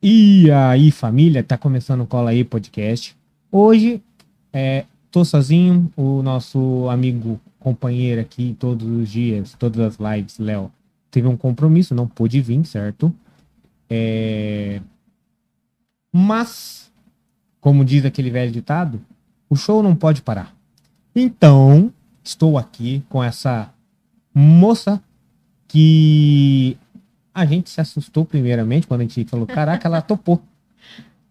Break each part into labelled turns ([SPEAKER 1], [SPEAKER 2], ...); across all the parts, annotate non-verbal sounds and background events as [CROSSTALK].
[SPEAKER 1] E aí, família, tá começando o Cola aí Podcast. Hoje, é, tô sozinho, o nosso amigo, companheiro aqui todos os dias, todas as lives, Léo, teve um compromisso, não pôde vir, certo? É... Mas, como diz aquele velho ditado, o show não pode parar. Então, estou aqui com essa moça que a gente se assustou primeiramente quando a gente falou, caraca, ela topou. [LAUGHS]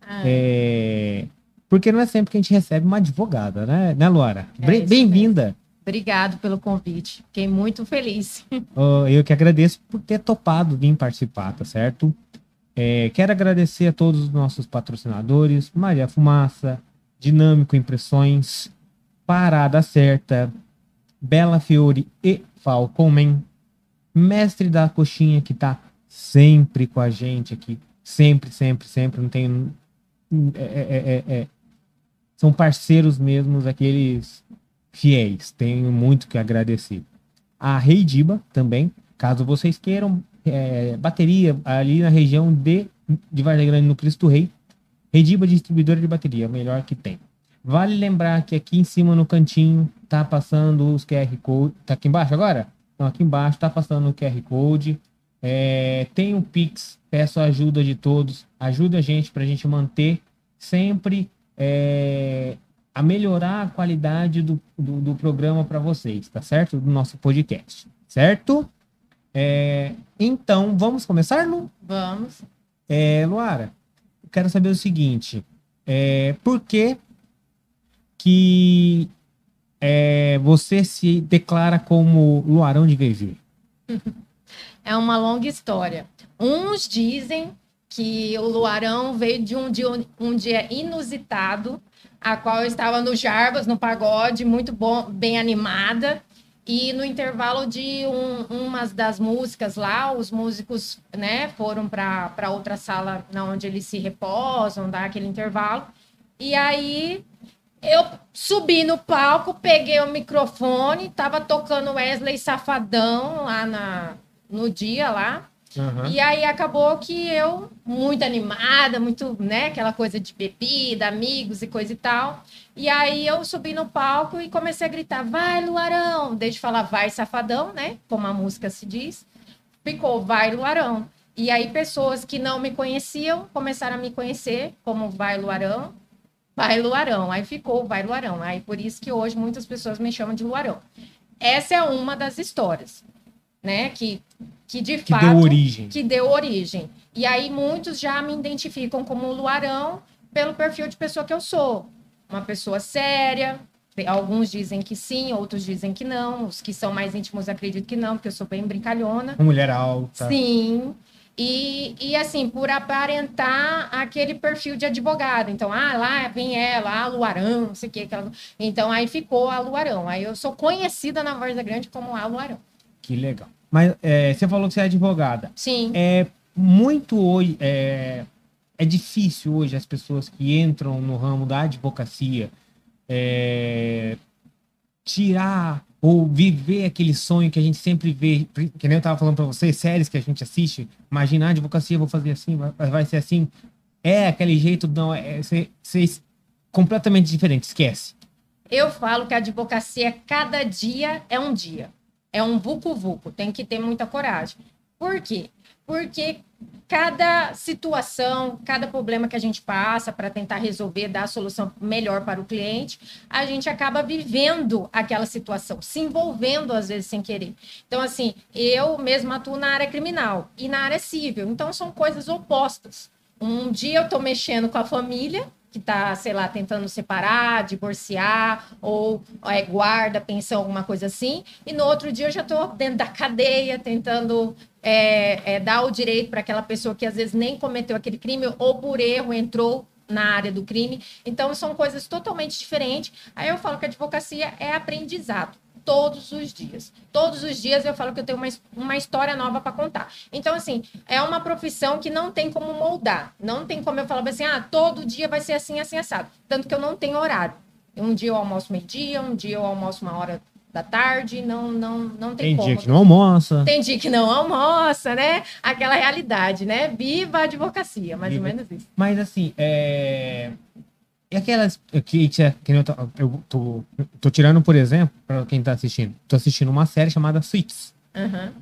[SPEAKER 2] Ah,
[SPEAKER 1] É, Porque não é sempre que a gente recebe uma advogada, né, né Luara?
[SPEAKER 2] É
[SPEAKER 1] Bem-vinda.
[SPEAKER 2] Obrigado pelo convite. Fiquei muito feliz. [LAUGHS]
[SPEAKER 1] Eu que agradeço por ter topado vir participar, tá certo? É, quero agradecer a todos os nossos patrocinadores, Maria Fumaça, Dinâmico Impressões, Parada Certa, Bela Fiore e Falcomen, Mestre da Coxinha, que tá sempre com a gente aqui, sempre, sempre, sempre, não tem... é, é, é, é, são parceiros mesmos, aqueles fiéis, tenho muito que agradecer a Reidiba também, caso vocês queiram é, bateria ali na região de, de Vargem Grande, no Cristo Rei. Reidiba distribuidora de bateria, melhor que tem. Vale lembrar que aqui em cima no cantinho tá passando os QR Code. Tá aqui embaixo agora? Não, aqui embaixo tá passando o QR Code. É, tem o Pix, peço a ajuda de todos. Ajuda a gente para a gente manter sempre é, a melhorar a qualidade do, do, do programa para vocês, tá certo? Do nosso podcast, certo? É, então, vamos começar, Lu?
[SPEAKER 2] Vamos.
[SPEAKER 1] É, Luara, eu quero saber o seguinte: é, por que, que é, você se declara como Luarão de VV? [LAUGHS]
[SPEAKER 2] É uma longa história. Uns dizem que o Luarão veio de um dia, um dia inusitado, a qual eu estava no Jarbas, no pagode, muito bom, bem animada. E no intervalo de um, umas das músicas lá, os músicos né, foram para outra sala na onde eles se reposam, dá aquele intervalo. E aí eu subi no palco, peguei o microfone, tava tocando Wesley Safadão lá na, no dia lá.
[SPEAKER 1] Aham.
[SPEAKER 2] E aí acabou que eu, muito animada, muito, né, aquela coisa de bebida, amigos e coisa e tal. E aí eu subi no palco e comecei a gritar, vai, Luarão! Desde falar vai, safadão, né, como a música se diz, ficou vai, Luarão. E aí pessoas que não me conheciam começaram a me conhecer como vai, Luarão, vai, Luarão. Aí ficou vai, Luarão. Aí por isso que hoje muitas pessoas me chamam de Luarão. Essa é uma das histórias, né, que, que de
[SPEAKER 1] Que
[SPEAKER 2] fato
[SPEAKER 1] deu origem.
[SPEAKER 2] que deu origem. E aí muitos já me identificam como Luarão pelo perfil de pessoa que eu sou. Uma pessoa séria. Alguns dizem que sim, outros dizem que não. Os que são mais íntimos acreditam que não, porque eu sou bem brincalhona.
[SPEAKER 1] Uma mulher alta.
[SPEAKER 2] Sim. E, e assim, por aparentar aquele perfil de advogado. Então, ah, lá vem ela, a Luarão, não sei o que. Aquela... Então, aí ficou a Luarão. Aí eu sou conhecida na Varza Grande como a Luarão.
[SPEAKER 1] Que legal. Mas é, você falou que você é advogada.
[SPEAKER 2] Sim.
[SPEAKER 1] É muito hoje. É, é difícil hoje as pessoas que entram no ramo da advocacia é, tirar ou viver aquele sonho que a gente sempre vê, que nem eu tava falando para você, séries que a gente assiste, imaginar a advocacia, vou fazer assim, vai, vai ser assim. É aquele jeito, não, é ser completamente diferente, esquece.
[SPEAKER 2] Eu falo que a advocacia, cada dia é um dia. É um vucu-vucu. Tem que ter muita coragem. Por quê? Porque cada situação, cada problema que a gente passa para tentar resolver, dar a solução melhor para o cliente, a gente acaba vivendo aquela situação, se envolvendo às vezes sem querer. Então, assim, eu mesma atuo na área criminal e na área civil. Então, são coisas opostas. Um dia eu estou mexendo com a família, que está, sei lá, tentando separar, divorciar, ou é, guarda, pensão, alguma coisa assim. E no outro dia eu já estou dentro da cadeia, tentando é, é, dar o direito para aquela pessoa que às vezes nem cometeu aquele crime ou por erro entrou na área do crime. Então são coisas totalmente diferentes. Aí eu falo que a advocacia é aprendizado todos os dias. Todos os dias eu falo que eu tenho uma, uma história nova para contar. Então, assim, é uma profissão que não tem como moldar. Não tem como eu falar assim, ah, todo dia vai ser assim, assim, assado. Tanto que eu não tenho horário. Um dia eu almoço meio-dia, um dia eu almoço uma hora da tarde, não, não, não tem,
[SPEAKER 1] Tem
[SPEAKER 2] como.
[SPEAKER 1] dia que não almoça.
[SPEAKER 2] Tem dia que não almoça, né? Aquela realidade, né? Viva a advocacia, mais
[SPEAKER 1] Viva.
[SPEAKER 2] ou menos isso.
[SPEAKER 1] Mas assim, é. E aquelas. Que, que, eu, tô, eu tô, tô tirando, por exemplo, para quem tá assistindo. Tô assistindo uma série chamada Suits.
[SPEAKER 2] Aham.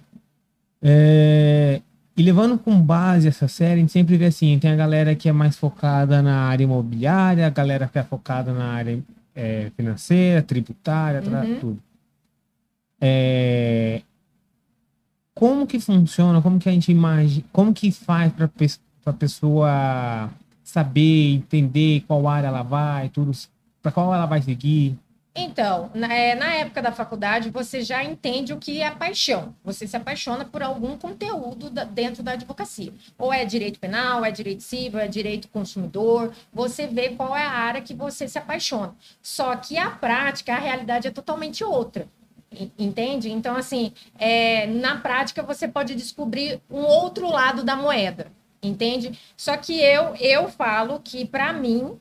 [SPEAKER 1] É, E levando com base essa série, a gente sempre vê assim: tem a galera que é mais focada na área imobiliária, a galera que é focada na área é, financeira, tributária,
[SPEAKER 2] Uhum.
[SPEAKER 1] tudo. É, Como que funciona? Como que a gente imagina? Como que faz para a pessoa saber, entender qual área ela vai, tudo, para qual ela vai seguir?
[SPEAKER 2] Então, na, é, na época da faculdade, você já entende o que é paixão. Você se apaixona por algum conteúdo da- dentro da advocacia. Ou é direito penal, é direito civil, é direito consumidor. Você vê qual é a área que você se apaixona. Só que a prática, a realidade é totalmente outra. En- Entende? Então, assim, é, na prática você pode descobrir um outro lado da moeda. Entende? Só que eu, eu falo que, para mim,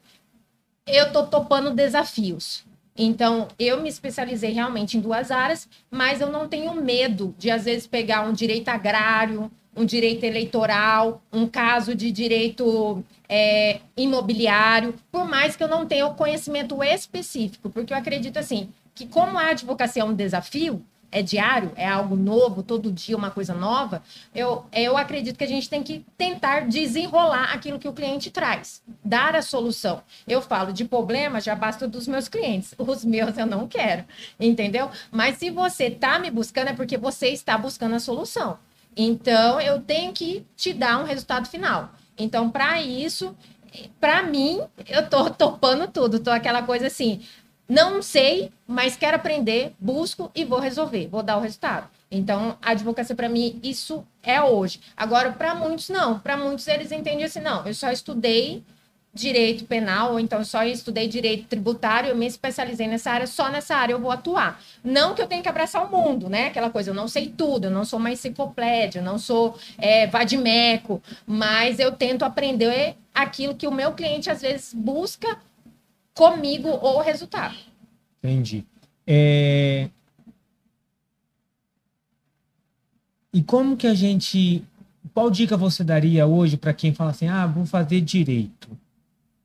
[SPEAKER 2] eu tô topando desafios. Então, eu me especializei realmente em duas áreas, mas eu não tenho medo de, às vezes, pegar um direito agrário, um direito eleitoral, um caso de direito é, imobiliário, por mais que eu não tenha o conhecimento específico, porque eu acredito assim, que como a advocacia é um desafio, é diário, é algo novo, todo dia uma coisa nova, eu, eu acredito que a gente tem que tentar desenrolar aquilo que o cliente traz, dar a solução. Eu falo de problema, já basta dos meus clientes, [LAUGHS] os meus eu não quero, entendeu? Mas se você está me buscando, é porque você está buscando a solução. Então, eu tenho que te dar um resultado final. Então, para isso, para mim, eu tô topando tudo, tô aquela coisa assim, não sei, mas quero aprender, busco e vou resolver, vou dar o resultado. Então, a advocacia para mim isso é hoje. Agora, para muitos não, para muitos eles entendem assim, não, eu só estudei direito penal, ou então só estudei direito tributário, eu me especializei nessa área, só nessa área eu vou atuar. Não que eu tenha que abraçar o mundo, né? Aquela coisa, eu não sei tudo, eu não sou uma enciclopédia, eu não sou é, vadimeco, mas eu tento aprender aquilo que o meu cliente às vezes busca comigo ou resultado.
[SPEAKER 1] Entendi. É, E como que a gente. Qual dica você daria hoje para quem fala assim, ah, vou fazer direito? O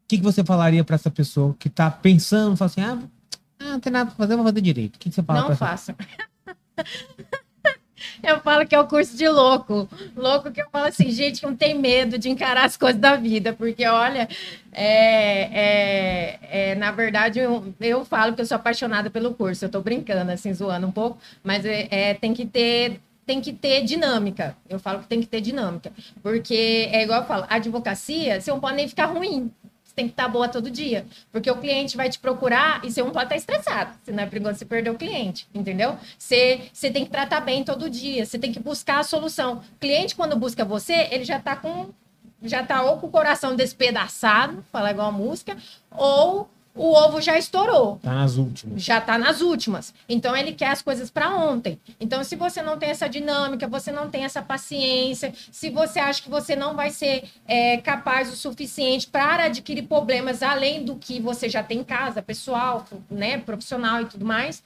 [SPEAKER 1] que, que você falaria para essa pessoa que está pensando, fala assim, ah, não tem nada para fazer, vou fazer direito. O que, que você fala
[SPEAKER 2] Não
[SPEAKER 1] para essa
[SPEAKER 2] faça. [LAUGHS] Eu falo que é o curso de louco. Louco que eu falo assim, gente, não tem medo de encarar as coisas da vida, porque olha, é, é, é, na verdade, eu, eu falo que eu sou apaixonada pelo curso. Eu tô brincando, assim, zoando um pouco, mas é, é, tem que ter. Tem que ter dinâmica. Eu falo que tem que ter dinâmica. Porque é igual eu falo, advocacia, você não pode nem ficar ruim. Tem que estar boa todo dia. Porque o cliente vai te procurar e você não pode estar estressado. Senão é perigoso você perder o cliente, entendeu? Você, você tem que tratar bem todo dia. Você tem que buscar a solução. O cliente, quando busca você, ele já está com. Já tá ou com o coração despedaçado, falar igual a música, ou o ovo já estourou
[SPEAKER 1] Tá nas últimas.
[SPEAKER 2] já está nas últimas. Então ele quer as coisas para ontem. Então se você não tem essa dinâmica, você não tem essa paciência, se você acha que você não vai ser é, capaz o suficiente para adquirir problemas além do que você já tem em casa, pessoal, né, profissional e tudo mais,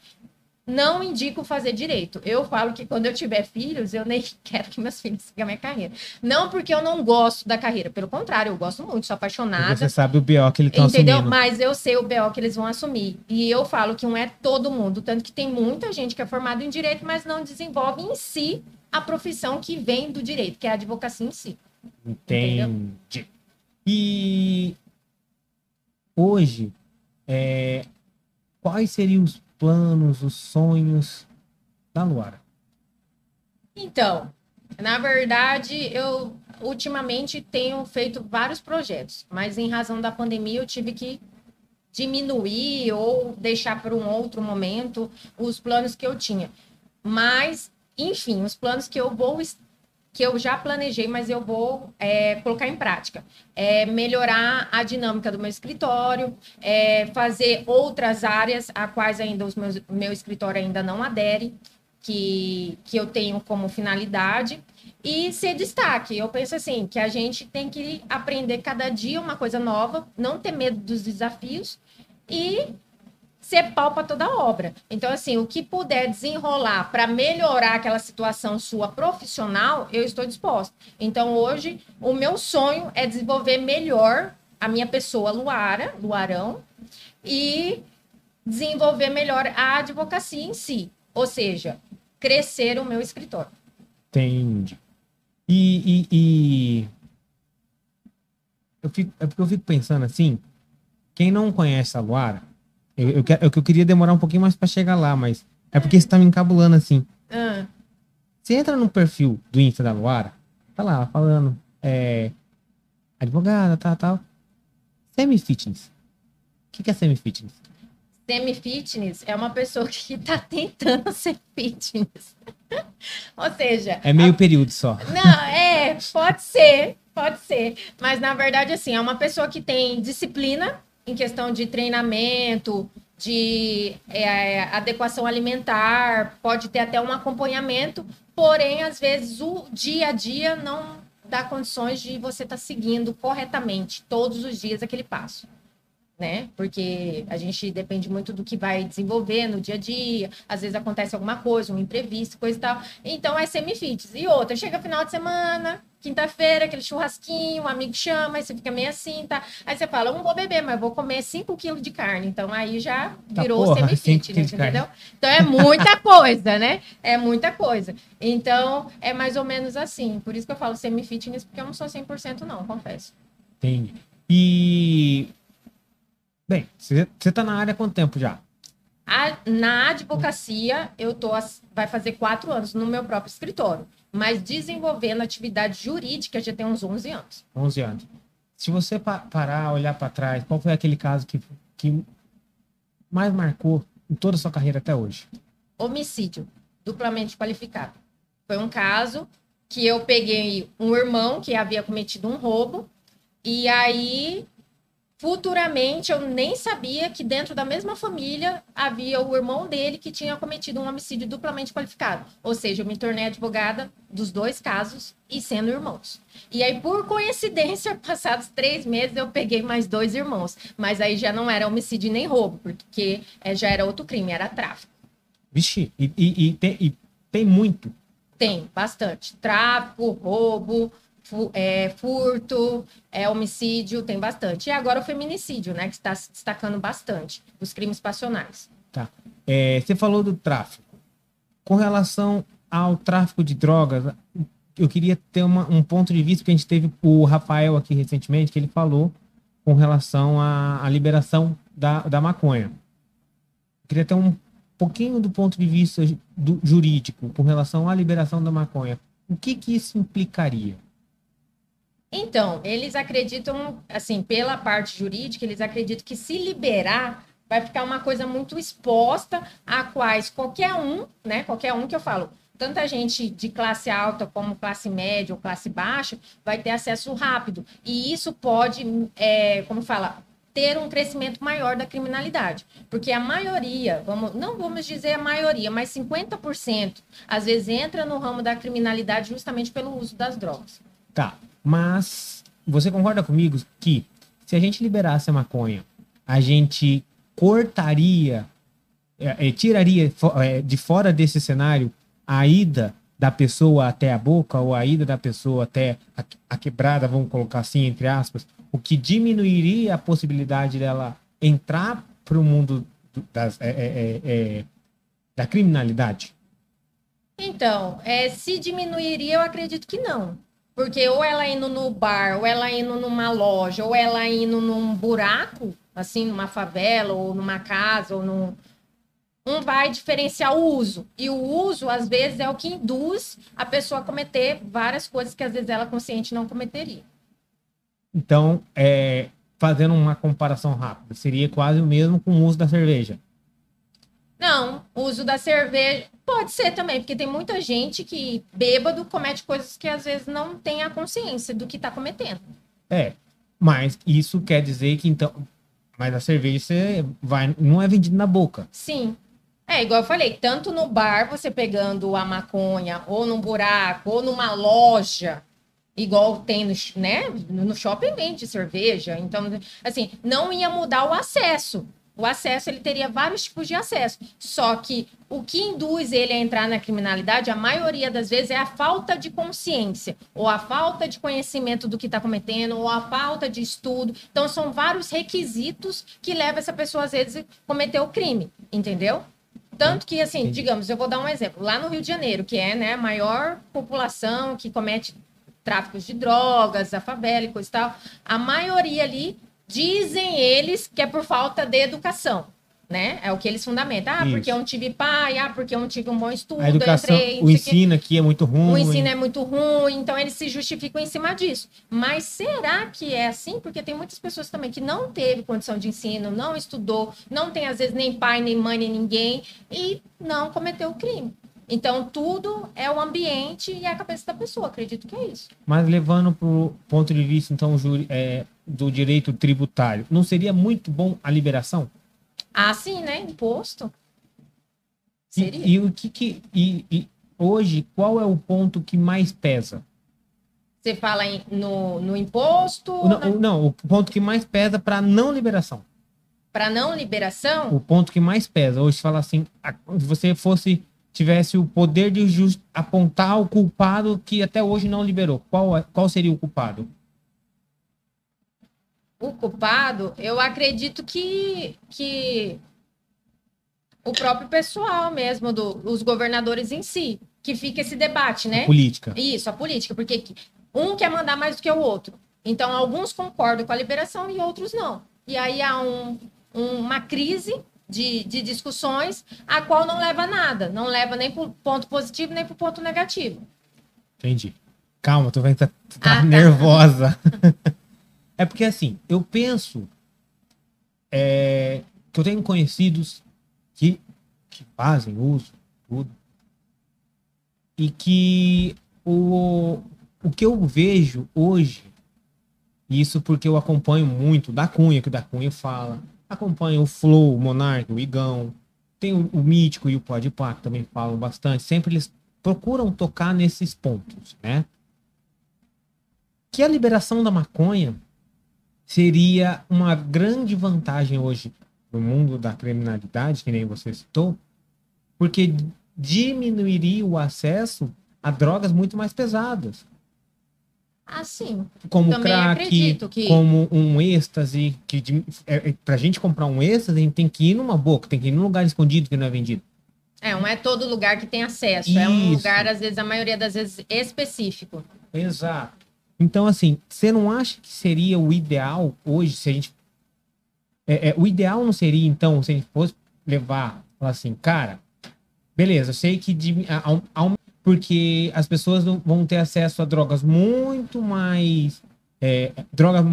[SPEAKER 2] não indico fazer direito. Eu falo que quando eu tiver filhos, eu nem [LAUGHS] quero que meus filhos sigam a minha carreira. Não porque eu não gosto da carreira, pelo contrário, eu gosto muito, sou apaixonada.
[SPEAKER 1] Porque você sabe o BO que ele tá
[SPEAKER 2] Entendeu?
[SPEAKER 1] assumindo.
[SPEAKER 2] Mas eu sei o BO que eles vão assumir. E eu falo que não é todo mundo. Tanto que tem muita gente que é formada em direito, mas não desenvolve em si a profissão que vem do direito, que é a advocacia em si.
[SPEAKER 1] Entendi. E hoje, é, quais seriam os planos, os sonhos da Luara?
[SPEAKER 2] Então, na verdade, eu ultimamente tenho feito vários projetos, mas em razão da pandemia eu tive que diminuir ou deixar para um outro momento os planos que eu tinha. Mas, enfim, os planos que eu vou que eu já planejei, mas eu vou é, colocar em prática. É melhorar a dinâmica do meu escritório, é fazer outras áreas a quais ainda o meu escritório ainda não adere, que, que eu tenho como finalidade, e ser destaque. Eu penso assim, que a gente tem que aprender cada dia uma coisa nova, não ter medo dos desafios e ser pau para toda obra. Então, assim, o que puder desenrolar para melhorar aquela situação sua profissional, eu estou disposta. Então, hoje, o meu sonho é desenvolver melhor a minha pessoa Luara, Luarão, e desenvolver melhor a advocacia em si. Ou seja, crescer o meu escritório.
[SPEAKER 1] Entendi. E, e, e... Eu fico, é porque eu fico pensando assim, quem não conhece a Luara, eu, eu, eu, eu queria demorar um pouquinho mais para chegar lá, mas é porque você tá me encabulando assim.
[SPEAKER 2] Ah,
[SPEAKER 1] Você entra no perfil do Insta da Luara, tá lá falando, é, advogada, tal, tal. Semi-fitness. O que, que é semi-fitness?
[SPEAKER 2] Semi-fitness é uma pessoa que está [LAUGHS] tentando ser fitness. [LAUGHS] Ou seja,
[SPEAKER 1] É meio período só.
[SPEAKER 2] Não, [LAUGHS] é, pode ser, pode ser. Mas na verdade, assim, é uma pessoa que tem disciplina em questão de treinamento, de é, adequação alimentar, pode ter até um acompanhamento, porém, às vezes, o dia a dia não dá condições de você estar seguindo corretamente todos os dias aquele passo. Né? Porque a gente depende muito do que vai desenvolver no dia a dia. Às vezes acontece alguma coisa, um imprevisto, coisa e tal. Então é semi-fits. E outra, chega final de semana, quinta-feira, aquele churrasquinho, um amigo chama, aí você fica meio assim, tá? Aí você fala, eu não vou beber, mas vou comer 5 quilos de carne. Então aí já
[SPEAKER 1] Tá
[SPEAKER 2] virou
[SPEAKER 1] quilos de carne.
[SPEAKER 2] entendeu? Então é muita [LAUGHS] coisa, né? É muita coisa. Então é mais ou menos assim. Por isso que eu falo semi-fitness, porque eu não sou 100% não, confesso.
[SPEAKER 1] Entendi. E. Bem, você você tá na área há quanto tempo já?
[SPEAKER 2] A- na advocacia, eu tô vai fazer quatro anos no meu próprio escritório, mas desenvolvendo atividade jurídica já tem uns 11 anos.
[SPEAKER 1] 11 anos. Se você pa- parar, olhar para trás, qual foi aquele caso que, que mais marcou em toda a sua carreira até hoje?
[SPEAKER 2] Homicídio, duplamente qualificado. Foi um caso que eu peguei um irmão que havia cometido um roubo e aí futuramente eu nem sabia que dentro da mesma família havia o irmão dele que tinha cometido um homicídio duplamente qualificado. Ou seja, eu me tornei advogada dos dois casos e sendo irmãos. E aí, por coincidência, [LAUGHS] passados três meses, eu peguei mais dois irmãos. Mas aí já não era homicídio nem roubo, porque eh, já era outro crime, era tráfico.
[SPEAKER 1] Vixe, e, e- e tem, e tem muito.
[SPEAKER 2] Tem bastante. Tráfico, roubo, é, furto, é, homicídio, tem bastante. E agora o feminicídio, né? Que está se destacando bastante. Os crimes passionais.
[SPEAKER 1] Tá. É, você falou do tráfico. Com relação ao tráfico de drogas, eu queria ter uma- um ponto de vista, porque a gente teve o Rafael aqui recentemente, que ele falou com relação à, à liberação da, da maconha. Eu queria ter um pouquinho do ponto de vista do, jurídico com relação à liberação da maconha. O que, que isso implicaria?
[SPEAKER 2] Então, eles acreditam, assim, pela parte jurídica, eles acreditam que se liberar vai ficar uma coisa muito exposta a quais qualquer um, né? Qualquer um que eu falo, tanta gente de classe alta como classe média ou classe baixa vai ter acesso rápido. E isso pode, é, como fala, ter um crescimento maior da criminalidade. Porque a maioria, vamos, não vamos dizer a maioria, mas 50% às vezes entra no ramo da criminalidade justamente pelo uso das drogas.
[SPEAKER 1] Tá, mas você concorda comigo que se a gente liberasse a maconha, a gente cortaria, é, é, tiraria é, de fora desse cenário a ida da pessoa até a boca ou a ida da pessoa até a, a quebrada, vamos colocar assim, entre aspas, o que diminuiria a possibilidade dela entrar para o mundo do- das, é, é, é, é, da criminalidade?
[SPEAKER 2] Então, é, se diminuiria, eu acredito que não. Porque ou ela indo no bar, ou ela indo numa loja, ou ela indo num buraco, assim, numa favela, ou numa casa, ou num. Um vai diferenciar o uso. E o uso, às vezes, é o que induz a pessoa a cometer várias coisas que, às vezes, ela consciente não cometeria.
[SPEAKER 1] Então, é, fazendo uma comparação rápida, seria quase o mesmo com o uso da cerveja.
[SPEAKER 2] Não, uso da cerveja pode ser também, porque tem muita gente que, bêbado, comete coisas que, às vezes, não tem a consciência do que está cometendo.
[SPEAKER 1] É, mas isso quer dizer que então. Mas a cerveja você vai, não é vendida na boca.
[SPEAKER 2] Sim. É, igual eu falei, tanto no bar, você pegando a maconha, ou num buraco, ou numa loja, igual tem no, né? no shopping vende cerveja. Então, assim, não ia mudar o acesso. O acesso, ele teria vários tipos de acesso. Só que o que induz ele a entrar na criminalidade, a maioria das vezes, é a falta de consciência, ou a falta de conhecimento do que está cometendo, ou a falta de estudo. Então, são vários requisitos que levam essa pessoa, às vezes, a cometer o crime, entendeu? Tanto que, assim, digamos, eu vou dar um exemplo. Lá no Rio de Janeiro, que é né, a maior população que comete tráficos de drogas, a favela e coisa e tal, a maioria ali dizem eles que é por falta de educação. Né? É o que eles fundamentam. Ah, Isso. porque eu não tive pai, ah, porque eu não tive um bom estudo.
[SPEAKER 1] A educação, entrei, o ensino aqui é muito ruim.
[SPEAKER 2] O ensino é muito ruim, então eles se justificam em cima disso. Mas será que é assim? Porque tem muitas pessoas também que não teve condição de ensino, não estudou, não tem às vezes nem pai, nem mãe, nem ninguém e não cometeu o crime. Então, tudo é o ambiente e a cabeça da pessoa, acredito que é isso.
[SPEAKER 1] Mas levando para o ponto de vista, então, é, do direito tributário, não seria muito bom a liberação?
[SPEAKER 2] Ah, sim, né? Imposto.
[SPEAKER 1] Seria. E, e o que, que e, e, hoje, qual é o ponto que mais pesa?
[SPEAKER 2] Você fala em, no, no imposto?
[SPEAKER 1] Não, na... não, o ponto que mais pesa para não liberação.
[SPEAKER 2] Para não liberação?
[SPEAKER 1] O ponto que mais pesa. Hoje fala assim, se você fosse tivesse o poder de just, apontar o culpado que até hoje não liberou, qual, é, qual seria o culpado?
[SPEAKER 2] O culpado, eu acredito que, que o próprio pessoal mesmo, do, os governadores em si, que fica esse debate, né?
[SPEAKER 1] A política.
[SPEAKER 2] Isso, a política, porque um quer mandar mais do que o outro. Então, alguns concordam com a liberação e outros não. E aí há um, um, uma crise de, de discussões, a qual não leva a nada. Não leva nem para o ponto positivo, nem para o ponto negativo.
[SPEAKER 1] Entendi. Calma, tu vai estar tá, tá ah, tá. nervosa. [LAUGHS] é porque assim, eu penso é, que eu tenho conhecidos que, que fazem uso, tudo, e que o, o que eu vejo hoje, isso porque eu acompanho muito da Cunha, que o da Cunha fala, acompanha o Flow, o Monark, o Igão. Tem o, o Mítico e o Podpah que também falam bastante. Sempre eles procuram tocar nesses pontos, né? Que a liberação da maconha seria uma grande vantagem hoje no mundo da criminalidade, que nem você citou, porque diminuiria o acesso a drogas muito mais pesadas.
[SPEAKER 2] Ah, sim.
[SPEAKER 1] Como Também crack, que... como um êxtase. Que, é, é, pra gente comprar um êxtase, a gente tem que ir numa boca, tem que ir num lugar escondido que não é vendido.
[SPEAKER 2] É, não é todo lugar que tem acesso. Isso. É um lugar, às vezes, a maioria das vezes, específico.
[SPEAKER 1] Exato. Então, assim, você não acha que seria o ideal hoje, se a gente. É, é, o ideal não seria, então, se a gente fosse levar, falar assim, cara, beleza, eu sei que de, a, a, porque as pessoas vão ter acesso a drogas muito mais. É, drogas,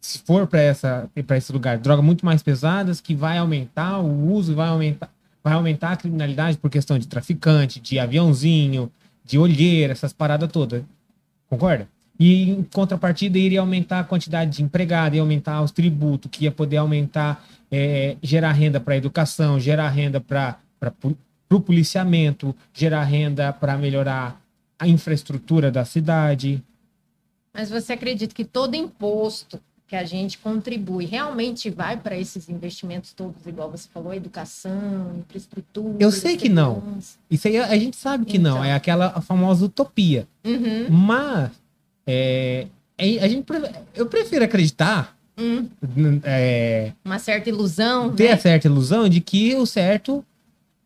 [SPEAKER 1] se for para esse lugar, drogas muito mais pesadas, que vai aumentar o uso, vai aumentar, vai aumentar a criminalidade por questão de traficante, de aviãozinho, de olheira, essas paradas todas. Concorda? E em contrapartida, iria aumentar a quantidade de empregado, ia aumentar os tributos, que ia poder aumentar, é, gerar renda para educação, gerar renda para para o policiamento, gerar renda para melhorar a infraestrutura da cidade.
[SPEAKER 2] Mas você acredita que todo imposto que a gente contribui realmente vai para esses investimentos todos, igual você falou, educação, infraestrutura?
[SPEAKER 1] Eu sei que não. Isso aí a gente sabe que então. não. É aquela famosa utopia. Uhum. Mas é, é a gente, eu prefiro acreditar. Hum.
[SPEAKER 2] É, Uma certa ilusão.
[SPEAKER 1] Ter né? a certa ilusão de que o certo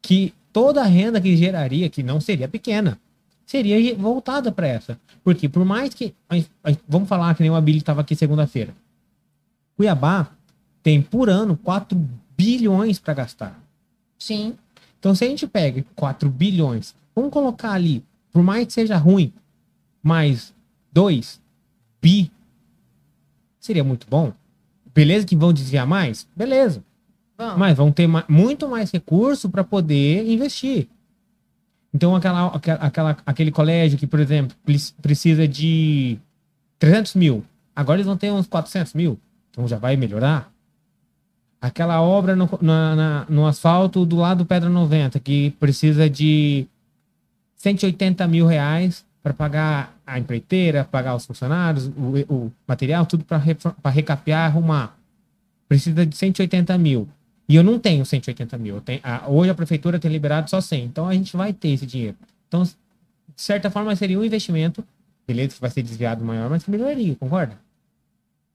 [SPEAKER 1] que toda a renda que geraria, que não seria pequena, seria voltada para essa. Porque por mais que. Vamos falar que nem o Abílio estava aqui segunda-feira. Cuiabá tem por ano 4 bilhões para gastar.
[SPEAKER 2] Sim.
[SPEAKER 1] Então, se a gente pega 4 bilhões, vamos colocar ali, por mais que seja ruim, mais 2 bi, seria muito bom. Beleza que vão desviar mais? Beleza. Mas vão ter muito mais recurso para poder investir. Então, aquela, aquela, aquele colégio que, por exemplo, precisa de 300 mil, agora eles vão ter uns 400 mil. Então, já vai melhorar. Aquela obra no, na, na, no asfalto do lado do Pedra 90, que precisa de 180 mil reais para pagar a empreiteira, pagar os funcionários, o, o material, tudo para recapear, arrumar. Precisa de 180 mil. E eu não tenho 180 mil. Tenho, a, hoje a prefeitura tem liberado só 100. Então a gente vai ter esse dinheiro. Então, de certa forma, seria um investimento. Beleza, que vai ser desviado maior, mas melhoraria, concorda?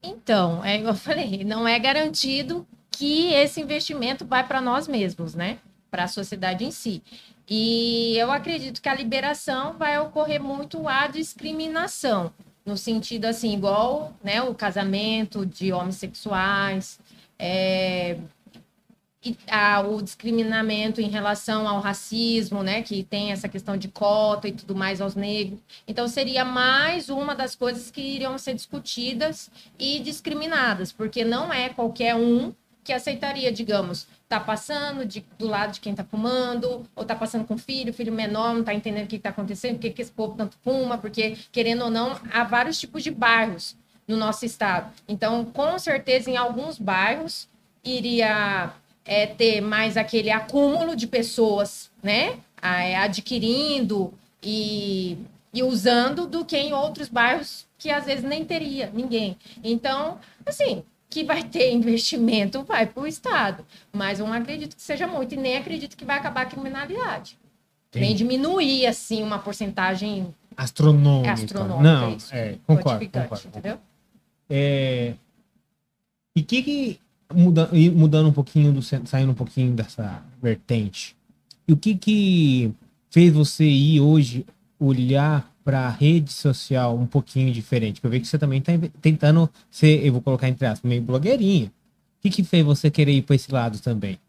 [SPEAKER 2] Então, é igual eu falei, não é garantido que esse investimento vai para nós mesmos, né? Para a sociedade em si. E eu acredito que a liberação vai ocorrer muito a discriminação, no sentido assim, igual né, o casamento de homossexuais, é, o discriminamento em relação ao racismo, né, que tem essa questão de cota e tudo mais aos negros. Então seria mais uma das coisas que iriam ser discutidas e discriminadas, porque não é qualquer um que aceitaria, digamos, tá passando de, do lado de quem tá fumando, ou tá passando com filho, filho menor, não tá entendendo o que, que tá acontecendo, por que, que esse povo tanto fuma, porque, querendo ou não, há vários tipos de bairros no nosso estado. Então, com certeza, em alguns bairros, iria é, ter mais aquele acúmulo de pessoas, né, é, adquirindo e, e usando do que em outros bairros que às vezes nem teria ninguém. Então, assim, que vai ter [LAUGHS] investimento vai para o Estado. Mas eu não acredito que seja muito e nem acredito que vai acabar a criminalidade. Nem diminuir, assim, uma porcentagem
[SPEAKER 1] astronômica.
[SPEAKER 2] astronômica
[SPEAKER 1] não, é, concordo, concordo.
[SPEAKER 2] Entendeu?
[SPEAKER 1] É, e que, que muda, mudando um pouquinho, do, saindo um pouquinho dessa vertente, e o que que fez você ir hoje olhar para a rede social um pouquinho diferente? Eu vejo que você também está tentando ser, eu vou colocar entre aspas, meio blogueirinha. O que, que fez você querer ir para esse lado também?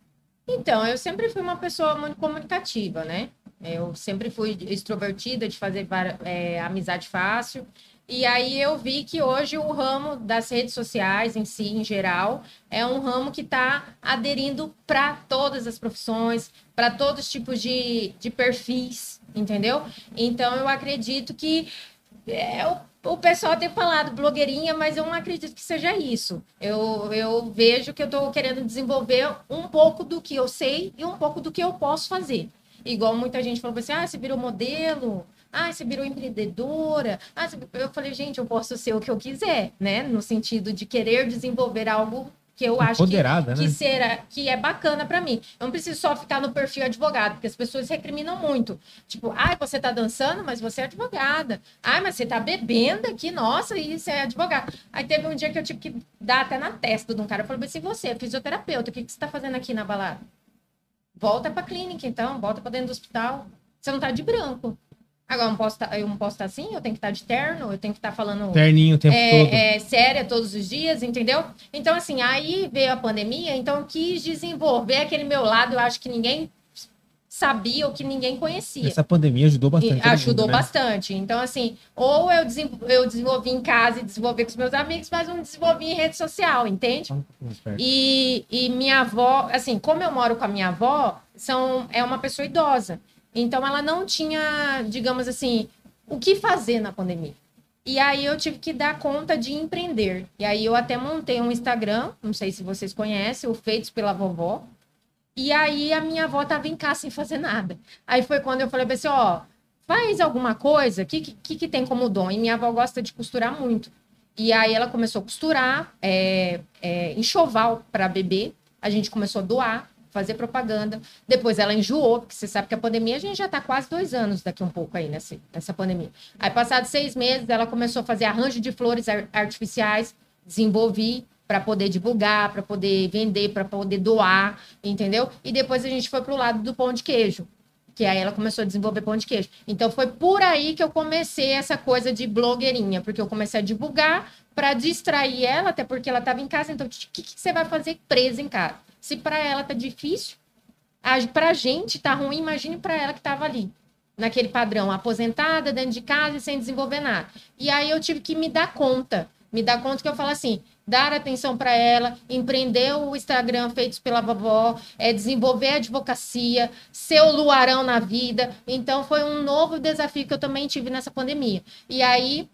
[SPEAKER 2] Então, eu sempre fui uma pessoa muito comunicativa, né? Eu sempre fui extrovertida, de fazer é, amizade fácil. E aí eu vi que hoje o ramo das redes sociais em si, em geral, é um ramo que está aderindo para todas as profissões, para todos os tipos de, de perfis, entendeu? Então eu acredito que é, o, o pessoal tem falado blogueirinha, mas eu não acredito que seja isso. Eu, eu vejo que eu estou querendo desenvolver um pouco do que eu sei e um pouco do que eu posso fazer. Igual muita gente falou assim: ah, você virou modelo, ah, você virou empreendedora. Ah, eu falei, gente, eu posso ser o que eu quiser, né? No sentido de querer desenvolver algo que eu acho que, né? que, será, que é bacana para mim. Eu não preciso só ficar no perfil advogado, porque as pessoas recriminam muito. Tipo, ai, você tá dançando, mas você é advogada. Ai, mas você tá bebendo aqui, nossa, e você é advogada. Aí teve um dia que eu tive que dar até na testa de um cara. Eu falei assim, você é fisioterapeuta, o que, que você tá fazendo aqui na balada? Volta pra clínica, então, volta pra dentro do hospital. Você não tá de branco. Agora, eu não, posso tá, eu não posso estar tá assim, eu tenho que estar tá de terno, eu tenho que estar falando.
[SPEAKER 1] Terninho o tempo
[SPEAKER 2] é,
[SPEAKER 1] todo.
[SPEAKER 2] É, séria todos os dias, entendeu? Então, assim, aí veio a pandemia, então eu quis desenvolver aquele meu lado, eu acho que ninguém sabia ou que ninguém conhecia.
[SPEAKER 1] Essa pandemia ajudou bastante.
[SPEAKER 2] E ajudou mundo, né? bastante. Então, assim, ou eu, eu desenvolvi em casa e desenvolvi com os meus amigos, mas não desenvolvi em rede social, entende? E, e minha avó, assim, como eu moro com a minha avó, são, é uma pessoa idosa. Então ela não tinha, digamos assim, o que fazer na pandemia. E aí eu tive que dar conta de empreender. E aí eu até montei um Instagram, não sei se vocês conhecem, o Feitos pela Vovó. E aí a minha avó tava em casa sem fazer nada. Aí foi quando eu falei assim, ó, faz alguma coisa, o que, que, que tem como dom? E minha avó gosta de costurar muito. E aí ela começou a costurar, é, é, enxoval para bebê. A gente começou a doar fazer propaganda. Depois ela enjoou, porque você sabe que a pandemia, a gente já está quase dois anos daqui um pouco aí nessa, nessa pandemia. Aí, passados seis meses, ela começou a fazer arranjo de flores artificiais, desenvolvi para poder divulgar, para poder vender, para poder doar, entendeu? E depois a gente foi para o lado do pão de queijo, que aí ela começou a desenvolver pão de queijo. Então foi por aí que eu comecei essa coisa de blogueirinha, porque eu comecei a divulgar para distrair ela, até porque ela estava em casa. Então, o que, que, você vai fazer presa em casa? Se para ela tá difícil, para a gente tá ruim, imagine para ela que estava ali, naquele padrão, aposentada, dentro de casa e sem desenvolver nada. E aí eu tive que me dar conta, me dar conta que eu falo assim, dar atenção para ela, empreender o Instagram feitos pela vovó, é desenvolver a advocacia, ser o luarão na vida. Então foi um novo desafio que eu também tive nessa pandemia. E aí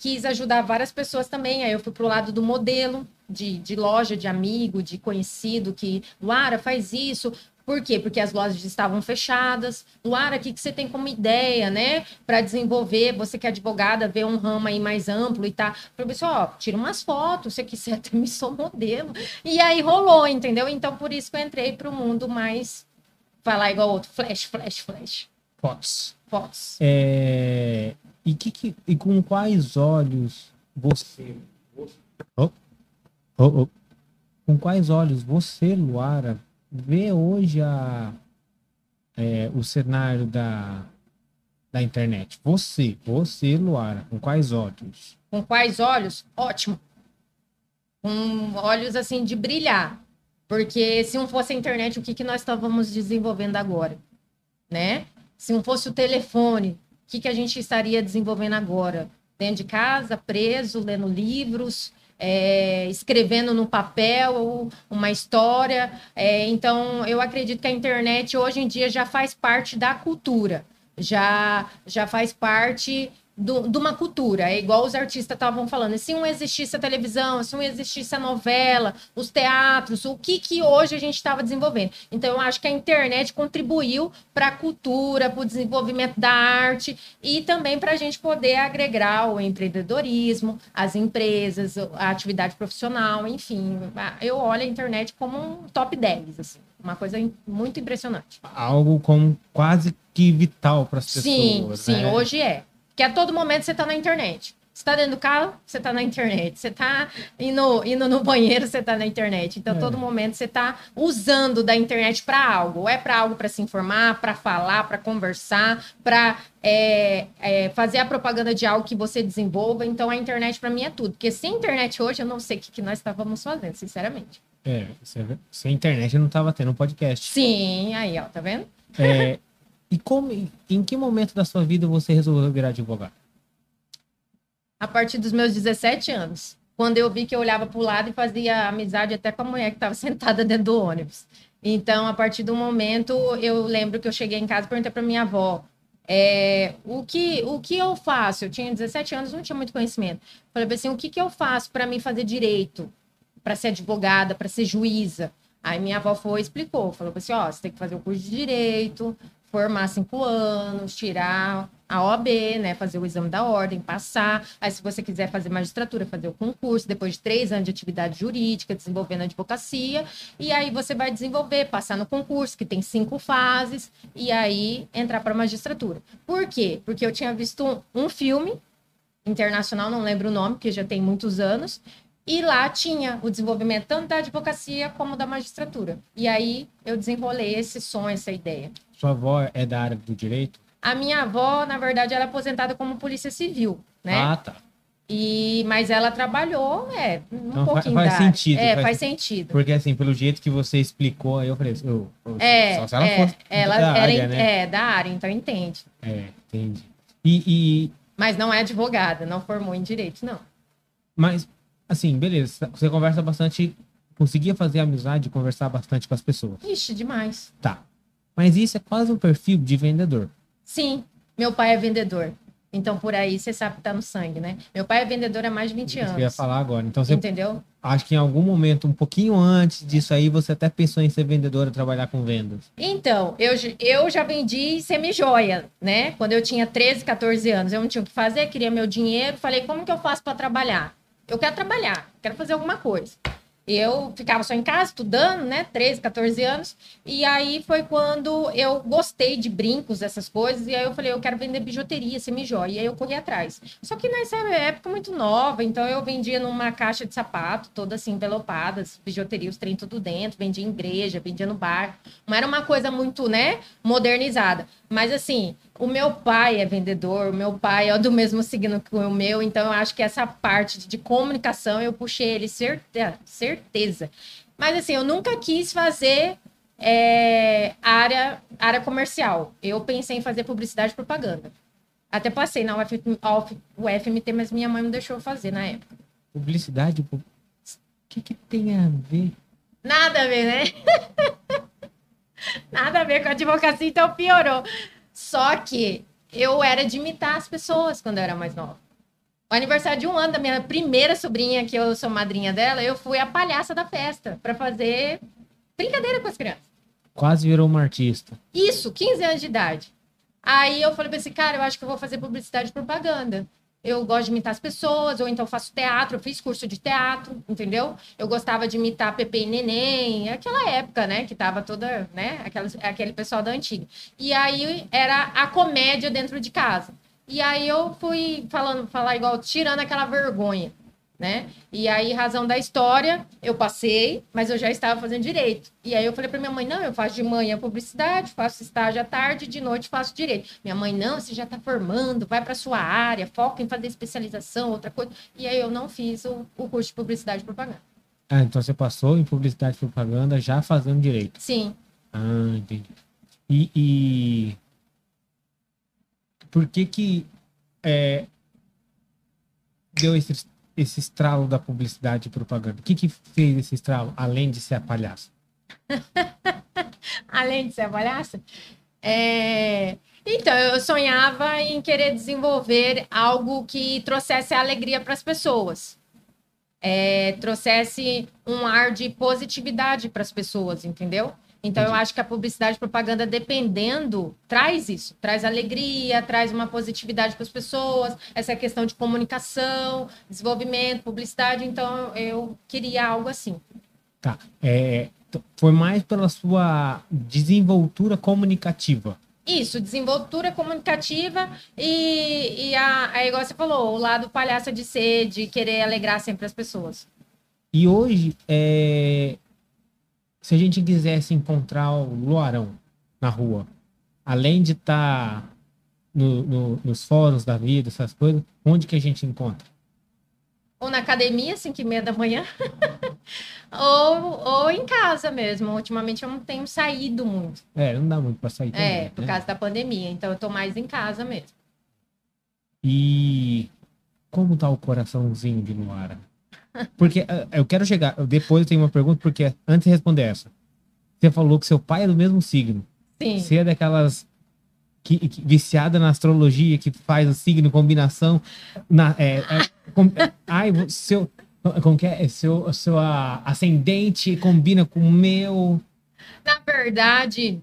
[SPEAKER 2] quis ajudar várias pessoas também. Aí eu fui pro lado do modelo, de, de loja, de amigo, de conhecido, que, Luara, faz isso, Por quê? Porque as lojas estavam fechadas. Luara, o que, que você tem como ideia, né? Para desenvolver, você que é advogada, ver um ramo aí mais amplo e tá. Falei, pessoal, tira umas fotos, se quiser, [LAUGHS] até me sou modelo. E aí rolou, entendeu? Então, por isso que eu entrei para o mundo mais. Falar igual outro, flash, flash, flash.
[SPEAKER 1] Fotos.
[SPEAKER 2] Fotos.
[SPEAKER 1] É... E, que, que... e com quais olhos você. Oh. Oh, oh. Com quais olhos você, Luara, vê hoje a, é, o cenário da, da internet? Você, você, Luara, com quais olhos?
[SPEAKER 2] Com quais olhos? Ótimo. Com olhos assim de brilhar. Porque se não fosse a internet, o que, que nós estávamos desenvolvendo agora? Né? Se não fosse o telefone, que, que a gente estaria desenvolvendo agora? Dentro de casa, preso, lendo livros, é, escrevendo no papel uma história. É, então, eu acredito que a internet hoje em dia já faz parte da cultura, já, já faz parte do, de uma cultura. É igual os artistas estavam falando. Se não existisse a televisão, se não existisse a novela, os teatros, o que, que hoje a gente estava desenvolvendo. Então, eu acho que a internet contribuiu para a cultura, para o desenvolvimento da arte e também para a gente poder agregar o empreendedorismo, as empresas, a atividade profissional, enfim. Eu olho a internet como um top 10, assim. Uma coisa muito impressionante.
[SPEAKER 1] Algo como quase que vital para as pessoas.
[SPEAKER 2] Sim, sim,
[SPEAKER 1] né?
[SPEAKER 2] hoje é. Que a todo momento você está na internet. Você está dentro do carro, você está na internet. Você está indo, indo no banheiro, você está na internet. Então, é. todo momento você está usando da internet para algo. Ou é para algo para se informar, para falar, para conversar, para é, é, fazer a propaganda de algo que você desenvolva. Então, a internet para mim é tudo. Porque sem internet hoje, eu não sei o que, que nós estávamos fazendo, sinceramente.
[SPEAKER 1] É, sem internet eu não estava tendo um podcast.
[SPEAKER 2] Sim, aí, ó, tá vendo?
[SPEAKER 1] É, [LAUGHS] e como, em que momento da sua vida você resolveu virar advogado?
[SPEAKER 2] A partir dos meus 17 anos. Quando eu vi que eu olhava para o lado e fazia amizade até com a mulher que estava [LAUGHS] sentada dentro do ônibus. Então, a partir do momento, eu lembro que eu cheguei em casa e perguntei para minha avó: é, o, que, o que eu faço? Eu tinha 17 anos, não tinha muito conhecimento. Falei assim: o que, que eu faço para mim fazer direito? Para ser advogada, para ser juíza? Aí minha avó foi e explicou, falou assim, ó, você tem que fazer o curso de direito, formar cinco anos, tirar a OAB, né, fazer o exame da ordem, passar. Aí, se você quiser fazer magistratura, fazer o concurso, depois de três anos de atividade jurídica, desenvolvendo a advocacia, e aí você vai desenvolver, passar no concurso, que tem cinco fases, e aí entrar para magistratura. Por quê? Porque eu tinha visto um, um filme internacional, não lembro o nome, porque já tem muitos anos, e lá tinha o desenvolvimento tanto da advocacia como da magistratura. E aí eu desenrolei esse sonho, essa ideia.
[SPEAKER 1] Sua avó é da área do direito?
[SPEAKER 2] A minha avó, na verdade, ela é aposentada como polícia civil, né?
[SPEAKER 1] Ah, tá.
[SPEAKER 2] E, mas ela trabalhou, é, um então, pouquinho
[SPEAKER 1] faz, faz sentido.
[SPEAKER 2] É, faz, faz, sentido.
[SPEAKER 1] Porque, assim, pelo jeito que você explicou, aí eu falei, eu, eu,
[SPEAKER 2] é, só se ela é, fosse ela da área, né? É, da área, então entende.
[SPEAKER 1] É, entendi. E, e...
[SPEAKER 2] Mas não é advogada, não formou em direito, não.
[SPEAKER 1] Mas, assim, beleza, você conversa bastante, conseguia fazer amizade, conversar bastante com as pessoas.
[SPEAKER 2] Ixi, demais.
[SPEAKER 1] Tá. Mas isso é quase um perfil de vendedor.
[SPEAKER 2] Sim, meu pai é vendedor. Então, por aí, você sabe que tá no sangue, né? Meu pai é vendedor há mais de 20 anos.
[SPEAKER 1] Eu ia falar agora. Então, você...
[SPEAKER 2] Entendeu?
[SPEAKER 1] Acho que em algum momento, um pouquinho antes disso aí, você até pensou em ser vendedora, trabalhar com vendas.
[SPEAKER 2] Então, eu, eu já vendi semi-joia, né? Quando eu tinha 13, 14 anos. Eu não tinha o que fazer, queria meu dinheiro. Falei, como que eu faço para trabalhar? Eu quero trabalhar, quero fazer alguma coisa. Eu ficava só em casa, estudando, né? 13, 14 anos. E aí foi quando eu gostei de brincos, essas coisas. E aí eu falei, eu quero vender bijuteria, semi-joia. E aí eu corri atrás. Só que nessa época muito nova, então eu vendia numa caixa de sapato, toda assim, envelopada, bijuteria, os trem tudo dentro. Vendia em igreja, vendia no bar. Não era uma coisa muito, né? Modernizada. Mas assim, o meu pai é vendedor, o meu pai é do mesmo signo que o meu, então eu acho que essa parte de comunicação eu puxei ele certeza. certeza. Mas assim, eu nunca quis fazer é, área, área comercial. Eu pensei em fazer publicidade e propaganda. Até passei na UF, UFMT, mas minha mãe não deixou fazer na época.
[SPEAKER 1] Publicidade? O que, que tem a ver?
[SPEAKER 2] Nada a ver, né? [LAUGHS] Nada a ver com a advocacia, então piorou. Só que eu era de imitar as pessoas quando eu era mais nova. O aniversário de um ano da minha primeira sobrinha, que eu sou madrinha dela, eu fui a palhaça da festa para fazer brincadeira com as crianças.
[SPEAKER 1] Quase virou uma artista.
[SPEAKER 2] Isso, 15 anos de idade. Aí eu falei pra esse cara, eu acho que eu vou fazer publicidade e propaganda. Eu gosto de imitar as pessoas, ou então faço teatro, eu fiz curso de teatro, entendeu? Eu gostava de imitar Pepe e Neném, aquela época, né? Que tava toda, né? Aquela, aquele pessoal da antiga. E aí era a comédia dentro de casa. E aí eu fui falando, falar igual, tirando aquela vergonha né? E aí, razão da história, eu passei, mas eu já estava fazendo direito. E aí eu falei para minha mãe, não, eu faço de manhã publicidade, faço estágio à tarde, de noite faço direito. Minha mãe, não, você já está formando, vai para sua área, foca em fazer especialização, outra coisa. E aí eu não fiz o, o curso de publicidade e propaganda.
[SPEAKER 1] Ah, então você passou em publicidade e propaganda já fazendo direito.
[SPEAKER 2] Sim.
[SPEAKER 1] Ah, entendi. E, e... por que que é, deu esse esse estralo da publicidade e propaganda? O que, que fez esse estralo, além de ser a palhaça? [LAUGHS]
[SPEAKER 2] além de ser a palhaça? É... Então, eu sonhava em querer desenvolver algo que trouxesse alegria para as pessoas. É, trouxesse um ar de positividade para as pessoas, entendeu? Então, Entendi. eu acho que a publicidade e propaganda, dependendo, traz isso, traz alegria, traz uma positividade para as pessoas, essa questão de comunicação, desenvolvimento, publicidade. Então, eu queria algo assim.
[SPEAKER 1] Tá. É, foi mais pela sua desenvoltura comunicativa.
[SPEAKER 2] Isso, desenvoltura comunicativa e, e a, a, igual você falou, o lado palhaça de ser, de querer alegrar sempre as pessoas.
[SPEAKER 1] E hoje, é, se a gente quisesse encontrar o Luarão na rua, além de estar tá no, no, nos fóruns da vida, essas coisas, onde que a gente encontra?
[SPEAKER 2] Ou na academia, 5 e meia da manhã, [LAUGHS] ou, ou em casa mesmo. Ultimamente eu não tenho saído muito.
[SPEAKER 1] É, não dá muito para sair também,
[SPEAKER 2] É, por né? causa da pandemia. Então eu tô mais em casa mesmo.
[SPEAKER 1] E como tá o coraçãozinho de Luara? Porque uh, eu quero chegar. Depois eu tenho uma pergunta, porque antes de responder essa, você falou que seu pai é do mesmo signo.
[SPEAKER 2] Sim.
[SPEAKER 1] Você é daquelas que, que, viciada na astrologia, que faz o signo, combinação. Na, é, é, com, é, ai, seu. Como que é? Seu, seu ascendente combina com o meu.
[SPEAKER 2] Na verdade,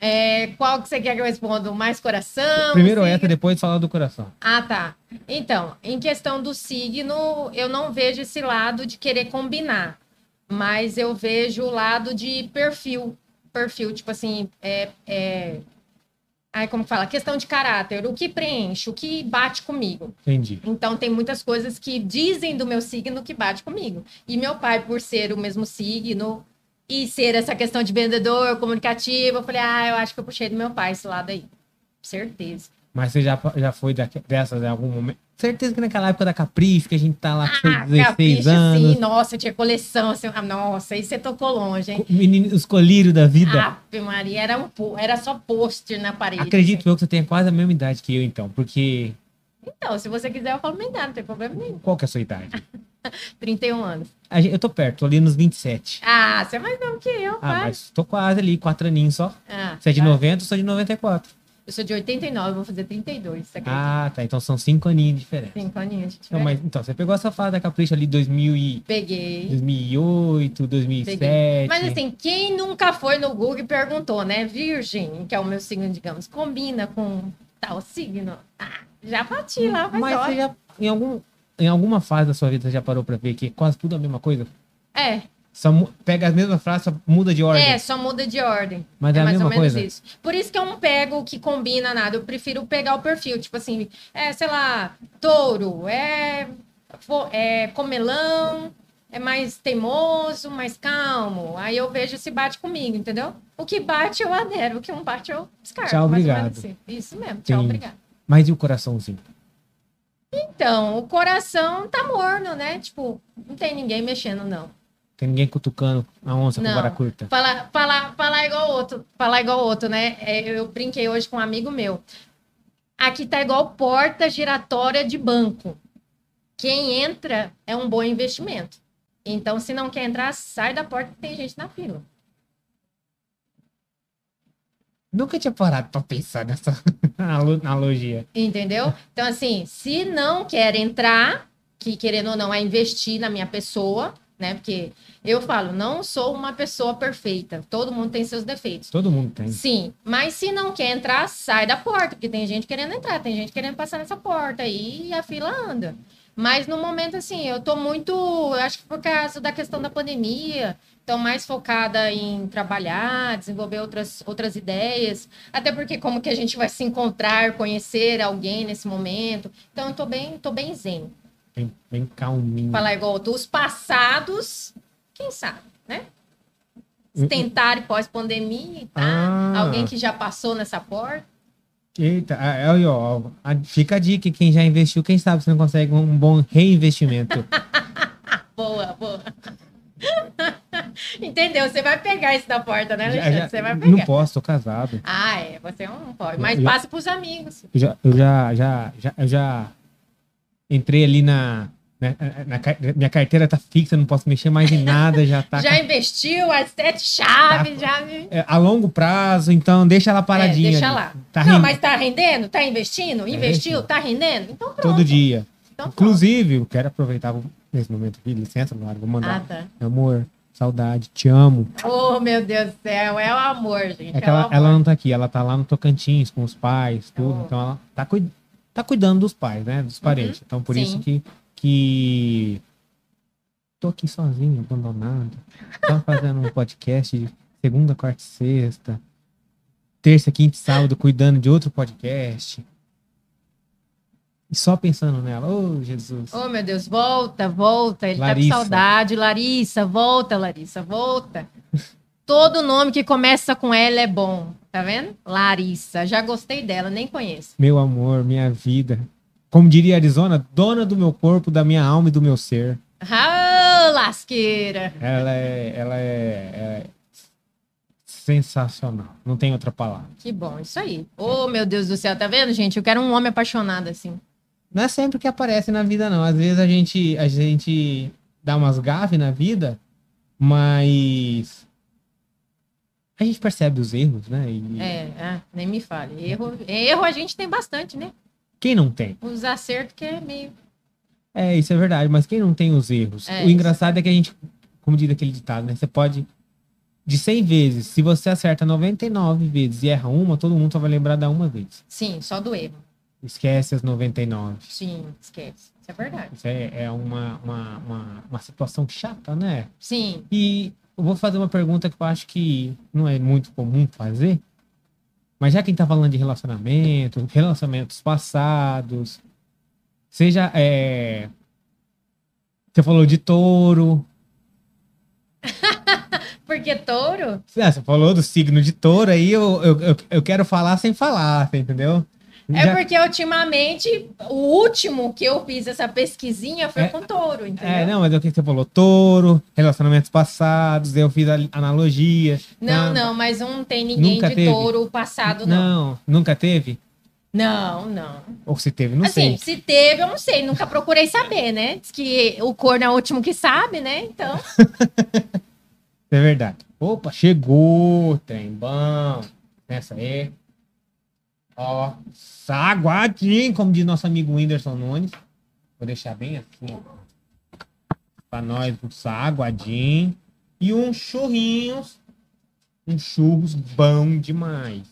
[SPEAKER 2] é, qual que você quer que eu responda? Mais coração?
[SPEAKER 1] Primeiro essa, depois falar do coração.
[SPEAKER 2] Ah, tá. Então, em questão do signo, eu não vejo esse lado de querer combinar, mas eu vejo o lado de perfil. Perfil, tipo assim, é, é... Ai, como fala? Questão de caráter, o que preenche, o que bate comigo.
[SPEAKER 1] Entendi.
[SPEAKER 2] Então, tem muitas coisas que dizem do meu signo que bate comigo. E meu pai, por ser o mesmo signo, e ser essa questão de vendedor, comunicativo, eu falei, ah, eu acho que eu puxei do meu pai esse lado aí. Certeza.
[SPEAKER 1] Mas você já, já foi dessas em algum momento? Certeza que naquela época da Capricho, que a gente tá lá com ah, 16 Capricho, anos.
[SPEAKER 2] Sim, nossa, tinha coleção. Assim, ah, nossa, aí você tocou longe, hein?
[SPEAKER 1] Menino, os colírios da vida.
[SPEAKER 2] Ave Maria, era, um, era só pôster na parede.
[SPEAKER 1] Acredito assim. eu que você tenha quase a mesma idade que eu, então, porque.
[SPEAKER 2] Então, se você quiser, eu falo minha idade, não tem problema nenhum.
[SPEAKER 1] Qual que é a sua idade? [LAUGHS] [LAUGHS]
[SPEAKER 2] 31 anos.
[SPEAKER 1] Eu tô perto, tô ali nos 27.
[SPEAKER 2] Ah, você é mais novo que eu,
[SPEAKER 1] Ah, pai. mas tô quase ali, quatro aninhos só.
[SPEAKER 2] Ah,
[SPEAKER 1] você é de tá. 90, eu sou de 94.
[SPEAKER 2] Eu sou de 89, vou fazer 32, você
[SPEAKER 1] acredita? Ah, tá. Então são cinco aninhos de diferença.
[SPEAKER 2] Cinco aninhos de
[SPEAKER 1] diferença. Então, mas, então, você pegou essa fase da Capricho ali 2000 e...
[SPEAKER 2] Peguei.
[SPEAKER 1] 2008, 2007. Peguei.
[SPEAKER 2] Mas assim, quem nunca foi no Google e perguntou, né? Virgem, que é o meu signo, digamos, combina com tal signo? Ah, já bati lá,
[SPEAKER 1] mas, mas você já, em algum em alguma fase da sua vida você já parou para ver que é quase tudo a mesma coisa?
[SPEAKER 2] É.
[SPEAKER 1] Só pega as mesmas frases, só muda de ordem.
[SPEAKER 2] É, só muda de ordem.
[SPEAKER 1] Mas é, é a mais mesma ou menos coisa.
[SPEAKER 2] isso. Por isso que eu não pego o que combina nada. Eu prefiro pegar o perfil. Tipo assim, é, sei lá, touro, é, é comelão, é mais teimoso, mais calmo. Aí eu vejo se bate comigo, entendeu? O que bate eu adero, o que não bate eu descarto.
[SPEAKER 1] Tchau, obrigado.
[SPEAKER 2] Assim. Isso mesmo, tchau, Sim. obrigado.
[SPEAKER 1] Mas e o coraçãozinho?
[SPEAKER 2] Então, o coração tá morno, né? Tipo, não tem ninguém mexendo, não.
[SPEAKER 1] Tem ninguém cutucando a onça não. com vara curta.
[SPEAKER 2] Falar fala, fala igual outro, falar igual outro, né? É, eu brinquei hoje com um amigo meu. Aqui tá igual porta giratória de banco. Quem entra é um bom investimento. Então, se não quer entrar, sai da porta que tem gente na fila.
[SPEAKER 1] Nunca tinha parado para pensar nessa [LAUGHS] analogia.
[SPEAKER 2] Entendeu? Então, assim, se não quer entrar, que querendo ou não é investir na minha pessoa, né? Porque eu falo, não sou uma pessoa perfeita. Todo mundo tem seus defeitos.
[SPEAKER 1] Todo mundo tem.
[SPEAKER 2] Sim, mas se não quer entrar, sai da porta, porque tem gente querendo entrar, tem gente querendo passar nessa porta aí e a fila anda. Mas no momento, assim, eu tô muito. eu Acho que por causa da questão da pandemia, tô mais focada em trabalhar, desenvolver outras, outras ideias. Até porque, como que a gente vai se encontrar, conhecer alguém nesse momento. Então, eu tô bem, tô bem zen.
[SPEAKER 1] Bem, bem calminho.
[SPEAKER 2] Falar igual dos passados, quem sabe, né? Se tentarem pós-pandemia tá?
[SPEAKER 1] Ah.
[SPEAKER 2] Alguém que já passou nessa porta.
[SPEAKER 1] Eita, ah, aí, ó, fica a dica, quem já investiu, quem sabe você não consegue um bom reinvestimento. [LAUGHS]
[SPEAKER 2] Boa, boa. [LAUGHS] Entendeu? Você vai pegar isso da porta, né,
[SPEAKER 1] Já-
[SPEAKER 2] Alexandre?
[SPEAKER 1] já-
[SPEAKER 2] Você vai
[SPEAKER 1] não
[SPEAKER 2] pegar.
[SPEAKER 1] posso, tô casado.
[SPEAKER 2] Ah, é. Você não pode. Mas
[SPEAKER 1] Eu-
[SPEAKER 2] passa pros amigos.
[SPEAKER 1] Eu já, eu já, já, já, eu já entrei ali na, na, na car- Minha carteira tá fixa, não posso mexer mais em [LAUGHS] nada, já tá.
[SPEAKER 2] já investiu as sete chaves, já.
[SPEAKER 1] é, a longo prazo, então deixa ela paradinha.
[SPEAKER 2] É, deixa
[SPEAKER 1] ali.
[SPEAKER 2] lá.
[SPEAKER 1] Tá
[SPEAKER 2] não, mas tá rendendo? Tá investindo? Investiu?
[SPEAKER 1] sim.
[SPEAKER 2] Tá rendendo? Então pronto.
[SPEAKER 1] todo dia.
[SPEAKER 2] Então, pronto.
[SPEAKER 1] Inclusive, eu quero aproveitar nesse momento aqui, licença, Laura, vou mandar.
[SPEAKER 2] Ah, tá.
[SPEAKER 1] Meu amor, saudade, te amo.
[SPEAKER 2] Oh, meu Deus do céu. É o amor, gente.
[SPEAKER 1] É que
[SPEAKER 2] é
[SPEAKER 1] ela,
[SPEAKER 2] amor.
[SPEAKER 1] ela não tá aqui, ela tá lá no Tocantins com os pais, tudo.
[SPEAKER 2] Oh.
[SPEAKER 1] Então ela tá, cui- tá cuidando dos pais, né? Dos parentes. Então por
[SPEAKER 2] Sim.
[SPEAKER 1] isso que, que. Tô aqui sozinho, abandonado. Tô fazendo um podcast de segunda, quarta e sexta. Terça, quinta e sábado, cuidando de outro podcast. E só pensando nela. Ô, Jesus.
[SPEAKER 2] Oh, meu Deus, volta, volta. Ele
[SPEAKER 1] Larissa.
[SPEAKER 2] tá com saudade. Larissa, volta, Larissa, volta. Todo nome que começa com ela é bom. Tá vendo? Larissa. Já gostei dela, nem conheço.
[SPEAKER 1] Meu amor, minha vida. Como diria Arizona, dona do meu corpo, da minha alma e do meu ser.
[SPEAKER 2] Ah, lasqueira.
[SPEAKER 1] Ela é, ela é, é sensacional. Não tem outra palavra.
[SPEAKER 2] Que bom, isso aí. Oh, meu Deus do céu, tá vendo, gente? Eu quero um homem apaixonado assim.
[SPEAKER 1] Não é sempre que aparece na vida, não. Às vezes a gente, a gente dá umas gafes na vida, mas a gente percebe os erros, né? E
[SPEAKER 2] É, ah, nem me fale. Erro, erro a gente tem bastante, né?
[SPEAKER 1] quem não tem?
[SPEAKER 2] Os acertos que é meio.
[SPEAKER 1] É, isso é verdade, mas quem não tem os erros?
[SPEAKER 2] É,
[SPEAKER 1] o engraçado é que a gente, como diz aquele ditado, né? Você pode, de 100 vezes, se você acerta 99 vezes e erra uma, todo mundo só vai lembrar da uma vez.
[SPEAKER 2] Sim, só do erro.
[SPEAKER 1] Esquece as 99.
[SPEAKER 2] Sim, esquece. Isso é verdade.
[SPEAKER 1] Isso é, é uma, uma, uma, uma situação chata, né?
[SPEAKER 2] Sim.
[SPEAKER 1] E eu vou fazer uma pergunta que eu acho que não é muito comum fazer, mas já quem tá falando de relacionamento, relacionamentos passados, seja. É... Você falou de touro, [LAUGHS]
[SPEAKER 2] Porque touro.
[SPEAKER 1] Ah, você falou do signo de touro, aí eu, eu, eu, eu quero falar sem falar, entendeu?
[SPEAKER 2] É
[SPEAKER 1] Já-
[SPEAKER 2] porque ultimamente, o último que eu fiz essa pesquisinha foi
[SPEAKER 1] É,
[SPEAKER 2] com touro, entendeu?
[SPEAKER 1] É, não, mas é o que você falou? Touro, relacionamentos passados, eu fiz a analogia.
[SPEAKER 2] Não,
[SPEAKER 1] Ah,
[SPEAKER 2] não, mas não tem ninguém
[SPEAKER 1] Nunca
[SPEAKER 2] de
[SPEAKER 1] teve?
[SPEAKER 2] touro passado, não.
[SPEAKER 1] Não, nunca teve?
[SPEAKER 2] Não, não.
[SPEAKER 1] Ou se teve, não
[SPEAKER 2] assim,
[SPEAKER 1] sei.
[SPEAKER 2] se teve, eu não sei, nunca procurei saber, né? Diz que o corno é o último que sabe, né? Então, [LAUGHS]
[SPEAKER 1] É verdade. Opa, chegou, trem bom. Essa aí. Ó, saguadinho, como diz nosso amigo Whindersson Nunes. Vou deixar bem assim, ó. Pra nós, um saguadinho. E uns churrinhos. Uns churros bom demais.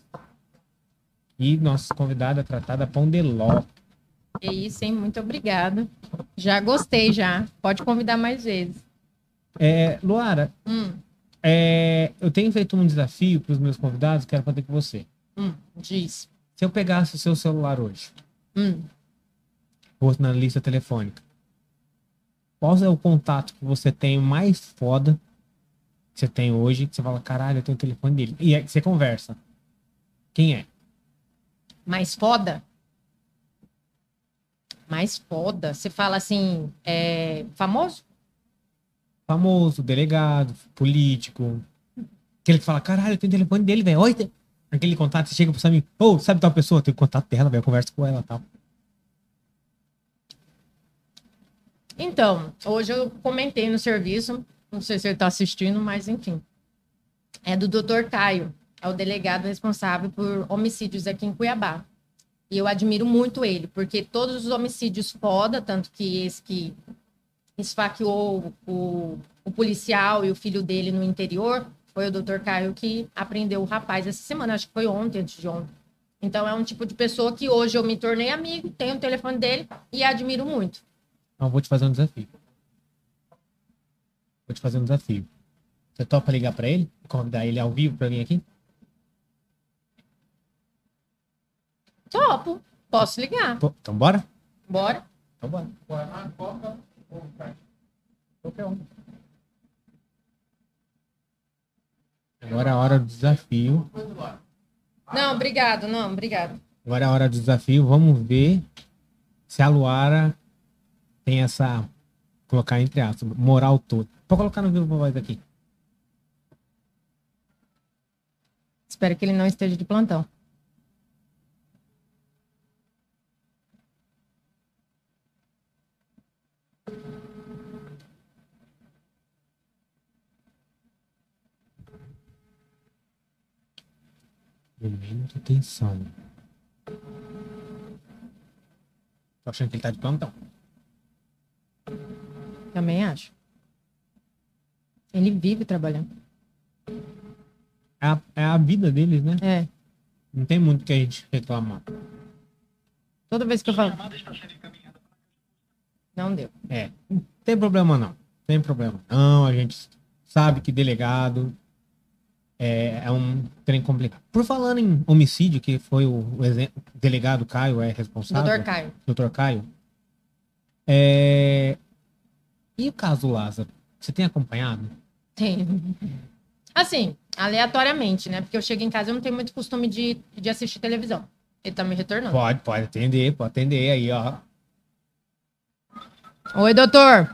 [SPEAKER 1] E nossa convidada tratada pão de ló.
[SPEAKER 2] é isso, hein? Muito obrigada. Já gostei, já. Pode convidar mais vezes.
[SPEAKER 1] É, Luara,
[SPEAKER 2] Hum,
[SPEAKER 1] é, eu tenho feito um desafio para os meus convidados, quero fazer com você.
[SPEAKER 2] hum, diz.
[SPEAKER 1] Se eu pegasse o seu celular hoje,
[SPEAKER 2] Hum,
[SPEAKER 1] fosse na lista telefônica, qual é o contato que você tem mais foda que você tem hoje? Que você fala, caralho, eu tenho o telefone dele. E aí você conversa. Quem é?
[SPEAKER 2] mais foda? Mais foda? Você fala assim, é, famoso?
[SPEAKER 1] Famoso, delegado, político. Aquele que fala, caralho, eu tenho o telefone dele, velho. Oi, tem-" Aquele contato, você chega pro seu amigo, ô, sabe tal pessoa? Tenho contato dela, velho, eu converso com ela e tal.
[SPEAKER 2] Então, hoje eu comentei no serviço, não sei se ele está assistindo, mas enfim. É do Dr. Caio, é o delegado responsável por homicídios aqui em Cuiabá. E eu admiro muito ele, porque todos os homicídios foda, tanto que esse que esfaqueou o, o policial e o filho dele no interior, foi o doutor Caio que aprendeu o rapaz essa semana, acho que foi ontem, antes de ontem. Então é um tipo de pessoa que hoje eu me tornei amigo, tenho o telefone dele e admiro muito.
[SPEAKER 1] Então, vou te fazer um desafio. Vou te fazer um desafio. Você topa ligar pra ele? Convidar ele ao vivo pra vir aqui?
[SPEAKER 2] Topo, posso ligar.
[SPEAKER 1] Pô, Então bora?
[SPEAKER 2] Bora.
[SPEAKER 1] Então bora. Agora é a hora do desafio.
[SPEAKER 2] Não, obrigado, não, obrigado.
[SPEAKER 1] Agora é a hora do desafio. Vamos ver se a Luara tem essa. Colocar entre aspas, moral toda. Pode colocar no vivo voz aqui.
[SPEAKER 2] Espero que ele não esteja de plantão.
[SPEAKER 1] Momento tensão. Tô achando que ele tá de plantão.
[SPEAKER 2] Também acho. Ele vive trabalhando.
[SPEAKER 1] É a, é a vida deles, né?
[SPEAKER 2] É.
[SPEAKER 1] Não tem muito que a gente reclamar.
[SPEAKER 2] Toda vez que eu falo. Não deu.
[SPEAKER 1] É. Não tem problema não. Tem problema. Não, a gente sabe que delegado é, é um trem complicado. Por falando em homicídio, que foi o, o exemplo, o delegado Caio é responsável.
[SPEAKER 2] Doutor Caio.
[SPEAKER 1] Doutor Caio. É... E o caso Lázaro? Você tem acompanhado?
[SPEAKER 2] Tem. Assim, aleatoriamente, né? Porque eu chego em casa e eu não tenho muito costume de, de assistir televisão. Ele tá me retornando.
[SPEAKER 1] Pode, pode atender, pode atender aí, ó.
[SPEAKER 2] Oi, doutor.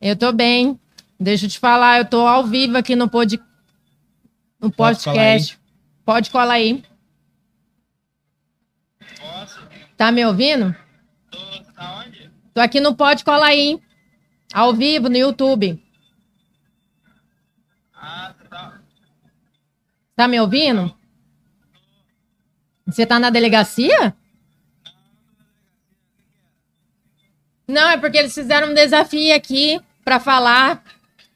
[SPEAKER 2] Eu tô bem. Deixa eu te falar, eu tô ao vivo aqui no, pod... no podcast. Pode colar aí. Tá me ouvindo? Tô aqui no Pode Colar aí. Ao vivo, no YouTube. Tá me ouvindo? Você tá na delegacia? Não, é porque eles fizeram um desafio aqui pra falar,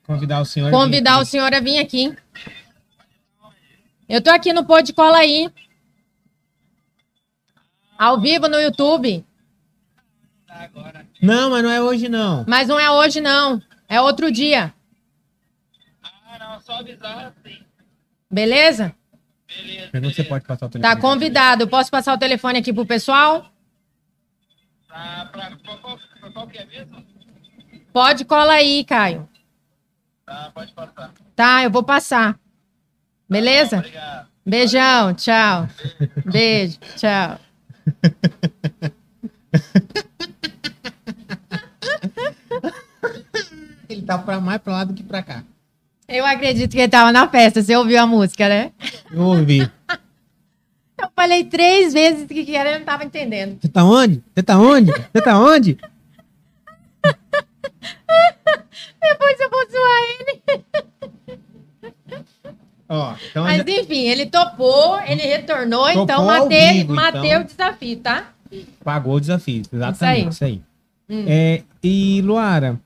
[SPEAKER 1] Convidar o senhor.
[SPEAKER 2] convidar o senhor a vir aqui. Eu tô aqui no Pode Cola aí. Ao vivo no YouTube.
[SPEAKER 1] Não, mas não é hoje não.
[SPEAKER 2] Mas não é hoje, não. É outro dia.
[SPEAKER 3] Ah, não, só avisar sim.
[SPEAKER 2] Beleza?
[SPEAKER 3] Beleza.
[SPEAKER 1] Pergunta se você pode passar o telefone.
[SPEAKER 2] Tá convidado. Eu posso passar o telefone aqui pro pessoal?
[SPEAKER 3] Tá, pra, pra, qual, pra qual que é mesmo?
[SPEAKER 2] Pode cola aí, Caio.
[SPEAKER 3] Tá, pode passar.
[SPEAKER 2] Tá, eu vou passar. Beleza?
[SPEAKER 3] Obrigado.
[SPEAKER 2] Beijão, tchau. Beijo, tchau.
[SPEAKER 1] Ele tá pra mais pra lá do que pra cá.
[SPEAKER 2] Eu acredito que ele tava na festa. Você ouviu a música, né?
[SPEAKER 1] Eu ouvi.
[SPEAKER 2] Eu falei três vezes que que era, eu não tava entendendo.
[SPEAKER 1] Você tá onde? Você tá onde? Você tá onde? [LAUGHS]
[SPEAKER 2] Depois eu vou zoar ele.
[SPEAKER 1] Ó, então
[SPEAKER 2] Mas
[SPEAKER 1] já-
[SPEAKER 2] enfim, ele topou, ele retornou,
[SPEAKER 1] Topou
[SPEAKER 2] então matei,
[SPEAKER 1] vivo,
[SPEAKER 2] matei
[SPEAKER 1] então.
[SPEAKER 2] o desafio, tá?
[SPEAKER 1] pagou o desafio. Exatamente, isso aí.
[SPEAKER 2] Hum.
[SPEAKER 1] É, e Luara,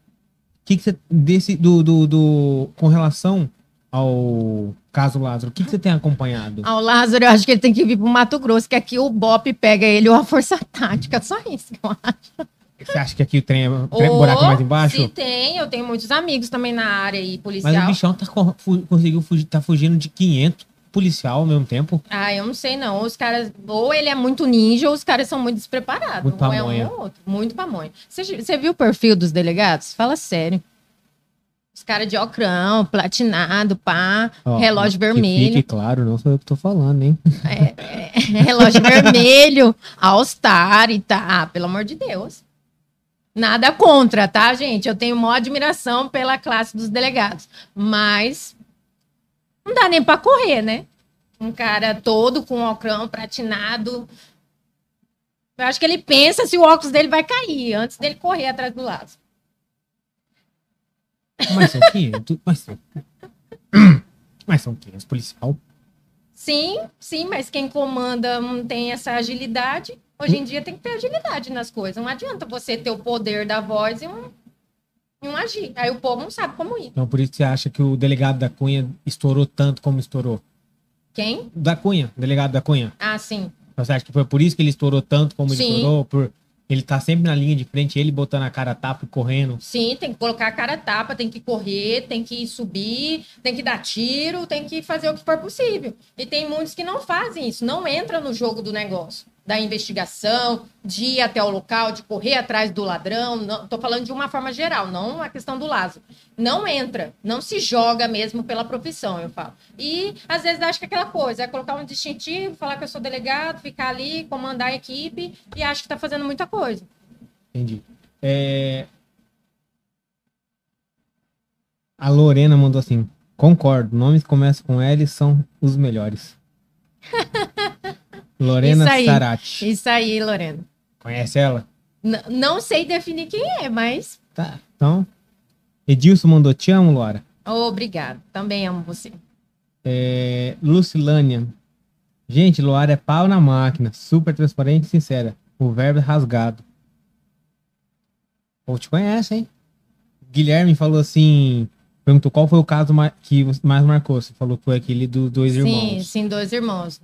[SPEAKER 1] que que você desse do, do, do com relação ao caso Lázaro, o que, que você tem acompanhado?
[SPEAKER 2] Ao Lázaro, eu acho que ele tem que vir pro Mato Grosso, que aqui o BOP pega ele ou a Força Tática, só isso que eu acho.
[SPEAKER 1] Você acha que aqui o trem é o trem é buraco mais embaixo?
[SPEAKER 2] Se tem, eu tenho muitos amigos também na área e
[SPEAKER 1] Mas
[SPEAKER 2] policial.
[SPEAKER 1] o bichão tá, conseguiu fugir, tá fugindo de 500 policial ao mesmo tempo.
[SPEAKER 2] Ah, eu não sei não. Os caras, ou ele é muito ninja, ou os caras são muito despreparados.
[SPEAKER 1] Muito
[SPEAKER 2] ou é um
[SPEAKER 1] pamonha.
[SPEAKER 2] ou outro. Muito pamonha. Você, você viu o perfil dos delegados? Fala sério. Os caras de ocrão, platinado, pá,
[SPEAKER 1] Ó,
[SPEAKER 2] relógio vermelho.
[SPEAKER 1] Fique claro, não sou eu que tô falando, hein?
[SPEAKER 2] É, é, [LAUGHS] relógio vermelho, All-Star e tá. Ah, pelo amor de Deus. Nada contra, tá, gente? Eu tenho maior admiração pela classe dos delegados. Mas não dá nem pra correr, né? Um cara todo com ocrão pratinado. Eu acho que ele pensa se o óculos dele vai cair antes dele correr atrás do lado.
[SPEAKER 1] Mas são 500, [LAUGHS] mas são... Mas são 500 policial.
[SPEAKER 2] Sim, sim, mas quem comanda não tem essa agilidade. Hoje em dia tem que ter agilidade nas coisas. Não adianta você ter o poder da voz e um, e um agir. Aí o povo não sabe como ir.
[SPEAKER 1] Então por isso você acha que o delegado da Cunha estourou tanto como estourou?
[SPEAKER 2] Quem?
[SPEAKER 1] Da Cunha, delegado da Cunha.
[SPEAKER 2] Ah, sim.
[SPEAKER 1] Você acha que foi por isso que ele estourou tanto como ele
[SPEAKER 2] Sim.
[SPEAKER 1] estourou? Por ele tá sempre na linha de frente, ele botando a cara a tapa e correndo.
[SPEAKER 2] Sim, tem que colocar a cara a tapa, tem que correr, tem que subir, tem que dar tiro, tem que fazer o que for possível. E tem muitos que não fazem isso, não entra no jogo do negócio, da investigação, de ir até o local, de correr atrás do ladrão. Tô falando de uma forma geral, não a questão do Lázaro. Não entra, não se joga mesmo pela profissão, eu falo. E às vezes acho que é aquela coisa, é colocar um distintivo, falar que eu sou delegado, ficar ali, comandar a equipe e acho que tá fazendo muita coisa.
[SPEAKER 1] Entendi. É... A Lorena mandou assim: concordo, nomes que começam com L são os melhores. [LAUGHS] Lorena
[SPEAKER 2] Isso aí.
[SPEAKER 1] Sarati.
[SPEAKER 2] Isso aí, Lorena.
[SPEAKER 1] Conhece ela?
[SPEAKER 2] N- não sei definir quem é, mas
[SPEAKER 1] Tá. Então. Edilson mandou: Te amo, Laura.
[SPEAKER 2] obrigado. Também amo você.
[SPEAKER 1] É... Lucilânia. Gente, Luara é pau na máquina, super transparente e sincera. O verbo é rasgado. Pô, te conhece, hein? Guilherme falou assim. Perguntou qual foi o caso que mais marcou. Você falou que foi aquele dos dois
[SPEAKER 2] Sim,
[SPEAKER 1] irmãos.
[SPEAKER 2] sim, dois irmãos.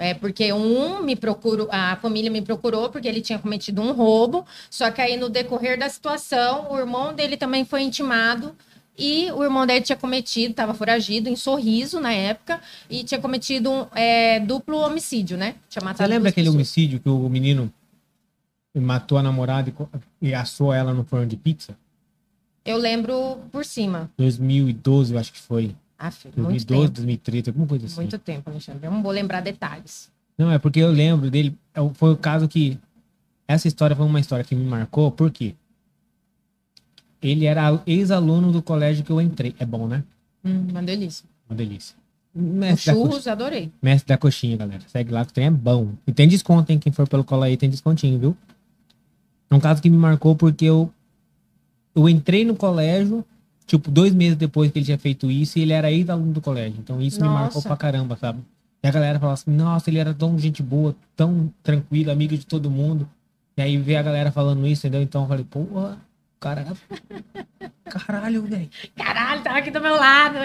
[SPEAKER 2] É porque um me procurou, a família me procurou porque ele tinha cometido um roubo. Só que aí no decorrer da situação, o irmão dele também foi intimado e o irmão dele tinha cometido, estava foragido em Sorriso na época e tinha cometido um é, duplo homicídio, né? Tinha matado
[SPEAKER 1] Você lembra aquele
[SPEAKER 2] pessoas.
[SPEAKER 1] homicídio que o menino matou a namorada e e assou ela no forno de pizza?
[SPEAKER 2] Eu lembro por cima.
[SPEAKER 1] 2012, eu acho que foi.
[SPEAKER 2] Aff, muito
[SPEAKER 1] 2012,
[SPEAKER 2] tempo.
[SPEAKER 1] 2013, alguma coisa assim.
[SPEAKER 2] Muito tempo, Alexandre. Eu não vou lembrar detalhes.
[SPEAKER 1] Não, é porque eu lembro dele. é Foi o caso que. Essa história foi uma história que me marcou, porque ele era ex-aluno do colégio que eu entrei. É bom, né?
[SPEAKER 2] Hum, uma delícia.
[SPEAKER 1] Uma delícia. Mestre coxinha,
[SPEAKER 2] churros, adorei.
[SPEAKER 1] mestre da coxinha, galera. Segue lá que o trem é bom. E tem desconto, hein? Quem for pelo cola aí tem descontinho, viu? É um caso que me marcou porque eu. Eu entrei no colégio, tipo, dois meses depois que ele tinha feito isso, e ele era ex-aluno do colégio. Então isso me marcou
[SPEAKER 2] Nossa.
[SPEAKER 1] pra caramba, sabe? E a galera falava assim, nossa, ele era tão gente boa, tão tranquilo, amigo de todo mundo. E aí ver a galera falando isso, entendeu? Então eu falei, porra, cara. Caralho, velho.
[SPEAKER 2] Caralho, tava aqui do meu lado.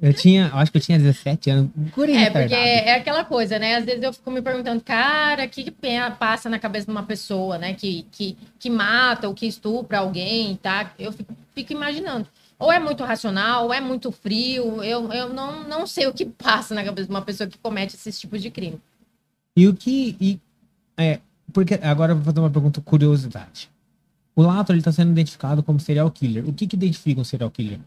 [SPEAKER 1] Eu tinha, eu acho que eu tinha 17 anos. Gurinho
[SPEAKER 2] É, porque é aquela coisa, né? Às vezes eu fico me perguntando, cara, o que, passa na cabeça de uma pessoa, né? Que, que, que mata ou que estupra alguém, tá? Eu fico, fico imaginando. Ou é muito racional, ou é muito frio. Eu, eu não, não sei o que passa na cabeça de uma pessoa que comete esses tipos de crime.
[SPEAKER 1] E o que. E, é, porque agora eu vou fazer uma pergunta curiosidade. O Lato está sendo identificado como serial killer. O que, que identifica um serial killer?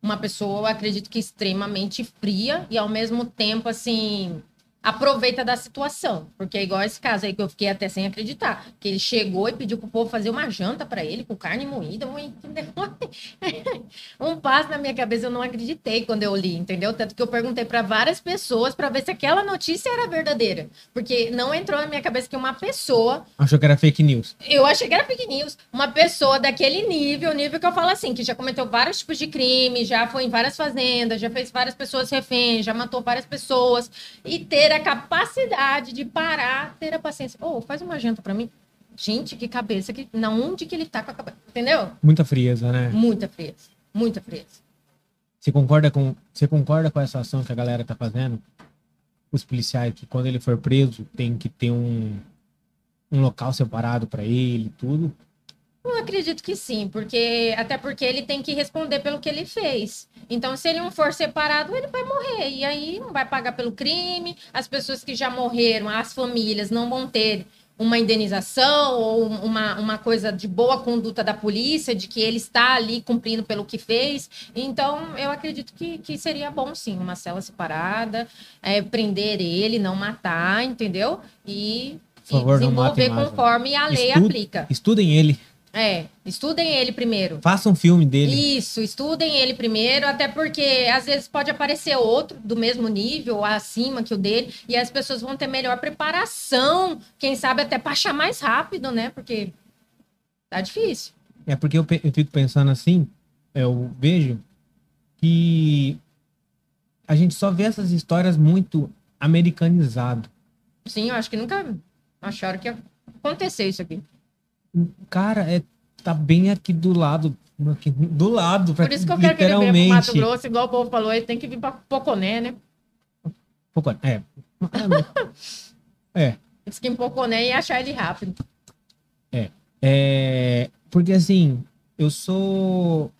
[SPEAKER 2] Uma pessoa, acredito que extremamente fria e ao mesmo tempo, assim, aproveita da situação. Porque é igual esse caso aí que eu fiquei até sem acreditar. Que ele chegou e pediu pro povo fazer uma janta para ele com carne moída. [LAUGHS] Um passo na minha cabeça, eu não acreditei quando eu li, entendeu? Tanto que eu perguntei para várias pessoas para ver se aquela notícia era verdadeira. Porque não entrou na minha cabeça que uma pessoa
[SPEAKER 1] Achou que era fake news.
[SPEAKER 2] eu achei que era fake news. Uma pessoa daquele nível, nível que eu falo assim, que já cometeu vários tipos de crime, já foi em várias fazendas, já fez várias pessoas reféns, já matou várias pessoas. E ter a capacidade de parar, ter a paciência. Ô, faz uma janta pra mim. Gente, que cabeça, que, na onde que ele tá com a cabeça? Entendeu?
[SPEAKER 1] Muita frieza, né?
[SPEAKER 2] Muita frieza. Muita frieza.
[SPEAKER 1] Você concorda com, você concorda com essa ação que a galera tá fazendo? Os policiais, que quando ele for preso, tem que ter um, um local separado para ele, tudo.
[SPEAKER 2] Eu acredito que sim, porque até porque ele tem que responder pelo que ele fez. Então, se ele não for separado, ele vai morrer. E aí não vai pagar pelo crime. As pessoas que já morreram, as famílias, não vão ter uma indenização ou uma, uma coisa de boa conduta da polícia, de que ele está ali cumprindo pelo que fez. Então, eu acredito que, que seria bom, sim, uma cela separada, é, prender ele, não matar, entendeu? E,
[SPEAKER 1] Por favor,
[SPEAKER 2] e desenvolver
[SPEAKER 1] mais,
[SPEAKER 2] conforme a lei
[SPEAKER 1] Estude-
[SPEAKER 2] aplica.
[SPEAKER 1] Estudem ele.
[SPEAKER 2] É, estudem ele primeiro.
[SPEAKER 1] Façam um filme dele.
[SPEAKER 2] Isso, estudem ele primeiro, até porque às vezes pode aparecer outro do mesmo nível, ou acima que o dele, e as pessoas vão ter melhor preparação, quem sabe até para achar mais rápido, né? Porque tá difícil.
[SPEAKER 1] É porque eu, pe- eu fico pensando assim, eu vejo que a gente só vê essas histórias muito americanizado.
[SPEAKER 2] Sim, eu acho que nunca. Acharam que ia acontecer isso aqui.
[SPEAKER 1] Cara, é, tá bem aqui do lado. aqui do lado,
[SPEAKER 2] Por isso que eu quero que ele venha pro. Mato Grosso, igual o povo falou, ele tem que vir pra Poconé, né?
[SPEAKER 1] Pouco- É. É.
[SPEAKER 2] Diz que em Poconé ia achar ele rápido.
[SPEAKER 1] É, porque assim, eu sou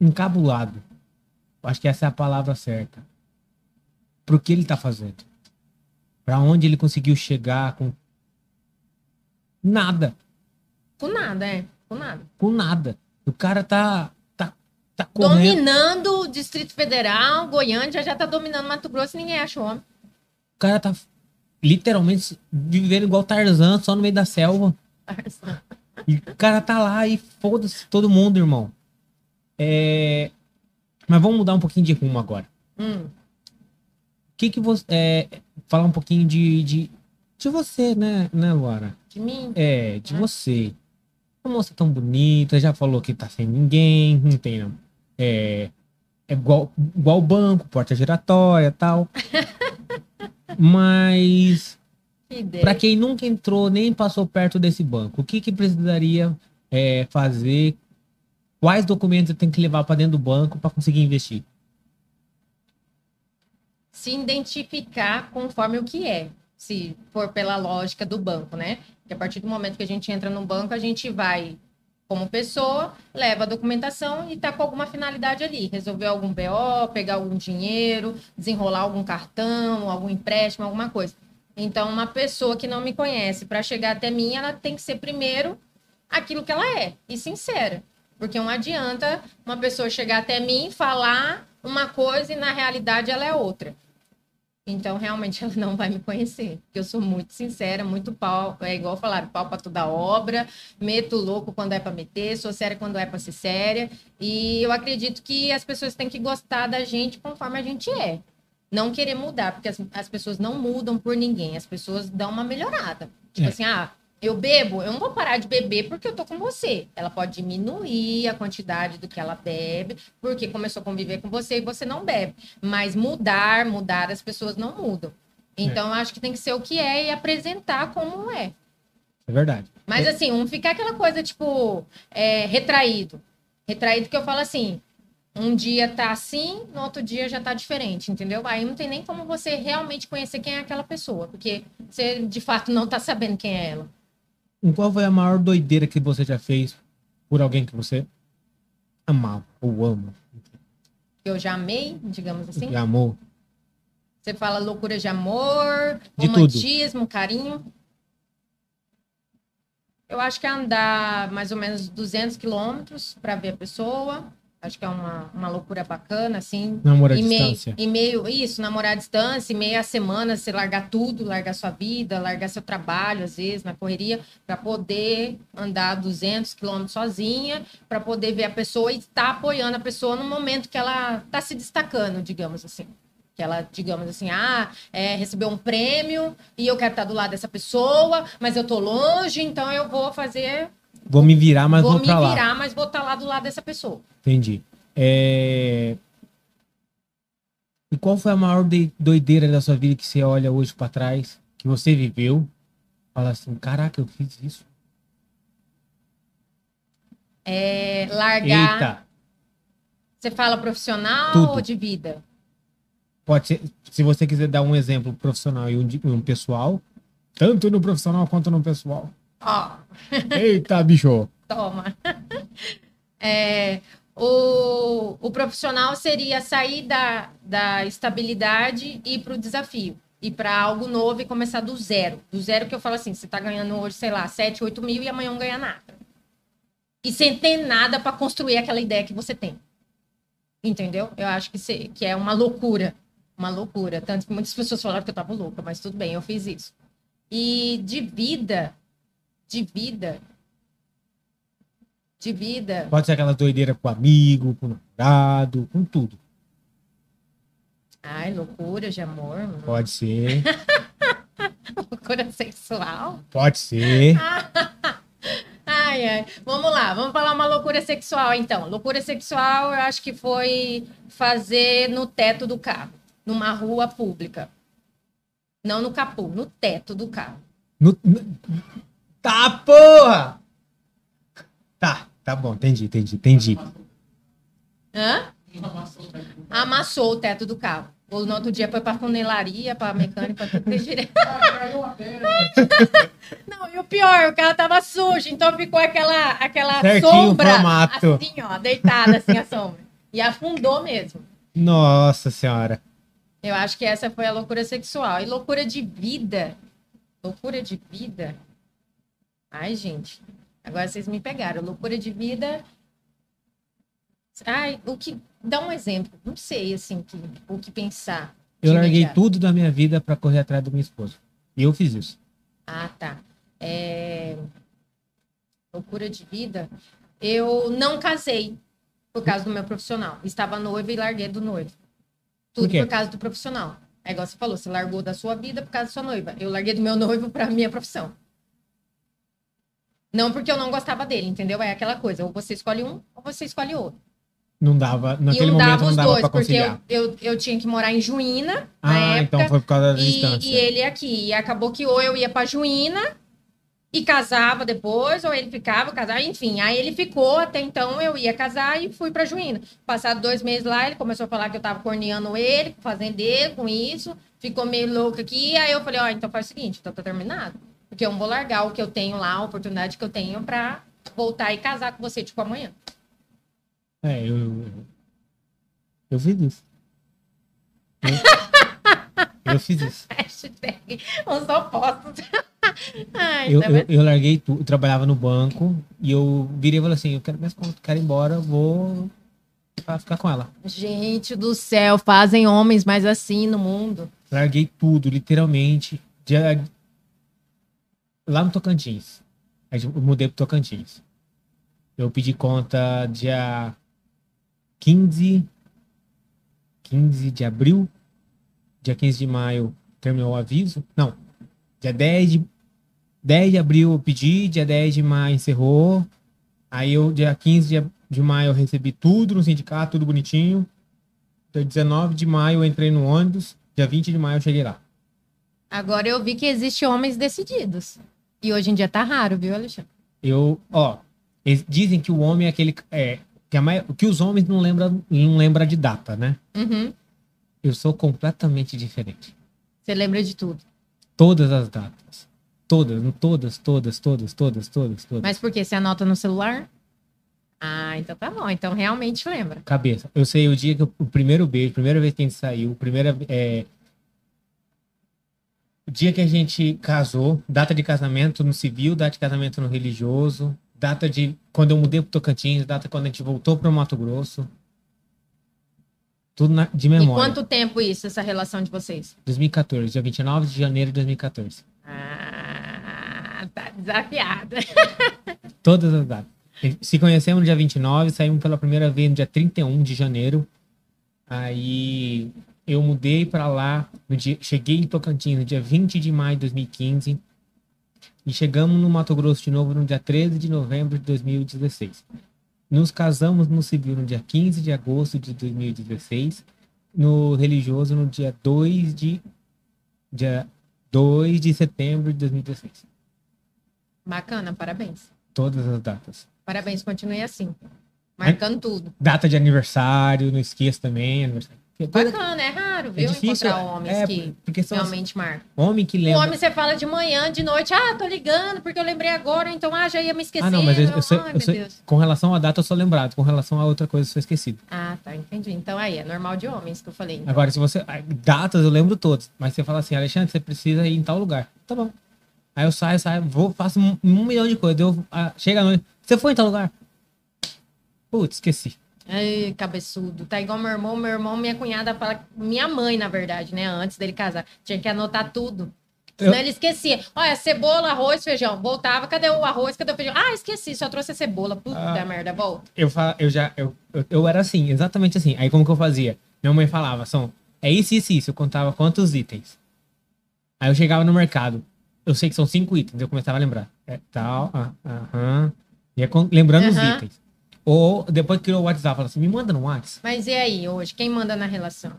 [SPEAKER 1] encabulado. Acho que essa é a palavra certa. Pro que ele tá fazendo. Pra onde ele conseguiu chegar com nada,
[SPEAKER 2] Com nada, é. Com nada.
[SPEAKER 1] com nada. O cara tá tá tá correndo.
[SPEAKER 2] Dominando o Distrito Federal, Goiânia já, já tá dominando Mato Grosso e ninguém acha o homem.
[SPEAKER 1] O cara tá literalmente vivendo igual Tarzan, só no meio da selva. E o cara tá lá e foda-se todo mundo, irmão. É... Mas vamos mudar um pouquinho de rumo agora.
[SPEAKER 2] Hum.
[SPEAKER 1] O que que você... É... Falar um pouquinho de, de, de você, né, né, Luara?
[SPEAKER 2] De mim?
[SPEAKER 1] É, de
[SPEAKER 2] Né?
[SPEAKER 1] você. Uma moça tão bonita, já falou que tá sem ninguém, não tem... É, é igual, igual banco, porta giratória tal. [LAUGHS] Mas...
[SPEAKER 2] Que.
[SPEAKER 1] Para quem nunca entrou nem passou perto desse banco, o que, que precisaria é, fazer? Quais documentos você tem que levar para dentro do banco para conseguir investir?
[SPEAKER 2] se identificar conforme o que é, se for pela lógica do banco, né? Que a partir do momento que a gente entra no banco, a gente vai como pessoa, leva a documentação e tá com alguma finalidade ali, resolver algum BO, pegar algum dinheiro, desenrolar algum cartão, algum empréstimo, alguma coisa. Então, uma pessoa que não me conhece, para chegar até mim, ela tem que ser primeiro aquilo que ela é e sincera. Porque não adianta uma pessoa chegar até mim, falar uma coisa e na realidade ela é outra. Então, realmente, [LAUGHS] ela não vai me conhecer. Porque eu sou muito sincera, muito pau. É igual falaram, pau para toda obra. Meto louco quando é para meter, sou séria quando é para ser séria. E eu acredito que as pessoas têm que gostar da gente conforme a gente é. Não querer mudar, porque as, as pessoas não mudam por ninguém. As pessoas dão uma melhorada. Tipo
[SPEAKER 1] É.
[SPEAKER 2] assim, ah, eu bebo, eu não vou parar de beber porque eu tô com você. Ela pode diminuir a quantidade do que ela bebe, porque começou a conviver com você e você não bebe. Mas mudar, mudar, as pessoas não mudam. Então, eu acho que tem que ser o que é e apresentar como é.
[SPEAKER 1] É verdade.
[SPEAKER 2] Mas assim, não ficar aquela coisa, tipo, é, retraído. Retraído que eu falo assim, um dia tá assim, no outro dia já tá diferente, entendeu? Aí não tem nem como você realmente conhecer quem é aquela pessoa, porque você de fato não tá sabendo quem é ela.
[SPEAKER 1] Qual foi a maior doideira que você já fez por alguém que você amava ou ama?
[SPEAKER 2] Eu já amei, digamos assim.
[SPEAKER 1] Que amou?
[SPEAKER 2] Você fala loucura de amor,
[SPEAKER 1] De
[SPEAKER 2] romantismo, carinho. Eu acho que é andar mais ou menos 200 quilômetros para ver a pessoa. Acho que é uma, uma loucura bacana, assim.
[SPEAKER 1] Namoro à
[SPEAKER 2] meio,
[SPEAKER 1] distância.
[SPEAKER 2] e meio, isso, namorar à distância, e meia semana você largar tudo, largar sua vida, largar seu trabalho, às vezes, na correria, para poder andar 200 quilômetros sozinha, para poder ver a pessoa e estar apoiando a pessoa no momento que ela está se destacando, digamos assim. Que ela, digamos assim, ah, é, recebeu um prêmio e eu quero estar do lado dessa pessoa, mas eu tô longe, então eu vou fazer,
[SPEAKER 1] Vou me virar, mas
[SPEAKER 2] vou
[SPEAKER 1] vou
[SPEAKER 2] me
[SPEAKER 1] pra lá.
[SPEAKER 2] virar, mas vou estar lá do lado dessa pessoa.
[SPEAKER 1] Entendi. É... E qual foi a maior de- doideira da sua vida que você olha hoje pra trás, que você viveu? Fala assim, caraca, eu fiz isso.
[SPEAKER 2] É, largar.
[SPEAKER 1] Eita,
[SPEAKER 2] Você fala profissional
[SPEAKER 1] Tudo.
[SPEAKER 2] ou de vida?
[SPEAKER 1] pode ser, se você quiser dar um exemplo profissional e um, um pessoal, tanto no profissional quanto no pessoal.
[SPEAKER 2] Ó,
[SPEAKER 1] Eita, bicho. [LAUGHS]
[SPEAKER 2] toma. [LAUGHS] É, o, o profissional seria sair da, da estabilidade e ir para o desafio. Ir para algo novo e começar do zero. Do zero que eu falo assim, você está ganhando hoje, sei lá, 7, 8 mil e amanhã não ganha nada. E sem ter nada para construir aquela ideia que você tem. Entendeu? Eu acho que, que é uma loucura. Uma loucura. Tanto que muitas pessoas falaram que eu tava louca, mas tudo bem, eu fiz isso. E de vida, de vida, de vida,
[SPEAKER 1] Pode ser aquela doideira com amigo, com namorado, com tudo.
[SPEAKER 2] ai, loucura de amor,
[SPEAKER 1] Pode ser, [LAUGHS]
[SPEAKER 2] loucura sexual.
[SPEAKER 1] pode ser. [LAUGHS]
[SPEAKER 2] Ai, ai. Vamos lá, vamos falar uma loucura sexual, então. Loucura sexual, eu acho que foi fazer no teto do carro, numa rua pública. Não no capô, no teto do carro.
[SPEAKER 1] No- no- Tá, porra! Tá, tá bom, entendi, entendi, entendi.
[SPEAKER 2] Hã? Amassou o teto do carro. Ou no outro dia foi pra funelaria, pra mecânica, pra tudo direito. [LAUGHS] [LAUGHS] Não, e o pior, o carro tava sujo, então ficou aquela, aquela
[SPEAKER 1] Certinho
[SPEAKER 2] sombra.
[SPEAKER 1] formato.
[SPEAKER 2] Assim, ó, deitada assim a sombra. E afundou mesmo.
[SPEAKER 1] Nossa senhora.
[SPEAKER 2] Eu acho que essa foi a loucura sexual. E loucura de vida. Loucura de vida. Ai, gente. Agora vocês me pegaram. Loucura de vida. Ai, o que. Dá um exemplo. Não sei, assim, que, o que pensar.
[SPEAKER 1] Eu larguei
[SPEAKER 2] imediato.
[SPEAKER 1] tudo da minha vida pra correr atrás do meu esposo. E eu fiz isso.
[SPEAKER 2] Ah, tá. É... Loucura de vida. Eu não casei por causa do meu profissional. Estava noiva e larguei do noivo. Tudo
[SPEAKER 1] Por
[SPEAKER 2] por causa do profissional. É igual você falou, você largou da sua vida por causa da sua noiva. Eu larguei do meu noivo para minha profissão. Não porque eu não gostava dele, entendeu? É aquela coisa, ou você escolhe um, ou você escolhe outro.
[SPEAKER 1] Não dava, naquele
[SPEAKER 2] eu
[SPEAKER 1] momento
[SPEAKER 2] dava
[SPEAKER 1] não
[SPEAKER 2] os
[SPEAKER 1] dava
[SPEAKER 2] dois,
[SPEAKER 1] pra
[SPEAKER 2] porque
[SPEAKER 1] conciliar.
[SPEAKER 2] eu, eu, eu tinha que morar em Juína, na
[SPEAKER 1] Ah,
[SPEAKER 2] época.
[SPEAKER 1] então foi por causa da distância.
[SPEAKER 2] e ele aqui. E acabou que ou eu ia pra Juína e casava depois, ou ele ficava, casava, enfim. Aí ele ficou, até então eu ia casar e fui pra Juína. Passado dois meses lá, ele começou a falar que eu tava corneando ele, com o fazendeiro, com isso. Ficou meio louco aqui. Aí eu falei, ó, então faz o seguinte, então tá terminado. Porque eu não vou largar o que eu tenho lá, a oportunidade que eu tenho pra voltar e casar com você, tipo, amanhã.
[SPEAKER 1] É, eu, eu, eu fiz isso. Eu, eu fiz isso. [LAUGHS]
[SPEAKER 2] Hashtag os opostos. [LAUGHS] Ai,
[SPEAKER 1] Eu,
[SPEAKER 2] tá
[SPEAKER 1] eu, eu larguei tudo, eu trabalhava no banco e eu virei e falei assim, eu quero minhas contas, quero ir embora, vou ficar com ela.
[SPEAKER 2] Gente do céu, fazem homens mais assim no mundo.
[SPEAKER 1] Larguei tudo, literalmente. Lá no Tocantins. Aí Eu mudei pro Tocantins. Eu pedi conta dia 15, 15 de abril. Dia 15 de maio terminou o aviso. Não, dia 10 de, 10 de abril eu pedi, dia 10 de maio encerrou. Aí eu, dia 15 de, de maio, eu recebi tudo no sindicato, tudo bonitinho. Dia 19 de maio eu entrei no ônibus. Dia 20 de maio eu cheguei lá.
[SPEAKER 2] Agora eu vi que existe homens decididos. E hoje em dia tá raro, viu, Alexandre?
[SPEAKER 1] Eu, ó, eles dizem que o homem é aquele. É, que, a mai- que os homens não lembram não lembra de data, né?
[SPEAKER 2] Uhum.
[SPEAKER 1] Eu sou completamente diferente.
[SPEAKER 2] Você lembra de tudo.
[SPEAKER 1] Todas as datas. Todas, todas, todas, todas, todas, todas, todas.
[SPEAKER 2] Mas por quê? Você anota no celular? Ah, então tá bom. Então realmente lembra.
[SPEAKER 1] Cabeça. Eu sei o dia que eu- o primeiro beijo, primeira vez que a gente saiu, primeira é, dia que a gente casou, data de casamento no civil, data de casamento no religioso, data de quando eu mudei pro Tocantins, data quando a gente voltou pro Mato Grosso. Tudo na- de
[SPEAKER 2] E
[SPEAKER 1] memória.
[SPEAKER 2] quanto tempo isso, essa relação de vocês?
[SPEAKER 1] 2014, dia 29 de janeiro de 2014.
[SPEAKER 2] Ah, tá desafiada. [LAUGHS]
[SPEAKER 1] Todas as datas. Se conhecemos no dia 29, saímos pela primeira vez no dia 31 de janeiro. Aí eu mudei para lá, no dia, cheguei em Tocantins no dia 20 de maio de 2015. E chegamos no Mato Grosso de novo no dia 13 de novembro de 2016. Nos casamos no civil no dia 15 de agosto de 2016. No religioso no dia 2 de, dia 2 de setembro de 2016.
[SPEAKER 2] Bacana, parabéns.
[SPEAKER 1] Todas as datas.
[SPEAKER 2] Parabéns, continue assim. Marcando tudo.
[SPEAKER 1] Data de aniversário, não esqueça também. Aniversário.
[SPEAKER 2] Bacana, é raro, viu?
[SPEAKER 1] difícil,
[SPEAKER 2] encontrar homens
[SPEAKER 1] é,
[SPEAKER 2] que
[SPEAKER 1] porque são
[SPEAKER 2] realmente marcam.
[SPEAKER 1] homem que
[SPEAKER 2] O
[SPEAKER 1] lembra.
[SPEAKER 2] homem você fala de manhã, de noite, ah, tô ligando porque eu lembrei agora, então ah, já ia me esquecer.
[SPEAKER 1] Ah, não, mas eu, eu sou,
[SPEAKER 2] Ai,
[SPEAKER 1] eu com relação à data eu sou lembrado, com relação a outra coisa eu sou esquecido.
[SPEAKER 2] Ah, tá, entendi. Então aí, é normal de homens que eu falei. então.
[SPEAKER 1] Agora, se você. ah, Datas eu lembro todas, mas você fala assim, Alexandre, você precisa ir em tal lugar. Tá bom. Aí eu saio, saio, vou, faço um, um milhão de coisas. Eu, ah, chega a noite. Você foi em tal lugar? Putz, esqueci.
[SPEAKER 2] Ai, cabeçudo. Tá igual meu irmão. Meu irmão, minha cunhada fala. Minha mãe, na verdade, né? Antes dele casar. Tinha que anotar tudo. Senão
[SPEAKER 1] Eu-
[SPEAKER 2] ele esquecia. Olha, cebola, arroz, feijão. Voltava, cadê o arroz? Cadê o feijão? Ah, esqueci, só trouxe a cebola. Puta
[SPEAKER 1] Ah.
[SPEAKER 2] merda, volta.
[SPEAKER 1] Eu, fa- eu já. Eu, eu, eu era assim, exatamente assim. Aí como que eu fazia? Minha mãe falava, são. É isso, isso, isso. Eu contava quantos itens. Aí eu chegava no mercado. Eu sei que são cinco itens. Eu começava a lembrar. É tal, ah, aham. Ia con- lembrando os
[SPEAKER 2] Aham.
[SPEAKER 1] itens. Ou depois criou o WhatsApp, falava assim: me manda no WhatsApp.
[SPEAKER 2] Mas e aí, hoje? Quem manda na relação?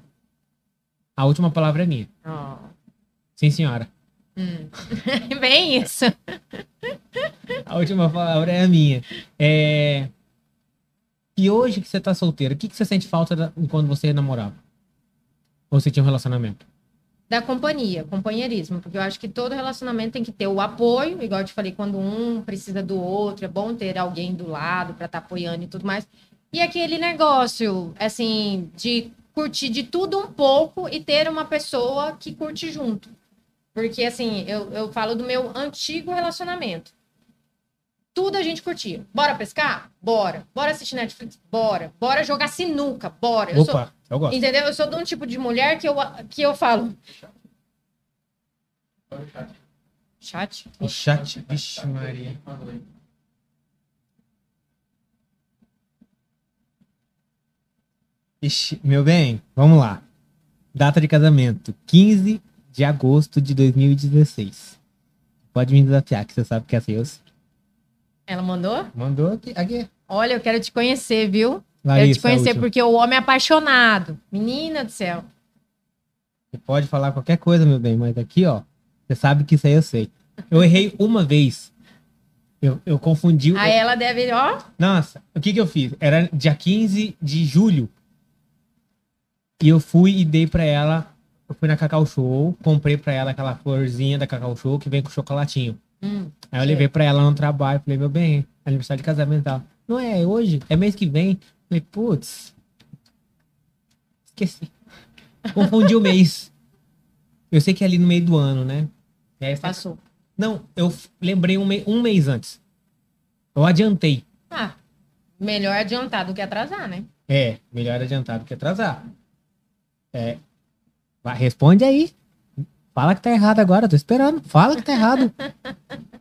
[SPEAKER 1] A última palavra é minha.
[SPEAKER 2] Ó.
[SPEAKER 1] Sim, senhora. [LAUGHS]
[SPEAKER 2] Bem isso.
[SPEAKER 1] A última palavra é a minha. É... E hoje que você tá solteira, o que, que você sente falta da- quando você namorava? Ou você tinha um relacionamento?
[SPEAKER 2] Da companhia, companheirismo, porque eu acho que todo relacionamento tem que ter o apoio, igual eu te falei, quando um precisa do outro, é bom ter alguém do lado para estar apoiando e tudo mais. E aquele negócio, assim, de curtir de tudo um pouco e ter uma pessoa que curte junto. Porque, assim, eu, eu falo do meu antigo relacionamento. Tudo a gente curtia. Bora pescar? Bora. Bora assistir Netflix? Bora. Bora jogar sinuca? Bora. Eu sou-
[SPEAKER 1] Opa, eu gosto.
[SPEAKER 2] Entendeu? Eu sou de um tipo de mulher que eu, que eu falo. Chat?
[SPEAKER 1] O chat, vixe Maria. Ixi, meu bem, vamos lá. Data de casamento, 15 de agosto de 2016. Pode me desafiar, que você sabe que é seu.
[SPEAKER 2] Ela mandou?
[SPEAKER 1] Mandou aqui. aqui.
[SPEAKER 2] Olha, eu quero te conhecer, viu? quero
[SPEAKER 1] Larissa,
[SPEAKER 2] te conhecer porque o homem é apaixonado. Menina do céu.
[SPEAKER 1] Você pode falar qualquer coisa, meu bem, mas aqui, ó, você sabe que isso aí eu sei. Eu errei [LAUGHS] uma vez. Eu, eu confundi. o-
[SPEAKER 2] Aí ela deve, ó.
[SPEAKER 1] Nossa, o que que eu fiz? Era dia 15 de julho. E eu fui e dei pra ela. Eu fui na Cacau Show, comprei pra ela aquela florzinha da Cacau Show que vem com chocolatinho.
[SPEAKER 2] Hum,
[SPEAKER 1] Aí eu levei pra ela no trabalho, falei, meu bem, aniversário de casamento e tal. Não é hoje, é mês que vem. Falei, putz. Esqueci. Confundi o mês. Eu sei que é ali no meio do ano, né? E aí,
[SPEAKER 2] passou.
[SPEAKER 1] não, eu lembrei um, um mês antes. Eu adiantei.
[SPEAKER 2] Ah, melhor adiantar do que atrasar, né?
[SPEAKER 1] É, melhor adiantar do que atrasar. É. Vai, responde aí. Fala que tá errado agora, tô esperando. Fala que tá errado. [LAUGHS]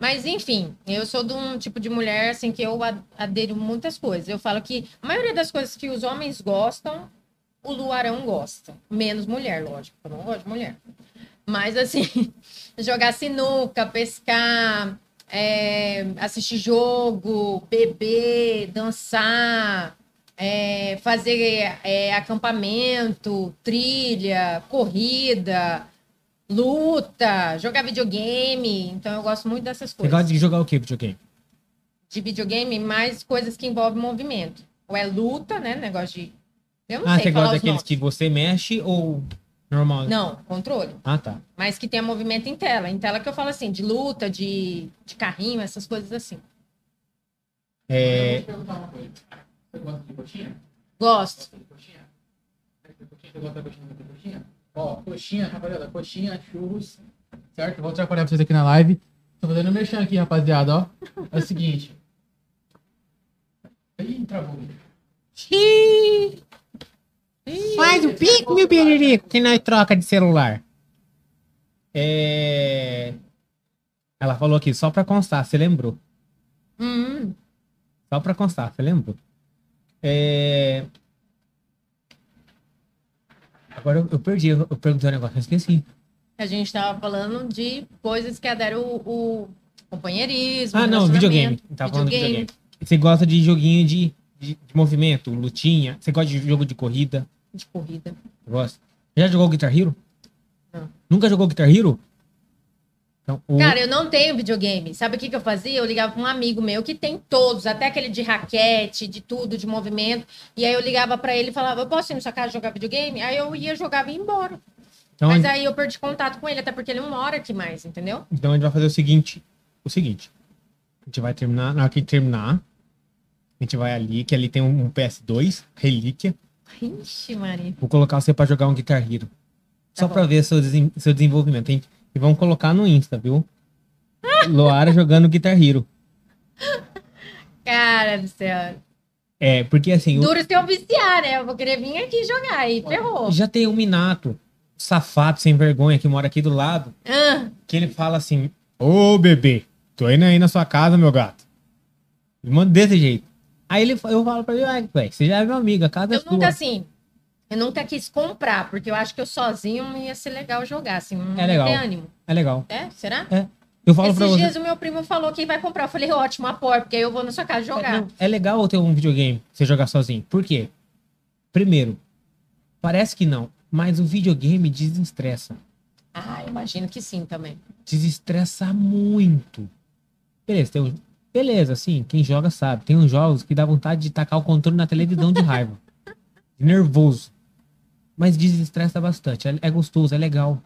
[SPEAKER 2] Mas, enfim, eu sou de um tipo de mulher, assim, que eu adero muitas coisas. Eu falo que a maioria das coisas que os homens gostam, o Luarão gosta. Menos mulher, lógico. Eu não gosto de mulher. Mas, assim, [LAUGHS] jogar sinuca, pescar, é, assistir jogo, beber, dançar, é, fazer é, acampamento, trilha, corrida, luta, jogar videogame. Então, eu gosto muito dessas
[SPEAKER 1] Você
[SPEAKER 2] coisas
[SPEAKER 1] gosta de jogar o quê, videogame?
[SPEAKER 2] de videogame, mais coisas que envolvem movimento. Ou é luta, né? Negócio de. Eu não
[SPEAKER 1] Ah,
[SPEAKER 2] sei
[SPEAKER 1] você gosta
[SPEAKER 2] os
[SPEAKER 1] daqueles
[SPEAKER 2] nomes.
[SPEAKER 1] que você mexe ou normal?
[SPEAKER 2] Não, controle.
[SPEAKER 1] Ah, tá.
[SPEAKER 2] Mas que tenha movimento em tela. Em tela que eu falo assim, de luta, de, de carrinho, essas coisas assim.
[SPEAKER 1] É,
[SPEAKER 4] Você gosta de coxinha?
[SPEAKER 2] Gosto.
[SPEAKER 4] De? Você gosta da coxinha? Ó, coxinha, rapaziada, coxinha, churros, certo? Vou trabalhar pra vocês aqui na live. Tô fazendo merchan aqui, rapaziada, ó. É o seguinte. Ih, travou.
[SPEAKER 1] Faz o pico, meu peririco, que nós troca de celular. É... Ela falou aqui, só pra constar, você lembrou.
[SPEAKER 2] Hum,
[SPEAKER 1] Só pra constar, você lembrou. É... Agora eu, eu perdi, eu, eu perguntei um negócio, eu esqueci.
[SPEAKER 2] a gente tava falando de coisas que aderam o, o companheirismo.
[SPEAKER 1] Ah, não, videogame. Tava falando de videogame. Você gosta de joguinho de, de, de movimento, lutinha? Você gosta de jogo de corrida?
[SPEAKER 2] De corrida.
[SPEAKER 1] Gosta? Já jogou Guitar Hero?
[SPEAKER 2] Não.
[SPEAKER 1] Nunca jogou Guitar Hero? Então, o...
[SPEAKER 2] Cara, eu não tenho videogame. Sabe o que, que eu fazia? Eu ligava pra um amigo meu que tem todos, até aquele de raquete, de tudo, de movimento. E aí eu ligava pra ele e falava: Eu posso ir na sua casa jogar videogame? Aí eu ia, jogava e ia embora.
[SPEAKER 1] então,
[SPEAKER 2] Mas aí eu perdi contato com ele, até porque ele não mora aqui mais, entendeu?
[SPEAKER 1] então a gente vai fazer o seguinte. O seguinte. A gente vai terminar. Na hora que terminar, a gente vai ali, que ali tem um, um PS2, relíquia.
[SPEAKER 2] Ixi, Maria.
[SPEAKER 1] Vou colocar você pra jogar um Guitar Hero. Só
[SPEAKER 2] bom.
[SPEAKER 1] pra ver seu, seu desenvolvimento. hein? E vamos colocar no Insta, viu? Loara jogando Guitar Hero.
[SPEAKER 2] Cara do céu.
[SPEAKER 1] É, porque assim,
[SPEAKER 2] Duro se eu viciar, né? Eu vou querer vir aqui jogar e ferrou.
[SPEAKER 1] já tem o Minato, safado, sem vergonha, que mora aqui do lado,
[SPEAKER 2] Ah,
[SPEAKER 1] que ele fala assim: Ô bebê, tô indo aí na sua casa, meu gato. Ele manda desse jeito. Aí ele, eu falo pra ele, ai, velho, você já é meu amigo, a casa é
[SPEAKER 2] eu
[SPEAKER 1] sua.
[SPEAKER 2] nunca, assim, eu nunca quis comprar, porque eu acho que eu sozinho não ia ser legal jogar, assim, não
[SPEAKER 1] É legal.
[SPEAKER 2] ânimo.
[SPEAKER 1] É legal.
[SPEAKER 2] É? Será?
[SPEAKER 1] Eu falo
[SPEAKER 2] Esses
[SPEAKER 1] você.
[SPEAKER 2] dias o meu primo falou que vai comprar. Eu falei, ótimo, apoio, porque aí eu vou na sua casa jogar.
[SPEAKER 1] Não, é legal ter um videogame, você jogar sozinho. Por quê? Primeiro, parece que não. Mas o videogame desestressa.
[SPEAKER 2] Ah, imagino que sim também.
[SPEAKER 1] Desestressa muito. Beleza, tem um... Beleza, assim, quem joga sabe. Tem uns jogos que dá vontade de tacar o controle na televisão de raiva. [LAUGHS] Nervoso. Mas desestressa bastante. É, é gostoso, é legal.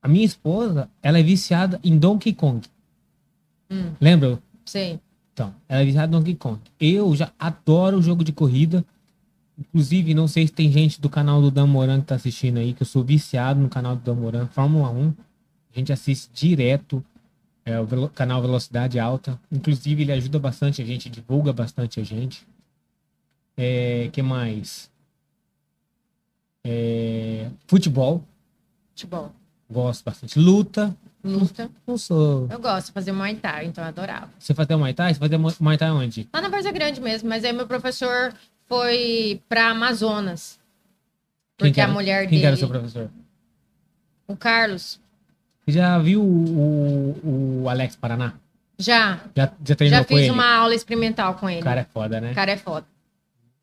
[SPEAKER 1] A minha esposa, ela é viciada em Donkey Kong.
[SPEAKER 2] Hum.
[SPEAKER 1] Lembra?
[SPEAKER 2] Sei.
[SPEAKER 1] Então, ela é viciada em Donkey Kong. Eu já adoro o jogo de corrida. Inclusive, não sei se tem gente do canal do Dan Moran que tá assistindo aí, que eu sou viciado no canal do Dan Moran, Fórmula 1. A gente assiste direto. É o velo- canal Velocidade Alta. Inclusive, ele ajuda bastante a gente, divulga bastante a gente. É, que mais? É, futebol.
[SPEAKER 2] Futebol.
[SPEAKER 1] Gosto bastante. Luta.
[SPEAKER 2] Luta.
[SPEAKER 1] Não sou.
[SPEAKER 2] Eu gosto de fazer Muay Thai, então eu adorava.
[SPEAKER 1] Você fazia Muay Thai? Você fazia Mu- Muay Thai onde?
[SPEAKER 2] Lá na Várzea Grande mesmo, mas aí meu professor foi pra Amazonas.
[SPEAKER 1] Quem
[SPEAKER 2] Porque
[SPEAKER 1] que
[SPEAKER 2] a
[SPEAKER 1] era-
[SPEAKER 2] mulher
[SPEAKER 1] Quem
[SPEAKER 2] dele,
[SPEAKER 1] que era o seu professor?
[SPEAKER 2] o Carlos,
[SPEAKER 1] já viu o, o, Alex Paraná?
[SPEAKER 2] já,
[SPEAKER 1] Já, já treinou
[SPEAKER 2] já fiz
[SPEAKER 1] ele?
[SPEAKER 2] uma aula experimental com ele.
[SPEAKER 1] O cara é foda, né?
[SPEAKER 2] O cara é foda.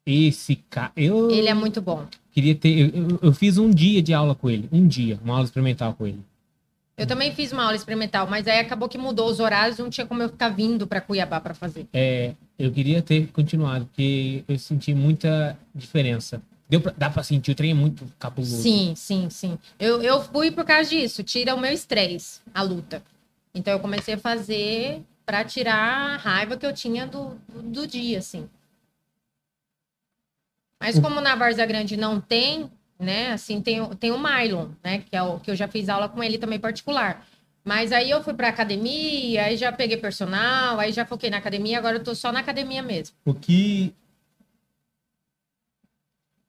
[SPEAKER 1] Esse cara. Eu
[SPEAKER 2] Ele é muito bom.
[SPEAKER 1] Queria ter. Eu, eu- fiz um dia de aula com ele. Um dia, uma aula experimental com ele.
[SPEAKER 2] Eu também fiz uma aula experimental, mas aí acabou que mudou os horários, não tinha como eu ficar vindo pra Cuiabá pra fazer.
[SPEAKER 1] É, eu queria ter continuado, porque eu senti muita diferença. Deu pra, dá pra sentir, o trem é muito cabuloso.
[SPEAKER 2] Sim, sim, sim. Eu, eu fui por causa disso, tira o meu estresse, a luta. Então eu comecei a fazer pra tirar a raiva que eu tinha do, do, do dia, assim. Mas como na Várzea Grande não tem, né? Assim, tem, o- tem o Mylon, né? Que é o que eu já fiz aula com ele também particular. Mas aí eu fui pra academia, aí já peguei personal, aí já foquei na academia, agora eu tô só na academia mesmo.
[SPEAKER 1] O que.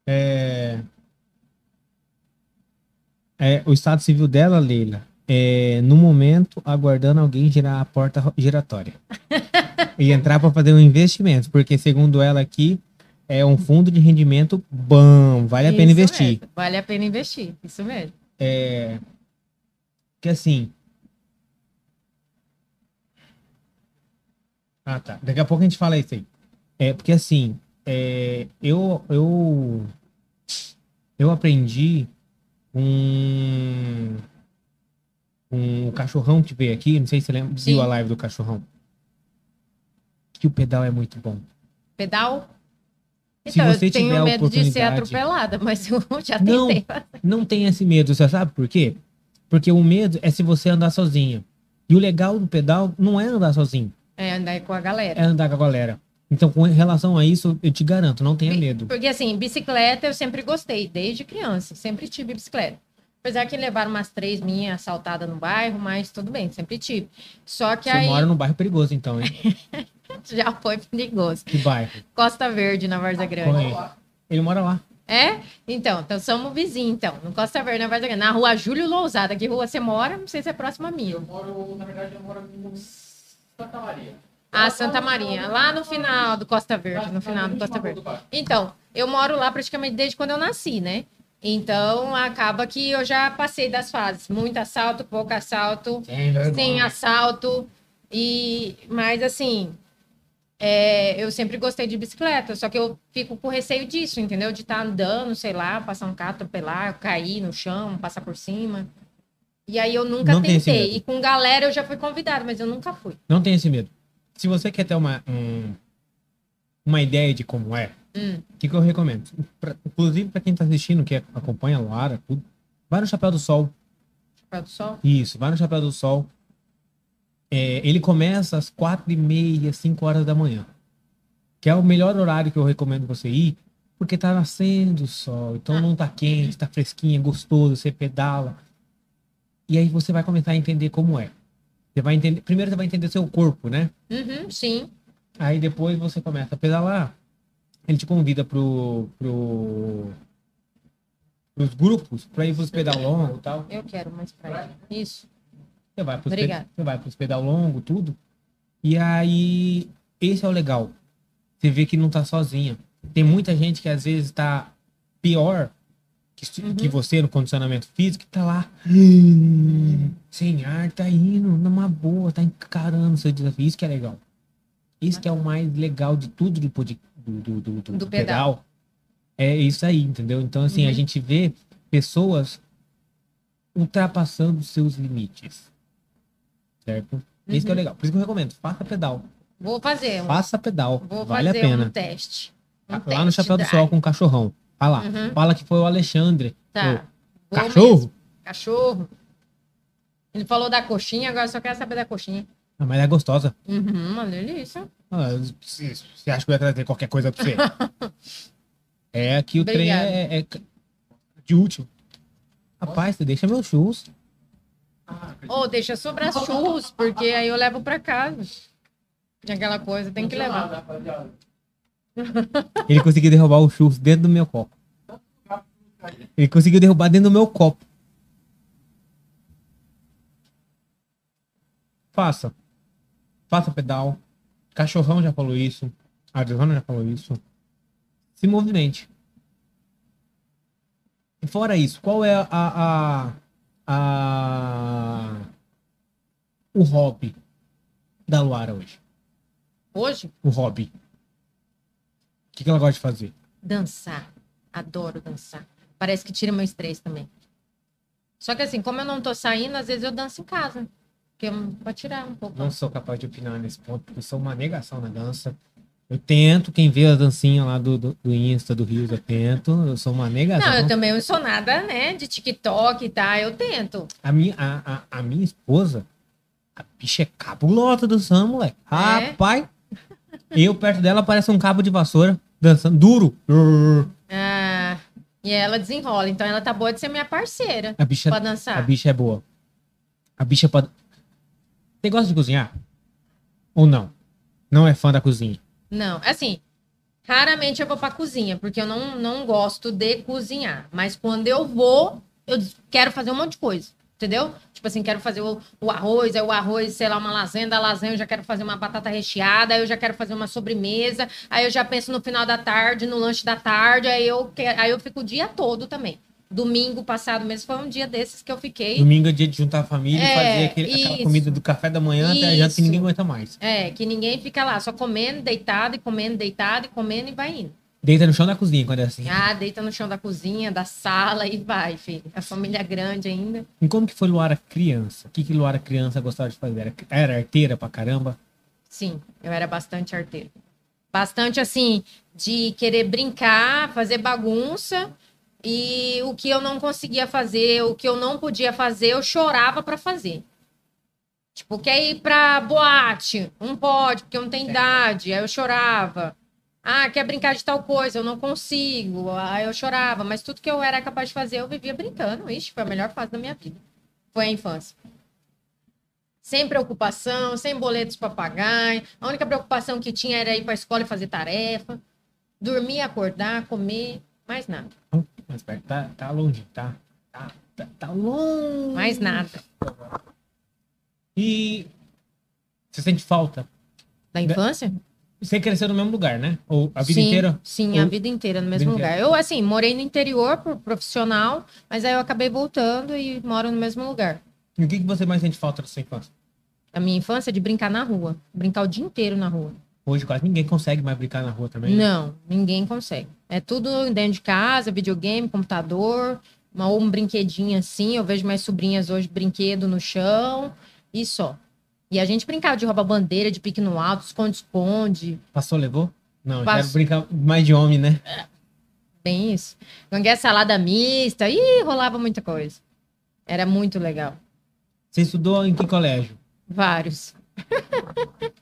[SPEAKER 1] É, é, o estado civil dela, Leila, é no momento aguardando alguém girar a porta giratória [LAUGHS] e entrar para fazer um investimento, porque segundo ela aqui é um fundo de rendimento bom, vale a pena
[SPEAKER 2] Isso
[SPEAKER 1] investir.
[SPEAKER 2] mesmo, Vale a pena investir, isso mesmo.
[SPEAKER 1] É, que assim. Ah, tá. Daqui a pouco a gente fala isso aí. É, porque assim, é, eu, eu, eu aprendi um, um cachorrão que veio aqui, não sei se você lembra,
[SPEAKER 2] Sim.
[SPEAKER 1] viu a live do cachorrão. Que o pedal é muito bom.
[SPEAKER 2] Pedal?
[SPEAKER 1] Se
[SPEAKER 2] Então,
[SPEAKER 1] você
[SPEAKER 2] eu tenho
[SPEAKER 1] tiver
[SPEAKER 2] medo de ser atropelada, mas [LAUGHS] eu já
[SPEAKER 1] Não.
[SPEAKER 2] tentei.
[SPEAKER 1] Não tenha esse medo, você sabe por quê? Porque o medo é se você andar sozinha. E o legal do pedal não é andar sozinho,
[SPEAKER 2] É, andar com a galera.
[SPEAKER 1] é andar com a galera. Então, com relação a isso, eu te garanto, não tenha medo.
[SPEAKER 2] Porque assim, bicicleta eu sempre gostei, desde criança. Sempre tive bicicleta. Apesar que levaram umas três minhas assaltadas no bairro, mas tudo bem, sempre tive. Só que
[SPEAKER 1] Você
[SPEAKER 2] aí
[SPEAKER 1] mora num bairro perigoso, então, hein? [LAUGHS]
[SPEAKER 2] já foi perigoso.
[SPEAKER 1] Que bairro?
[SPEAKER 2] Costa Verde, na Várzea Grande.
[SPEAKER 1] Põe. Ele mora lá.
[SPEAKER 2] É? Então, então somos vizinhos, então. No Costa Verde, na Várzea Grande. Na rua Júlio Lousada. Que rua você mora? Não sei se é próxima a minha.
[SPEAKER 4] Eu moro, na verdade, eu moro no Santa Maria.
[SPEAKER 2] Ah, Santa Maria. Lá no final do Costa Verde. No final do Costa Verde. Então, eu moro lá praticamente desde quando eu nasci, né? Então, acaba que eu já passei das fases. Muito assalto, pouco assalto, sem assalto. E, mas assim, é, eu sempre gostei de bicicleta, só que eu fico com receio disso, entendeu? De estar andando, sei lá, passar um carro, atropelar, cair no chão, passar por cima. E aí eu nunca
[SPEAKER 1] Não tem
[SPEAKER 2] tentei. E com galera eu já fui convidada, mas eu nunca fui.
[SPEAKER 1] Não tenha esse medo. Se você quer ter uma, um- uma ideia de como é,
[SPEAKER 2] Hum.
[SPEAKER 1] o que, que eu recomendo? Pra- inclusive, para quem tá assistindo, que acompanha a Lara, tudo, vai no Chapéu do Sol.
[SPEAKER 2] Chapéu do sol.
[SPEAKER 1] Isso, vai no Chapéu do Sol. É, ele começa às quatro e meia, cinco horas da manhã. Que é o melhor horário que eu recomendo você ir, porque tá nascendo o sol. Então não tá quente, tá fresquinho, é gostoso, você pedala. E aí você vai começar a entender como é. Você vai entender, primeiro você vai entender seu corpo, né?
[SPEAKER 2] Uhum, sim.
[SPEAKER 1] Aí depois você começa a pedalar. Ele te convida pro, pro, pros grupos, para ir pros pedal longo e tal.
[SPEAKER 2] Eu quero mais praia. Isso.
[SPEAKER 1] Você vai pros, pe-
[SPEAKER 2] Obrigada.
[SPEAKER 1] você vai pros pedal longo, tudo. E aí, esse é o legal. Você vê que não tá sozinha. Tem muita gente que às vezes tá pior que,
[SPEAKER 2] Uhum.
[SPEAKER 1] que você no condicionamento físico, que tá lá hum, sem ar, tá indo numa boa, tá encarando seu desafio. Isso que é legal. Isso que é o mais legal de tudo do, pod- do, do, do, do-
[SPEAKER 2] do
[SPEAKER 1] pedal. É isso aí, entendeu? Então, assim, a
[SPEAKER 2] Uhum.
[SPEAKER 1] gente vê pessoas ultrapassando seus limites. Certo? Isso que é
[SPEAKER 2] Uhum.
[SPEAKER 1] legal. Por isso que eu recomendo, faça pedal.
[SPEAKER 2] Vou fazer. um-
[SPEAKER 1] Faça pedal.
[SPEAKER 2] Vou
[SPEAKER 1] vale a
[SPEAKER 2] fazer
[SPEAKER 1] pena.
[SPEAKER 2] um teste. Um
[SPEAKER 1] Lá
[SPEAKER 2] teste
[SPEAKER 1] no Chapéu do. Sol com o cachorrão. Lá.
[SPEAKER 2] Uhum.
[SPEAKER 1] Fala que foi o Alexandre.
[SPEAKER 2] Tá.
[SPEAKER 1] o cachorro?
[SPEAKER 2] mesmo. Cachorro. Ele falou da coxinha, agora só quero saber da coxinha.
[SPEAKER 1] Ah, mas é gostosa.
[SPEAKER 2] Uhum, uma delícia.
[SPEAKER 1] Ah, Você acha que eu ia trazer qualquer coisa pra você? [LAUGHS] é que o trem
[SPEAKER 2] Obrigada.
[SPEAKER 1] é, é de útil. Rapaz, você deixa meus churros.
[SPEAKER 2] Ou deixa sobrar churros, porque aí eu levo pra casa. Aquela coisa, tem que levar. [LAUGHS]
[SPEAKER 1] Ele conseguiu derrubar o churros dentro do meu copo. Ele conseguiu derrubar dentro do meu copo. Faça. Faça pedal. Cachorrão já falou isso. Adriano já falou isso. Se movimente. E fora isso, qual é a, a, a o hobby da Luara hoje?
[SPEAKER 2] Hoje,
[SPEAKER 1] O hobby. O que, que ela gosta de fazer?
[SPEAKER 2] dançar. Adoro dançar. Parece que tira meu estresse também. Só que assim, como eu não tô saindo, às vezes eu danço em casa. Porque eu- pra tirar um pouco.
[SPEAKER 1] Não sou capaz de opinar nesse ponto, porque eu sou uma negação na dança. Eu tento, quem vê a dancinha lá do, do, do Insta, do Rios, eu tento. Eu sou uma negação.
[SPEAKER 2] Não, eu também não sou nada, né, de TikTok e tá, eu tento.
[SPEAKER 1] a, minha, a, a, a minha esposa, a bicha é cabulosa dançando, moleque.
[SPEAKER 2] É?
[SPEAKER 1] Rapaz, eu perto dela parece um cabo de vassoura, dançando duro.
[SPEAKER 2] Ah, e ela desenrola, então ela tá boa de ser minha parceira
[SPEAKER 1] A bicha,
[SPEAKER 2] pra
[SPEAKER 1] a
[SPEAKER 2] dançar.
[SPEAKER 1] bicha é boa. A bicha pode. Você gosta de cozinhar? Ou não? Não é fã da cozinha?
[SPEAKER 2] Não, assim, raramente eu vou pra cozinha, porque eu não, não gosto de cozinhar. Mas quando eu vou, eu quero fazer um monte de coisa, entendeu? Tipo assim, quero fazer o, o arroz, aí o arroz, sei lá, uma lasanha, da lasanha eu já quero fazer uma batata recheada, aí eu já quero fazer uma sobremesa, aí eu já penso no final da tarde, no lanche da tarde, aí eu, que- aí eu fico o dia todo também. Domingo passado mesmo foi um dia desses que eu fiquei.
[SPEAKER 1] Domingo é dia de juntar a família e
[SPEAKER 2] É,
[SPEAKER 1] fazer aquele- aquela
[SPEAKER 2] isso.
[SPEAKER 1] comida do café da manhã até a janta que
[SPEAKER 2] Isso.
[SPEAKER 1] ninguém aguenta mais.
[SPEAKER 2] É, que ninguém fica lá só comendo, deitado, e comendo, deitado, e comendo e vai indo.
[SPEAKER 1] Deita no chão da cozinha quando é assim.
[SPEAKER 2] Ah, deita no chão da cozinha, da sala e vai, filho. A família é grande ainda.
[SPEAKER 1] E como que foi Luara criança? O que, que Luara criança gostava de fazer? Era, era arteira pra caramba?
[SPEAKER 2] Sim, eu era bastante arteiro. Bastante assim, de querer brincar, fazer bagunça. E o que eu não conseguia fazer, o que eu não podia fazer, eu chorava pra fazer. Tipo, quer ir pra boate? Não pode, porque eu não tenho idade. Aí eu chorava. Ah, quer brincar de tal coisa? Eu não consigo. Aí eu chorava. Mas tudo que eu era capaz de fazer, eu vivia brincando. Ixi, foi a melhor fase da minha vida. Foi a infância. Sem preocupação, sem boletos para pagar. A única preocupação que tinha era ir para a escola e fazer tarefa. Dormir, acordar, comer, mais nada.
[SPEAKER 1] Mas perto, tá, tá longe, tá? Tá, tá, tá longe.
[SPEAKER 2] Mais nada.
[SPEAKER 1] E você sente falta?
[SPEAKER 2] Da infância?
[SPEAKER 1] Você cresceu no mesmo lugar, né? Ou a vida
[SPEAKER 2] sim,
[SPEAKER 1] inteira?
[SPEAKER 2] Sim, a
[SPEAKER 1] Ou-
[SPEAKER 2] vida inteira no mesmo lugar. Eu, assim, morei no interior por profissional, mas aí eu acabei voltando e moro no mesmo lugar.
[SPEAKER 1] E o que, que você mais sente falta da sua infância?
[SPEAKER 2] A minha infância é de brincar na rua. Brincar o dia inteiro na rua.
[SPEAKER 1] Hoje quase ninguém consegue mais brincar na rua também. né?
[SPEAKER 2] Não, ninguém consegue. É tudo dentro de casa, videogame, computador, uma, ou um brinquedinho assim. Eu vejo minhas sobrinhas hoje, brinquedo no chão e só. E a gente brincava de roubar bandeira, de pique no alto, esconde-esconde,
[SPEAKER 1] Passou, levou? Não, já
[SPEAKER 2] Passou.
[SPEAKER 1] brincar mais de homem, né?
[SPEAKER 2] bem isso. Gangué salada mista, ih, rolava muita coisa. Era muito legal.
[SPEAKER 1] Você estudou em que colégio?
[SPEAKER 2] Vários. [LAUGHS]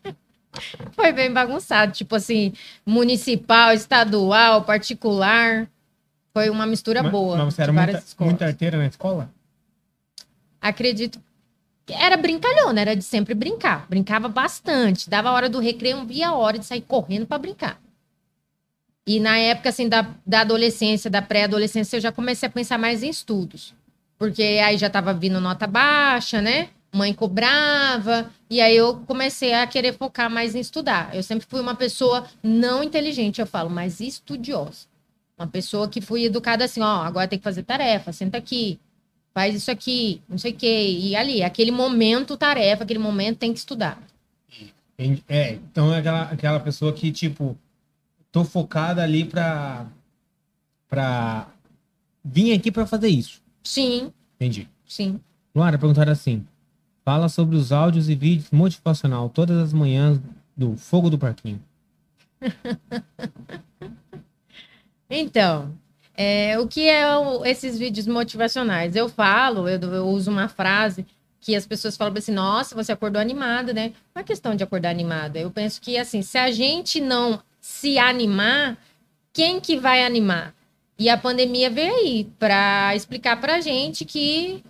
[SPEAKER 2] Foi bem bagunçado, tipo assim, municipal, estadual, particular. Foi uma mistura
[SPEAKER 1] Mas-
[SPEAKER 2] boa.
[SPEAKER 1] Mas você era muita, muita arteira na escola?
[SPEAKER 2] Acredito que era brincalhona, era de sempre brincar. Brincava bastante. Dava a hora do recreio, via a hora de sair correndo para brincar. E na época, assim, da, da adolescência, da pré-adolescência, eu já comecei a pensar mais em estudos. Porque aí já tava vindo nota baixa, né? Mãe cobrava. E aí eu comecei a querer focar mais em estudar. Eu sempre fui uma pessoa não inteligente, eu falo, mas estudiosa. Uma pessoa que fui educada assim, ó, agora tem que fazer tarefa, senta aqui, faz isso aqui, não sei o quê. E ali, aquele momento tarefa, aquele momento tem que estudar.
[SPEAKER 1] Entendi. É, então é aquela, aquela pessoa que, tipo, tô focada ali pra pra vir aqui pra fazer isso.
[SPEAKER 2] Sim,
[SPEAKER 1] Entendi.
[SPEAKER 2] sim.
[SPEAKER 1] Luara, perguntaram assim: fala sobre os áudios e vídeos motivacional todas as manhãs do Fogo do Parquinho. [LAUGHS]
[SPEAKER 2] Então, é, o que é o- esses vídeos motivacionais? Eu falo, eu, eu uso uma frase que as pessoas falam assim: nossa, você acordou animada, né? Não é questão de acordar animada. Eu penso que, assim, se a gente não se animar, quem que vai animar? E a pandemia veio aí para explicar pra gente que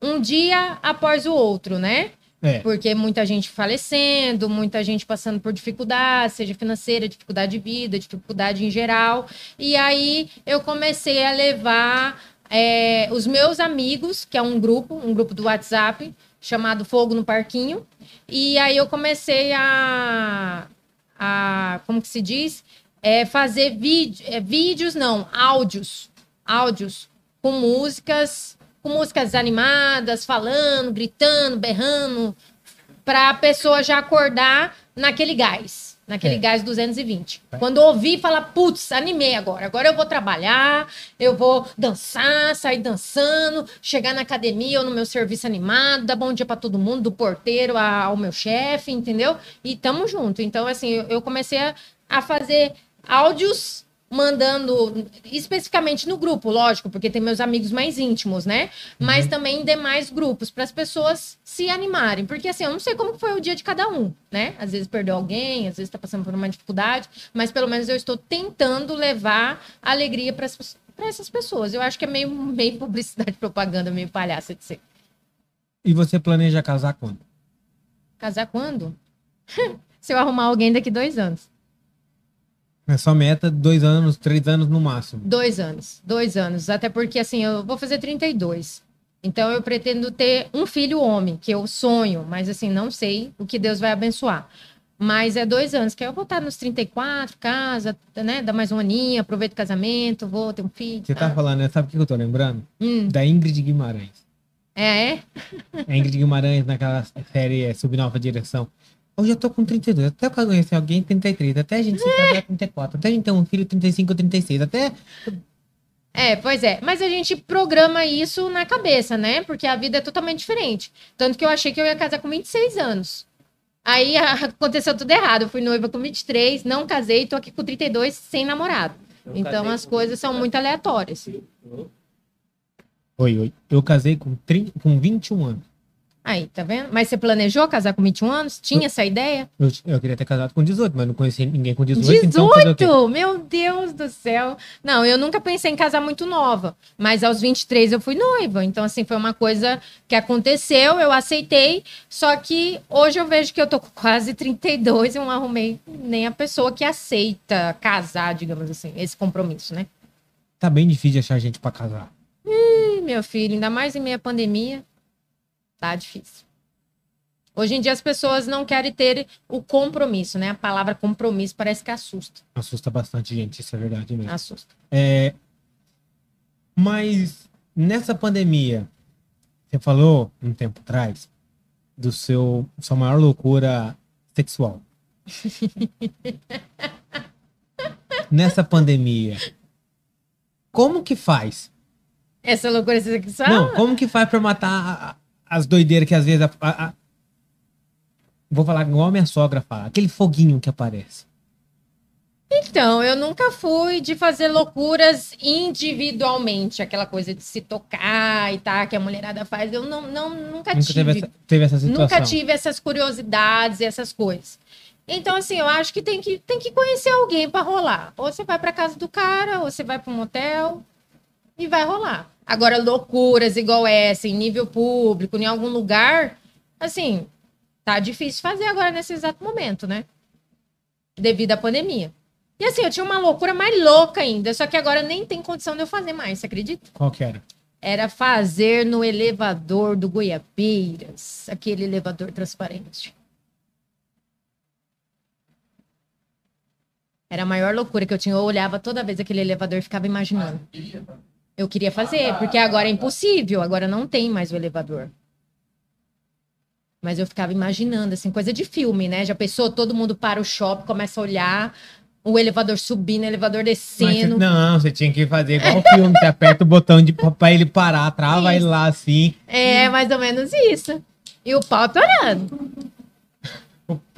[SPEAKER 2] um dia após o outro, né?
[SPEAKER 1] É.
[SPEAKER 2] Porque muita gente falecendo, muita gente passando por dificuldade, seja financeira, dificuldade de vida, dificuldade em geral. E aí eu comecei a levar é, os meus amigos, que é um grupo, um grupo do WhatsApp, chamado Fogo no Parquinho. E aí eu comecei a. a como que se diz? É, fazer vídeo, é, vídeos, não, áudios. Áudios com músicas com músicas animadas, falando, gritando, berrando, para a pessoa já acordar naquele gás, naquele
[SPEAKER 1] É.
[SPEAKER 2] gás 220. Quando ouvir, fala, putz, animei agora. Agora eu vou trabalhar, eu vou dançar, sair dançando, chegar na academia ou no meu serviço animado, dar bom dia para todo mundo, do porteiro ao meu chefe, entendeu? E tamo junto. Então, assim, eu, eu comecei a, a fazer áudios mandando especificamente no grupo, lógico, porque tem meus amigos mais íntimos, né? Mas também em demais grupos para as pessoas se animarem, porque assim, eu não sei como foi o dia de cada um, né? Às vezes perdeu alguém, às vezes está passando por uma dificuldade, mas pelo menos eu estou tentando levar alegria para essas pessoas. Eu acho que é meio, [LAUGHS] meio publicidade, propaganda, meio palhaça de ser.
[SPEAKER 1] E você planeja casar quando?
[SPEAKER 2] Casar quando? [LAUGHS] Se eu arrumar alguém daqui dois anos.
[SPEAKER 1] É só meta dois anos, três anos no máximo.
[SPEAKER 2] Dois anos. Dois anos. Até porque, assim, eu vou fazer 32. Então, eu pretendo ter um filho homem, que eu sonho, mas, assim, não sei o que Deus vai abençoar. Mas é dois anos, que eu vou estar nos 34, casa, né? Dar mais um aninho, aproveito o casamento, vou ter um filho.
[SPEAKER 1] Você tá
[SPEAKER 2] tá?
[SPEAKER 1] falando, né? sabe o que eu tô lembrando?
[SPEAKER 2] Hum,
[SPEAKER 1] Da Ingrid Guimarães.
[SPEAKER 2] é, é?
[SPEAKER 1] A Ingrid Guimarães naquela série é, Subnova Direção. Hoje eu tô com 32, até eu conhecer alguém 33, até a gente se casar 34, até a gente ter um filho 35, 36, até
[SPEAKER 2] É, pois é. Mas a gente programa isso na cabeça, né? Porque a vida é totalmente diferente. Tanto que eu achei que eu ia casar com 26 anos. Aí a- aconteceu tudo errado. Eu fui noiva com 23, não casei, tô aqui com 32 sem namorado. então as coisas são muito aleatórias.
[SPEAKER 1] Oi, oi. Eu casei com, 30, com 21 anos.
[SPEAKER 2] Aí, tá vendo? Mas você planejou casar com 21 anos? Tinha essa ideia?
[SPEAKER 1] Eu, eu queria ter casado com 18, mas não conheci ninguém com 18, então fazer o quê?
[SPEAKER 2] 18! Meu Deus do céu! Não, eu nunca pensei em casar muito nova, mas aos 23 eu fui noiva. Então, assim, foi uma coisa que aconteceu, eu aceitei. Só que hoje eu vejo que eu tô com quase 32 e não arrumei nem a pessoa que aceita casar, digamos assim, esse compromisso, né?
[SPEAKER 1] Tá bem difícil de achar gente pra casar.
[SPEAKER 2] Ih, meu filho, ainda mais em meia pandemia, tá difícil. Hoje em dia as pessoas não querem ter o compromisso, né? A palavra compromisso parece que assusta.
[SPEAKER 1] Assusta bastante gente, isso é verdade mesmo.
[SPEAKER 2] Assusta.
[SPEAKER 1] É, mas nessa pandemia, você falou um tempo atrás do seu sua maior loucura sexual. [LAUGHS] nessa pandemia, como que faz?
[SPEAKER 2] Essa loucura sexual?
[SPEAKER 1] Não, como que faz pra matar as doideiras que às vezes a- a- a- vou falar igual a minha sogra fala, aquele foguinho que aparece.
[SPEAKER 2] Então, eu nunca fui de fazer loucuras individualmente, aquela coisa de se tocar e tal, que a mulherada faz. Eu não, não nunca,
[SPEAKER 1] Nunca
[SPEAKER 2] tive.
[SPEAKER 1] teve essa, teve essa situação.
[SPEAKER 2] Nunca tive essas curiosidades e essas coisas. Então, assim, eu acho que tem que, tem que conhecer alguém para rolar. Ou você vai para casa do cara, ou você vai para um motel e vai rolar. Agora, loucuras igual essa, em nível público, em algum lugar, assim, tá difícil fazer agora nesse exato momento, né? Devido à pandemia. E assim, eu tinha uma loucura mais louca ainda, só que agora nem tem condição de eu fazer mais, você acredita?
[SPEAKER 1] Qual que era?
[SPEAKER 2] era fazer no elevador do Goiabeiras, aquele elevador transparente. Era a maior loucura que eu tinha. Eu olhava toda vez aquele elevador e ficava imaginando. Eu queria fazer, porque agora é impossível, agora não tem mais o elevador. Mas eu ficava imaginando, assim, coisa de filme, né? Já pensou, todo mundo para o shopping, começa a olhar O elevador subindo, o elevador
[SPEAKER 1] você-
[SPEAKER 2] descendo.
[SPEAKER 1] não, você tinha que fazer igual o filme, você aperta o botão de, pra ele parar, trava ele lá assim.
[SPEAKER 2] É mais ou menos isso. E o pau torando.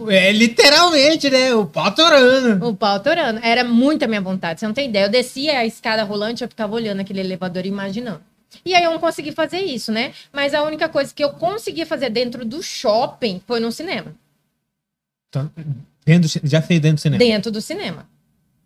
[SPEAKER 1] É literalmente, né? O pau torando.
[SPEAKER 2] O pau torando. Era muita minha vontade, você não tem ideia. Eu descia a escada rolante, eu ficava olhando aquele elevador e imaginando. E aí eu não consegui fazer isso, né? Mas a única coisa que eu consegui fazer dentro do shopping foi no cinema.
[SPEAKER 1] Então, dentro já fez dentro do cinema.
[SPEAKER 2] Dentro do cinema.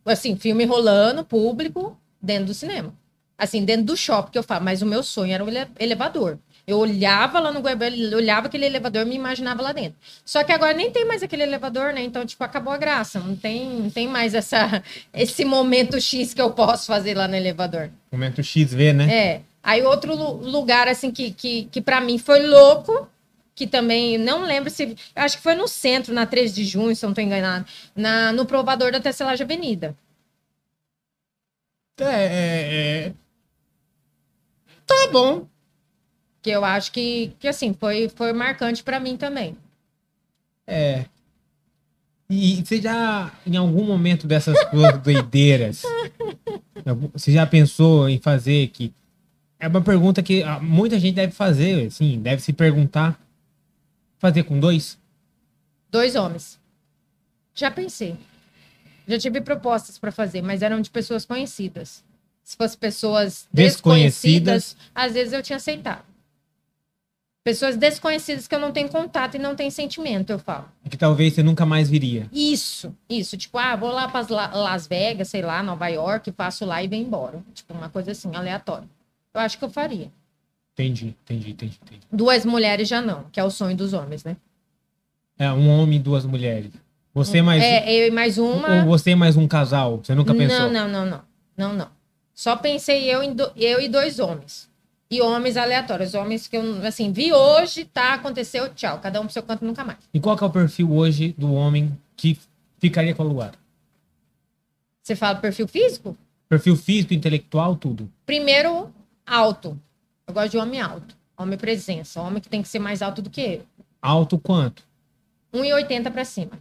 [SPEAKER 2] Assim, filme rolando, público, dentro do cinema. Assim, dentro do shopping que eu falo. Mas o meu sonho era o ele- elevador. Eu olhava lá no eu olhava aquele elevador e me imaginava lá dentro. Só que agora nem tem mais aquele elevador, né? Então, tipo, acabou a graça. Não tem, não tem mais essa, [LAUGHS] esse momento X que eu posso fazer lá no elevador.
[SPEAKER 1] Momento XV, né?
[SPEAKER 2] É. Aí outro lu- lugar, assim, que, que, que para mim foi louco, que também, não lembro se... Acho que foi no centro, na 3 de junho, se eu não tô enganado. Na, no provador da Tecelagem Avenida.
[SPEAKER 1] É, é, é. Tá bom.
[SPEAKER 2] Que eu acho que, que assim, foi, foi marcante para mim também.
[SPEAKER 1] É. E você já, em algum momento dessas [LAUGHS] suas doideiras, você já pensou em fazer que. É uma pergunta que ah, muita gente deve fazer, assim, deve se perguntar. Fazer com dois?
[SPEAKER 2] Dois homens. Já pensei. Já tive propostas para fazer, mas eram de pessoas conhecidas. Se fossem pessoas
[SPEAKER 1] Desconhecidas.
[SPEAKER 2] desconhecidas, às vezes eu tinha aceitado. Pessoas desconhecidas que eu não tenho contato e não tenho sentimento, eu falo.
[SPEAKER 1] Que talvez você nunca mais viria.
[SPEAKER 2] Isso, isso. Tipo, ah, vou lá para Las Vegas, sei lá, Nova York, passo lá e venho embora. Tipo, uma coisa assim, aleatória. Eu acho que eu faria.
[SPEAKER 1] Entendi, entendi, entendi, entendi.
[SPEAKER 2] Duas mulheres já não, que é o sonho dos homens, né?
[SPEAKER 1] É um homem e duas mulheres. Você mais.
[SPEAKER 2] É, eu e mais uma.
[SPEAKER 1] Ou você mais um casal? Você nunca pensou?
[SPEAKER 2] Não, não, não, não. Não, não. Só pensei eu, em do- eu e dois homens. E homens aleatórios. Homens que eu, assim, vi hoje, tá, aconteceu, tchau. Cada um pro seu canto, nunca mais.
[SPEAKER 1] E qual que é o perfil hoje do homem que ficaria com o lugar?
[SPEAKER 2] Você fala perfil físico?
[SPEAKER 1] Perfil físico, intelectual, tudo.
[SPEAKER 2] Primeiro, alto. Eu gosto de homem alto. Homem presença. Homem que tem que ser mais alto do que eu.
[SPEAKER 1] Alto quanto?
[SPEAKER 2] 1,80 pra cima.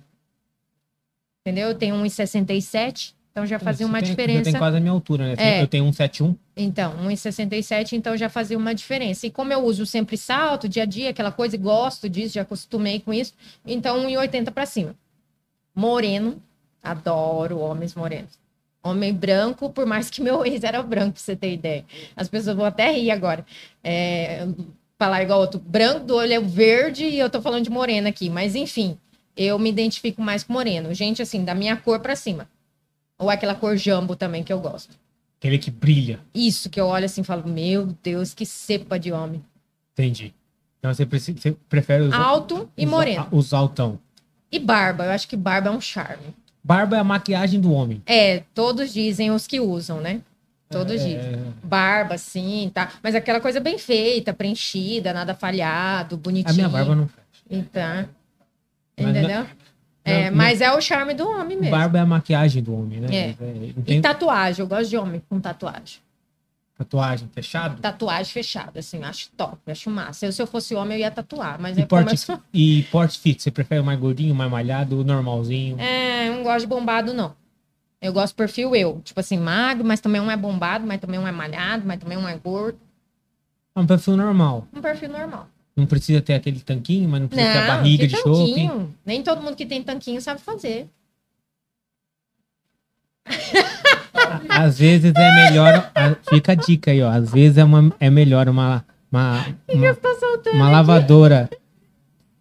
[SPEAKER 2] Entendeu? Eu tenho 1,67. Então já fazia uma
[SPEAKER 1] tem-
[SPEAKER 2] diferença.
[SPEAKER 1] Você tem quase a minha altura, né?
[SPEAKER 2] É.
[SPEAKER 1] Eu tenho 171.
[SPEAKER 2] Então, 1,67, então já fazia uma diferença. E como eu uso sempre salto, dia a dia, aquela coisa, e gosto disso, já acostumei com isso, então 1,80 para cima. Moreno, adoro homens morenos. Homem branco, por mais que meu ex era branco, pra você ter ideia. As pessoas vão até rir agora. É, falar igual outro, branco do olho é verde e eu tô falando de morena aqui. Mas enfim, eu me identifico mais com moreno. Gente, assim, da minha cor para cima. Ou aquela cor jambo também que eu gosto.
[SPEAKER 1] Aquele que brilha.
[SPEAKER 2] Isso que eu olho assim e falo, meu Deus, que cepa de homem.
[SPEAKER 1] Entendi. Então você, preci- você prefere os,
[SPEAKER 2] Alto e
[SPEAKER 1] os-
[SPEAKER 2] moreno.
[SPEAKER 1] os altão.
[SPEAKER 2] E barba, eu acho que barba é um charme.
[SPEAKER 1] Barba é a maquiagem do homem.
[SPEAKER 2] É, todos dizem os que usam, né? Todos
[SPEAKER 1] É,
[SPEAKER 2] dizem. Barba, sim, tá. Mas aquela coisa bem feita, preenchida, nada falhado, bonitinho.
[SPEAKER 1] A minha barba não fecha.
[SPEAKER 2] Então,
[SPEAKER 1] Mas
[SPEAKER 2] entendeu? É, mas é o charme do homem mesmo.
[SPEAKER 1] Barba é a maquiagem do homem, né?
[SPEAKER 2] É.
[SPEAKER 1] Tem
[SPEAKER 2] E tatuagem, eu gosto de homem com tatuagem.
[SPEAKER 1] tatuagem fechado?
[SPEAKER 2] Tatuagem fechada, assim, acho top, acho massa. Eu, se eu fosse homem, eu ia tatuar, mas
[SPEAKER 1] E
[SPEAKER 2] é
[SPEAKER 1] porte,
[SPEAKER 2] sou...
[SPEAKER 1] e porte fit, você prefere o mais gordinho, mais malhado, o normalzinho?
[SPEAKER 2] É, eu não gosto de bombado, não. Eu gosto do perfil eu. Tipo assim, magro, mas também um é bombado, mas também um é malhado, mas também um é gordo.
[SPEAKER 1] É um perfil normal.
[SPEAKER 2] Um perfil normal.
[SPEAKER 1] Não precisa ter aquele tanquinho, mas não precisa ter a
[SPEAKER 2] Não,
[SPEAKER 1] barriga de chope.
[SPEAKER 2] tanquinho. Nem todo mundo que tem tanquinho sabe fazer. [LAUGHS]
[SPEAKER 1] Às vezes é melhor. Fica a dica aí, ó. Às vezes é, uma, é melhor uma, uma, uma,
[SPEAKER 2] Tá soltando.
[SPEAKER 1] uma lavadora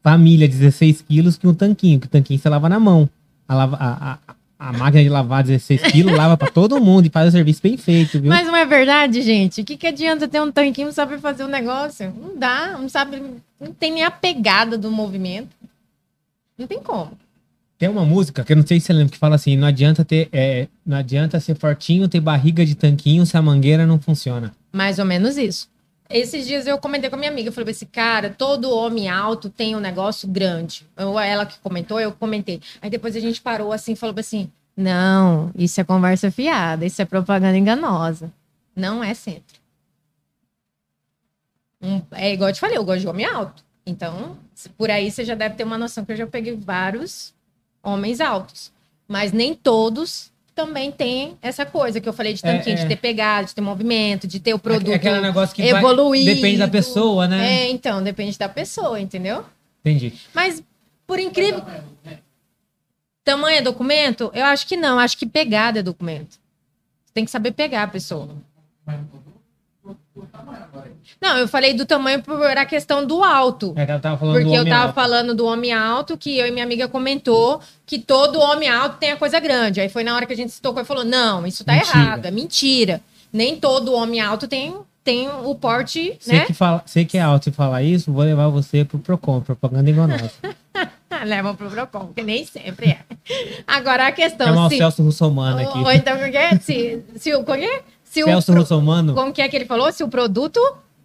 [SPEAKER 1] família 16 quilos que um tanquinho, que o tanquinho você lava na mão. A, lava- a, a, a máquina de lavar 16 quilos lava pra todo mundo e faz o serviço bem feito, viu?
[SPEAKER 2] Mas não é verdade, gente? O que, que adianta ter um tanquinho não saber fazer o negócio? Não dá, não sabe, não tem nem a pegada do movimento. Não tem como.
[SPEAKER 1] Tem uma música que eu não sei se você lembra que fala assim: não adianta ter, é, não adianta ser fortinho, ter barriga de tanquinho se a mangueira não funciona.
[SPEAKER 2] Mais ou menos isso. Esses dias eu comentei com a minha amiga, eu falei assim, cara, todo homem alto tem um negócio grande. Eu, ela que comentou, eu comentei. Aí depois a gente parou assim falou assim: não, isso é conversa fiada, isso é propaganda enganosa. Não é centro. Um- é igual eu te falei, eu gosto de homem alto. Então, por aí você já deve ter uma noção que eu já peguei vários homens altos. Mas nem todos também têm essa coisa que eu falei de
[SPEAKER 1] É,
[SPEAKER 2] tanquinho,
[SPEAKER 1] é.
[SPEAKER 2] de ter pegada, de ter movimento, de ter o
[SPEAKER 1] É
[SPEAKER 2] produto
[SPEAKER 1] aquele negócio que
[SPEAKER 2] evoluído.
[SPEAKER 1] depende da pessoa, né?
[SPEAKER 2] É, então, depende da pessoa, entendeu?
[SPEAKER 1] Entendi.
[SPEAKER 2] Mas, por incrível. Tamanho é documento? Eu acho que não. Acho que pegada é documento. Você tem que saber pegar a pessoa. Não, eu falei do tamanho por a questão do alto.
[SPEAKER 1] É que ela tava falando
[SPEAKER 2] Porque
[SPEAKER 1] do
[SPEAKER 2] eu tava
[SPEAKER 1] alto.
[SPEAKER 2] falando do homem alto, que eu e minha amiga comentou que todo homem alto tem a coisa grande. Aí foi na hora que a gente se tocou e falou: não, isso tá
[SPEAKER 1] Mentira.
[SPEAKER 2] errado, é mentira. Nem todo homem alto tem, tem o porte,
[SPEAKER 1] Você
[SPEAKER 2] né?
[SPEAKER 1] que, fala, você que é alto e falar isso, vou levar você pro Procon, propaganda enganosa. [LAUGHS]
[SPEAKER 2] Leva pro Procon, que nem sempre é. Agora a questão.
[SPEAKER 1] Chamar o
[SPEAKER 2] se-
[SPEAKER 1] Celso Russomano aqui.
[SPEAKER 2] Ou, ou então, que é? Se, se o. É? Se o
[SPEAKER 1] Celso
[SPEAKER 2] pro-
[SPEAKER 1] Russomano.
[SPEAKER 2] Como que é que ele falou? Se o produto.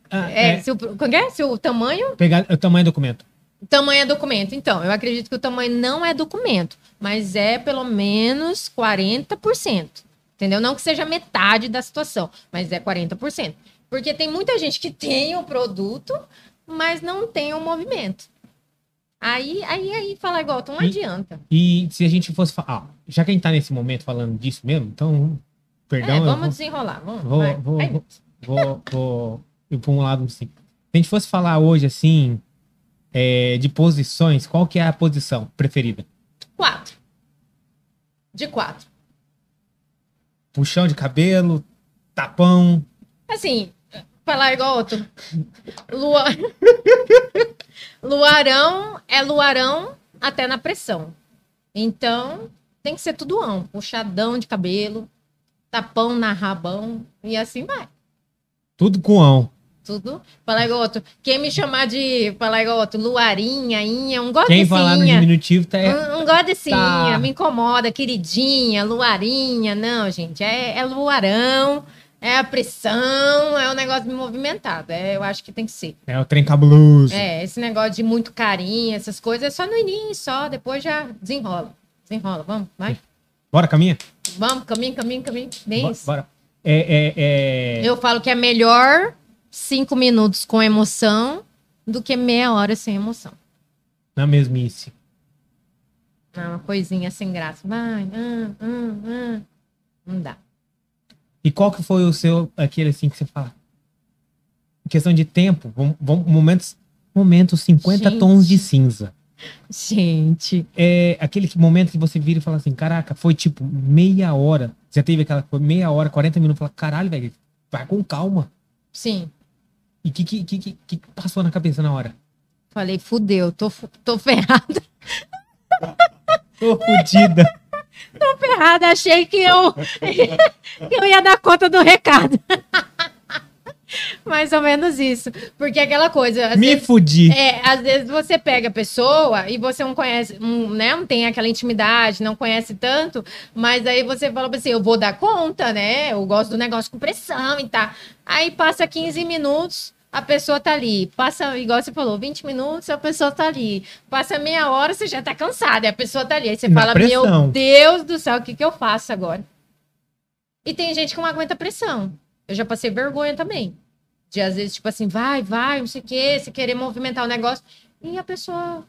[SPEAKER 1] Ah,
[SPEAKER 2] É,
[SPEAKER 1] é,
[SPEAKER 2] Se o, como é? Se o tamanho.
[SPEAKER 1] pegar o tamanho do documento.
[SPEAKER 2] Tamanho é documento. Então, eu acredito que o tamanho não é documento, mas é pelo menos 40%. Entendeu? Não que seja metade da situação, mas é 40%. Porque tem muita gente que tem o produto, mas não tem o movimento. Aí, aí, aí, falar igual, tu não
[SPEAKER 1] E-
[SPEAKER 2] adianta.
[SPEAKER 1] E se a gente fosse falar. Ah, já que a gente tá nesse momento falando disso mesmo, então. Perdão,
[SPEAKER 2] é, vamos
[SPEAKER 1] vou-
[SPEAKER 2] desenrolar. Vamos,
[SPEAKER 1] Vou,
[SPEAKER 2] vai.
[SPEAKER 1] vou,
[SPEAKER 2] Vai.
[SPEAKER 1] vou, vou, vou ir para um lado assim. Se a gente fosse falar hoje, assim, é, de posições, qual que é a posição preferida?
[SPEAKER 2] Quatro. De quatro.
[SPEAKER 1] Puxão de cabelo, tapão.
[SPEAKER 2] Assim, falar igual outro. Lua... [LAUGHS] luarão é luarão até na pressão. Então, tem que ser tudoão. Puxadão de cabelo, tapão na rabão e assim vai.
[SPEAKER 1] Tudo com ão.
[SPEAKER 2] Tudo. Falar igual outro. Quem me chamar de falar igual outro, luarinha, inha, um gosto
[SPEAKER 1] Quem falar no diminutivo tá. é-
[SPEAKER 2] um, um desse
[SPEAKER 1] Tá.
[SPEAKER 2] me incomoda, queridinha, luarinha. Não, gente, é, é luarão, é a pressão, é o negócio movimentado. É, eu acho que tem que ser.
[SPEAKER 1] É o trem cabuloso.
[SPEAKER 2] É, esse negócio de muito carinho, essas coisas, é só no início, só, depois já desenrola. Desenrola, vamos, vai.
[SPEAKER 1] Bora, caminha?
[SPEAKER 2] Vamos, caminho, caminho, caminho.
[SPEAKER 1] Bo-
[SPEAKER 2] isso.
[SPEAKER 1] Bora. É, é, é...
[SPEAKER 2] Eu falo que é melhor cinco minutos com emoção do que meia hora sem emoção.
[SPEAKER 1] Na mesmice.
[SPEAKER 2] Não, uma coisinha sem graça. Vai, ah, ah, ah. Não dá.
[SPEAKER 1] E qual que foi o seu, aquele assim que você fala? Em questão de tempo, vamos, vamos- momentos, momentos 50
[SPEAKER 2] Gente.
[SPEAKER 1] tons de cinza.
[SPEAKER 2] Gente,
[SPEAKER 1] é aquele que- momento que você vira e fala assim, caraca, foi tipo meia hora. Já teve aquela foi meia hora, 40 minutos, fala, caralho, velho, vai com calma.
[SPEAKER 2] sim.
[SPEAKER 1] E o que, que, que, que, passou na cabeça na hora?
[SPEAKER 2] Falei, fudeu, tô, tô ferrada. [LAUGHS]
[SPEAKER 1] Tô fodida.
[SPEAKER 2] Tô ferrada, achei que eu, [LAUGHS] que eu ia dar conta do recado. [LAUGHS] [LAUGHS] Mais ou menos isso. Porque aquela coisa.
[SPEAKER 1] Me
[SPEAKER 2] vezes-
[SPEAKER 1] fudi.
[SPEAKER 2] É, às vezes você pega a pessoa e você não conhece, um, né? Não tem aquela intimidade, não conhece tanto, mas aí você fala assim, eu vou dar conta, né? Eu gosto do negócio com pressão e tá. Aí passa 15 minutos, a pessoa tá ali. Passa, igual você falou, 20 minutos, a pessoa tá ali. Passa meia hora, você já tá cansado, e a pessoa tá ali. Aí você
[SPEAKER 1] Na
[SPEAKER 2] fala,
[SPEAKER 1] pressão.
[SPEAKER 2] meu Deus do céu, o que que eu faço agora? E tem gente que não aguenta pressão. Eu já passei vergonha também. De às vezes, tipo assim, vai, vai, não sei o quê, você querer movimentar o negócio. E a pessoa.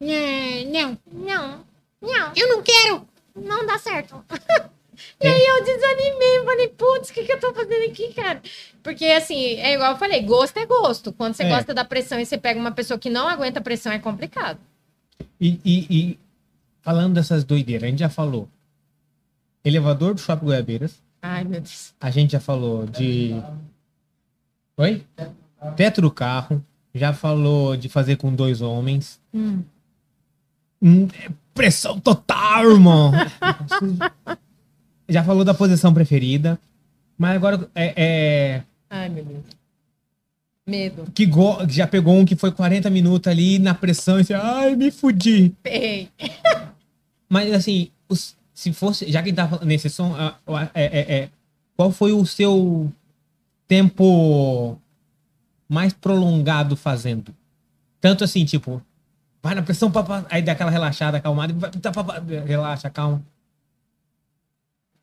[SPEAKER 2] Não, não, não, não. Eu não quero. Não dá certo. [LAUGHS] e aí eu desanimei, falei, putz, o que, que eu tô fazendo aqui, cara? Porque assim, é igual eu falei, gosto é gosto. Quando você
[SPEAKER 1] É.
[SPEAKER 2] gosta da pressão e você pega uma pessoa que não aguenta pressão, é complicado.
[SPEAKER 1] E, e- e falando dessas doideiras, a gente já falou elevador do Shopping Goiabeiras,
[SPEAKER 2] Ai, meu Deus.
[SPEAKER 1] a gente já falou de... Oi? Teto do carro, já falou de fazer com dois homens.
[SPEAKER 2] Hum.
[SPEAKER 1] Hum, Pressão total, irmão. já falou da posição preferida. Mas agora é, é,
[SPEAKER 2] Ai, meu Deus. Medo.
[SPEAKER 1] que go- já pegou um que foi 40 minutos ali na pressão e você, ai, me fudi.
[SPEAKER 2] Ei.
[SPEAKER 1] Mas assim, os- se fosse, já que tá falando nesse som, ah, ah, é, é, é, qual foi o seu tempo mais prolongado fazendo? Tanto assim, tipo, vai na pressão, pá, aí dá aquela relaxada, acalmada, tá, pá, pá, relaxa, calma.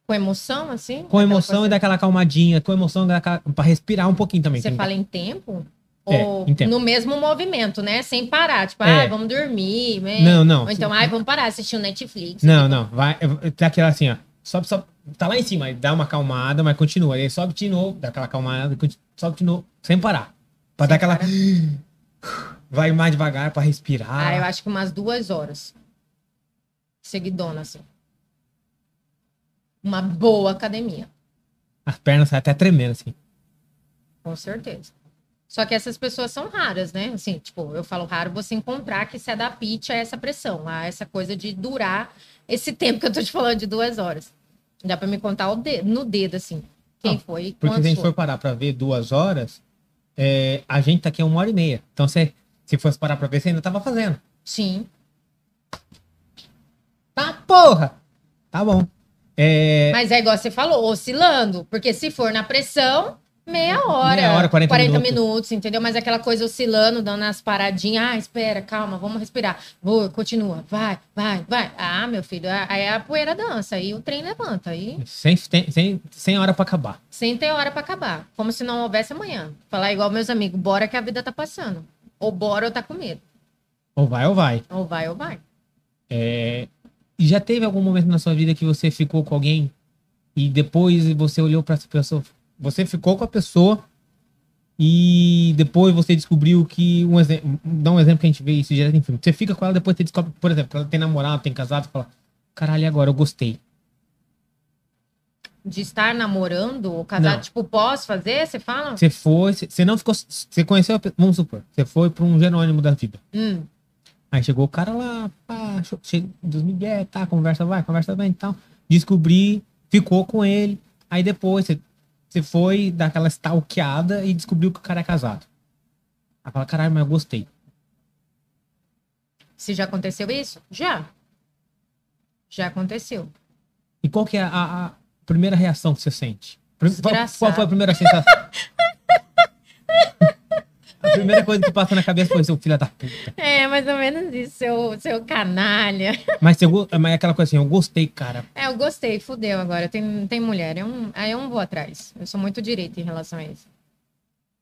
[SPEAKER 2] Com emoção, assim?
[SPEAKER 1] Com emoção
[SPEAKER 2] coisa-
[SPEAKER 1] e dá aquela acalmadinha, com emoção dá aquela, pra respirar um pouquinho também.
[SPEAKER 2] Você fala em tempo?
[SPEAKER 1] É,
[SPEAKER 2] Ou no mesmo movimento, né? Sem parar. Tipo,
[SPEAKER 1] É.
[SPEAKER 2] ah, vamos dormir. né?
[SPEAKER 1] Não, não.
[SPEAKER 2] Ou então, ai, vamos parar, assistir o Netflix.
[SPEAKER 1] Não, não. Vai, tá aquela assim, ó. Sobe, sobe. Tá lá em cima, aí dá uma acalmada, mas continua. Aí sobe de novo, dá aquela acalmada, conti- sobe de novo, sem parar. Pra dar
[SPEAKER 2] Sem
[SPEAKER 1] aquela.
[SPEAKER 2] parar. [SIGHS]
[SPEAKER 1] Vai mais devagar pra respirar.
[SPEAKER 2] Ah, eu acho que umas duas horas. Seguidona, assim. Uma boa academia,
[SPEAKER 1] As pernas saem até tremendo, assim.
[SPEAKER 2] com certeza. Só que essas pessoas são raras, né? Assim, tipo, eu falo raro você encontrar que se adapte a essa pressão, a essa coisa de durar esse [LAUGHS] tempo que eu tô te falando de duas horas. Dá pra me contar o dedo- no dedo, assim. Quem
[SPEAKER 1] Não,
[SPEAKER 2] foi
[SPEAKER 1] Porque se a gente
[SPEAKER 2] foi.
[SPEAKER 1] for parar pra ver duas horas, é, a gente tá aqui uma hora e meia. Então, se, se fosse parar pra ver, você ainda tava fazendo.
[SPEAKER 2] Sim.
[SPEAKER 1] Tá, porra! Tá bom. É,
[SPEAKER 2] Mas é igual você falou, oscilando. Porque se for na pressão, meia hora.
[SPEAKER 1] Meia hora, 40 minutos.
[SPEAKER 2] minutos, entendeu? Mas aquela coisa oscilando, dando as paradinhas. Ah, espera, calma, vamos respirar. Vou, continua. Vai, vai, vai. Ah, meu filho, aí a poeira dança. Aí o trem levanta. Aí
[SPEAKER 1] sem, sem, sem, hora pra acabar.
[SPEAKER 2] sem ter hora pra acabar. Como se não houvesse amanhã. Falar igual meus amigos, bora que a vida tá passando. Ou bora ou tá com medo.
[SPEAKER 1] Ou vai ou vai.
[SPEAKER 2] Ou vai ou vai.
[SPEAKER 1] É, e já teve algum momento na sua vida que você ficou com alguém e depois você olhou pra essa pessoa, você ficou com a pessoa e depois você descobriu que um exemplo, dá um exemplo que a gente vê isso direto em filme. Você fica com ela depois você descobre, por exemplo, que ela tem namorado, tem casado, fala, caralho, agora eu gostei.
[SPEAKER 2] De estar namorando ou casado,
[SPEAKER 1] Não.
[SPEAKER 2] tipo, posso fazer? Você fala?
[SPEAKER 1] Você foi, você não ficou, você conheceu, vamos supor, você foi pra um Jerônimo da vida.
[SPEAKER 2] Hum.
[SPEAKER 1] Aí chegou o cara lá, pá, dos Miguel, tá, conversa vai, conversa vai e tal. Descobri, ficou com ele. Aí depois você, você foi dar aquela stalkeada e descobriu que o cara é casado. Aí fala, caralho, mas eu gostei.
[SPEAKER 2] Se já aconteceu isso? Já. Já aconteceu.
[SPEAKER 1] E qual que é a, a primeira reação que você sente? Qual, qual foi a primeira sensação? [LAUGHS] a primeira coisa que passa na cabeça foi seu filho da puta.
[SPEAKER 2] É, mais ou menos isso, seu, seu canalha.
[SPEAKER 1] Mas, go- mas é aquela coisa assim, eu gostei, cara.
[SPEAKER 2] É, eu gostei, fudeu agora. Tem, tem mulher. Eu, não- aí eu não vou atrás. Eu sou muito direita em relação a isso.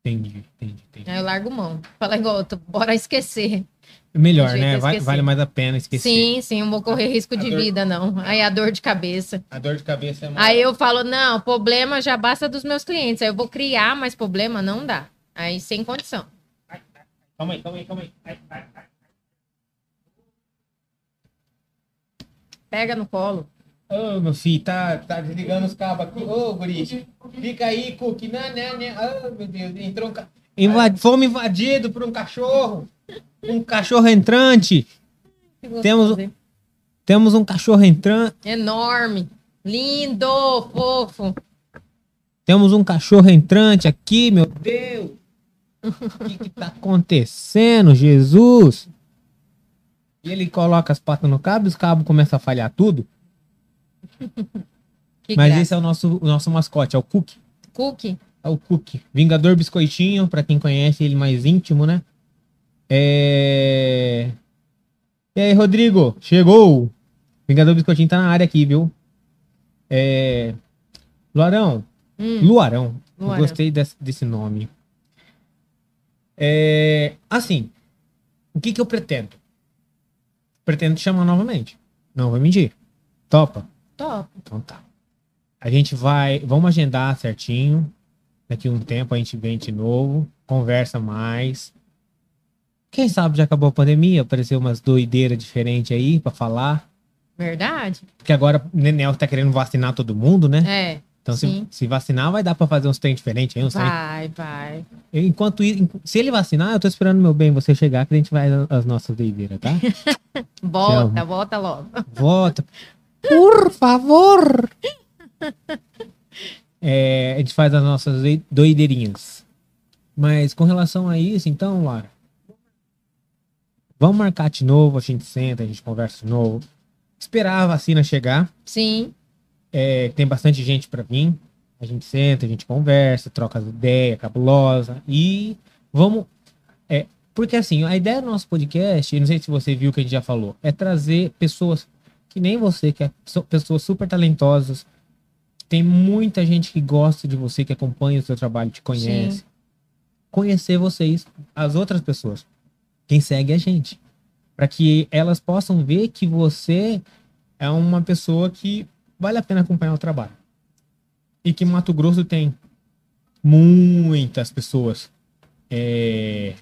[SPEAKER 1] Entendi, entendi, entendi.
[SPEAKER 2] Aí eu largo mão. Fala igual outro, bora esquecer.
[SPEAKER 1] Melhor, né?
[SPEAKER 2] esqueci.
[SPEAKER 1] vale mais a pena esquecer.
[SPEAKER 2] Sim, sim, não vou correr risco de
[SPEAKER 1] A dor-
[SPEAKER 2] vida, não. Aí a dor de cabeça.
[SPEAKER 1] A dor de cabeça é mais.
[SPEAKER 2] Aí eu falo, não, problema já basta dos meus clientes. Aí eu vou criar mais problema, não dá. Aí sem condição.
[SPEAKER 1] Calma aí, calma aí, calma aí. Ai, ai, ai.
[SPEAKER 2] Pega no colo.
[SPEAKER 1] Ô, meu filho, tá, tá desligando os cabos aqui. Ô, guri, fica aí, Cookie. Não, não, não. Oh, meu Deus, entrou um ca... Invad... Fomos invadidos por um cachorro. Um cachorro entrante. Temos-? Temos um cachorro entrante.
[SPEAKER 2] Enorme. Lindo, fofo.
[SPEAKER 1] Temos um cachorro entrante aqui, meu Deus. O que que tá acontecendo, Jesus? E ele coloca as patas no cabo e os cabos começam a falhar tudo. [LAUGHS]
[SPEAKER 2] Que
[SPEAKER 1] Mas
[SPEAKER 2] graça.
[SPEAKER 1] esse é o nosso, o nosso mascote, é o Cookie.
[SPEAKER 2] Cookie.
[SPEAKER 1] É o Cookie. Vingador Biscoitinho, pra quem conhece ele mais íntimo, né? É... E aí, Rodrigo? Chegou! Vingador Biscoitinho tá na área aqui, viu? É... Luarão.
[SPEAKER 2] Hum,
[SPEAKER 1] Luarão.
[SPEAKER 2] Luarão.
[SPEAKER 1] Gostei desse, desse nome. É... Assim, o que que eu pretendo? Pretendo te chamar novamente. Não vou mentir. Topa?
[SPEAKER 2] top.
[SPEAKER 1] Então tá. A gente vai. Vamos agendar certinho. Daqui um tempo a gente vem de novo. Conversa mais. Quem sabe já acabou a pandemia, apareceu umas doideiras diferentes aí pra falar.
[SPEAKER 2] Verdade?
[SPEAKER 1] Porque agora o Nenel tá querendo vacinar todo mundo, né?
[SPEAKER 2] É.
[SPEAKER 1] Então se, se vacinar, vai dar pra fazer uns trem diferentes aí, uns trem.
[SPEAKER 2] Vai, vai.
[SPEAKER 1] Enquanto se ele vacinar, eu tô esperando meu bem você chegar, que a gente vai às nossas doideiras, tá? [LAUGHS]
[SPEAKER 2] Volta,
[SPEAKER 1] amo.
[SPEAKER 2] volta logo.
[SPEAKER 1] Volta. [LAUGHS] Por favor. É, a gente faz as nossas doi- doideirinhas. Mas com relação a isso, então, Lara. Vamos marcar de novo, a gente senta, a gente conversa de novo. Esperar a vacina chegar.
[SPEAKER 2] Sim.
[SPEAKER 1] É, tem bastante gente pra vir. A gente senta, a gente conversa, troca as ideias, cabulosa. E vamos. É, porque assim, a ideia do nosso podcast, não sei se você viu que a gente já falou, é trazer pessoas que nem você, que é so- pessoas super talentosas. Tem muita gente que gosta de você, que acompanha o seu trabalho, te conhece. conhecer vocês, as outras pessoas, quem segue a gente, para que elas possam ver que você é uma pessoa que vale a pena acompanhar o trabalho. E que Mato Grosso tem muitas pessoas é,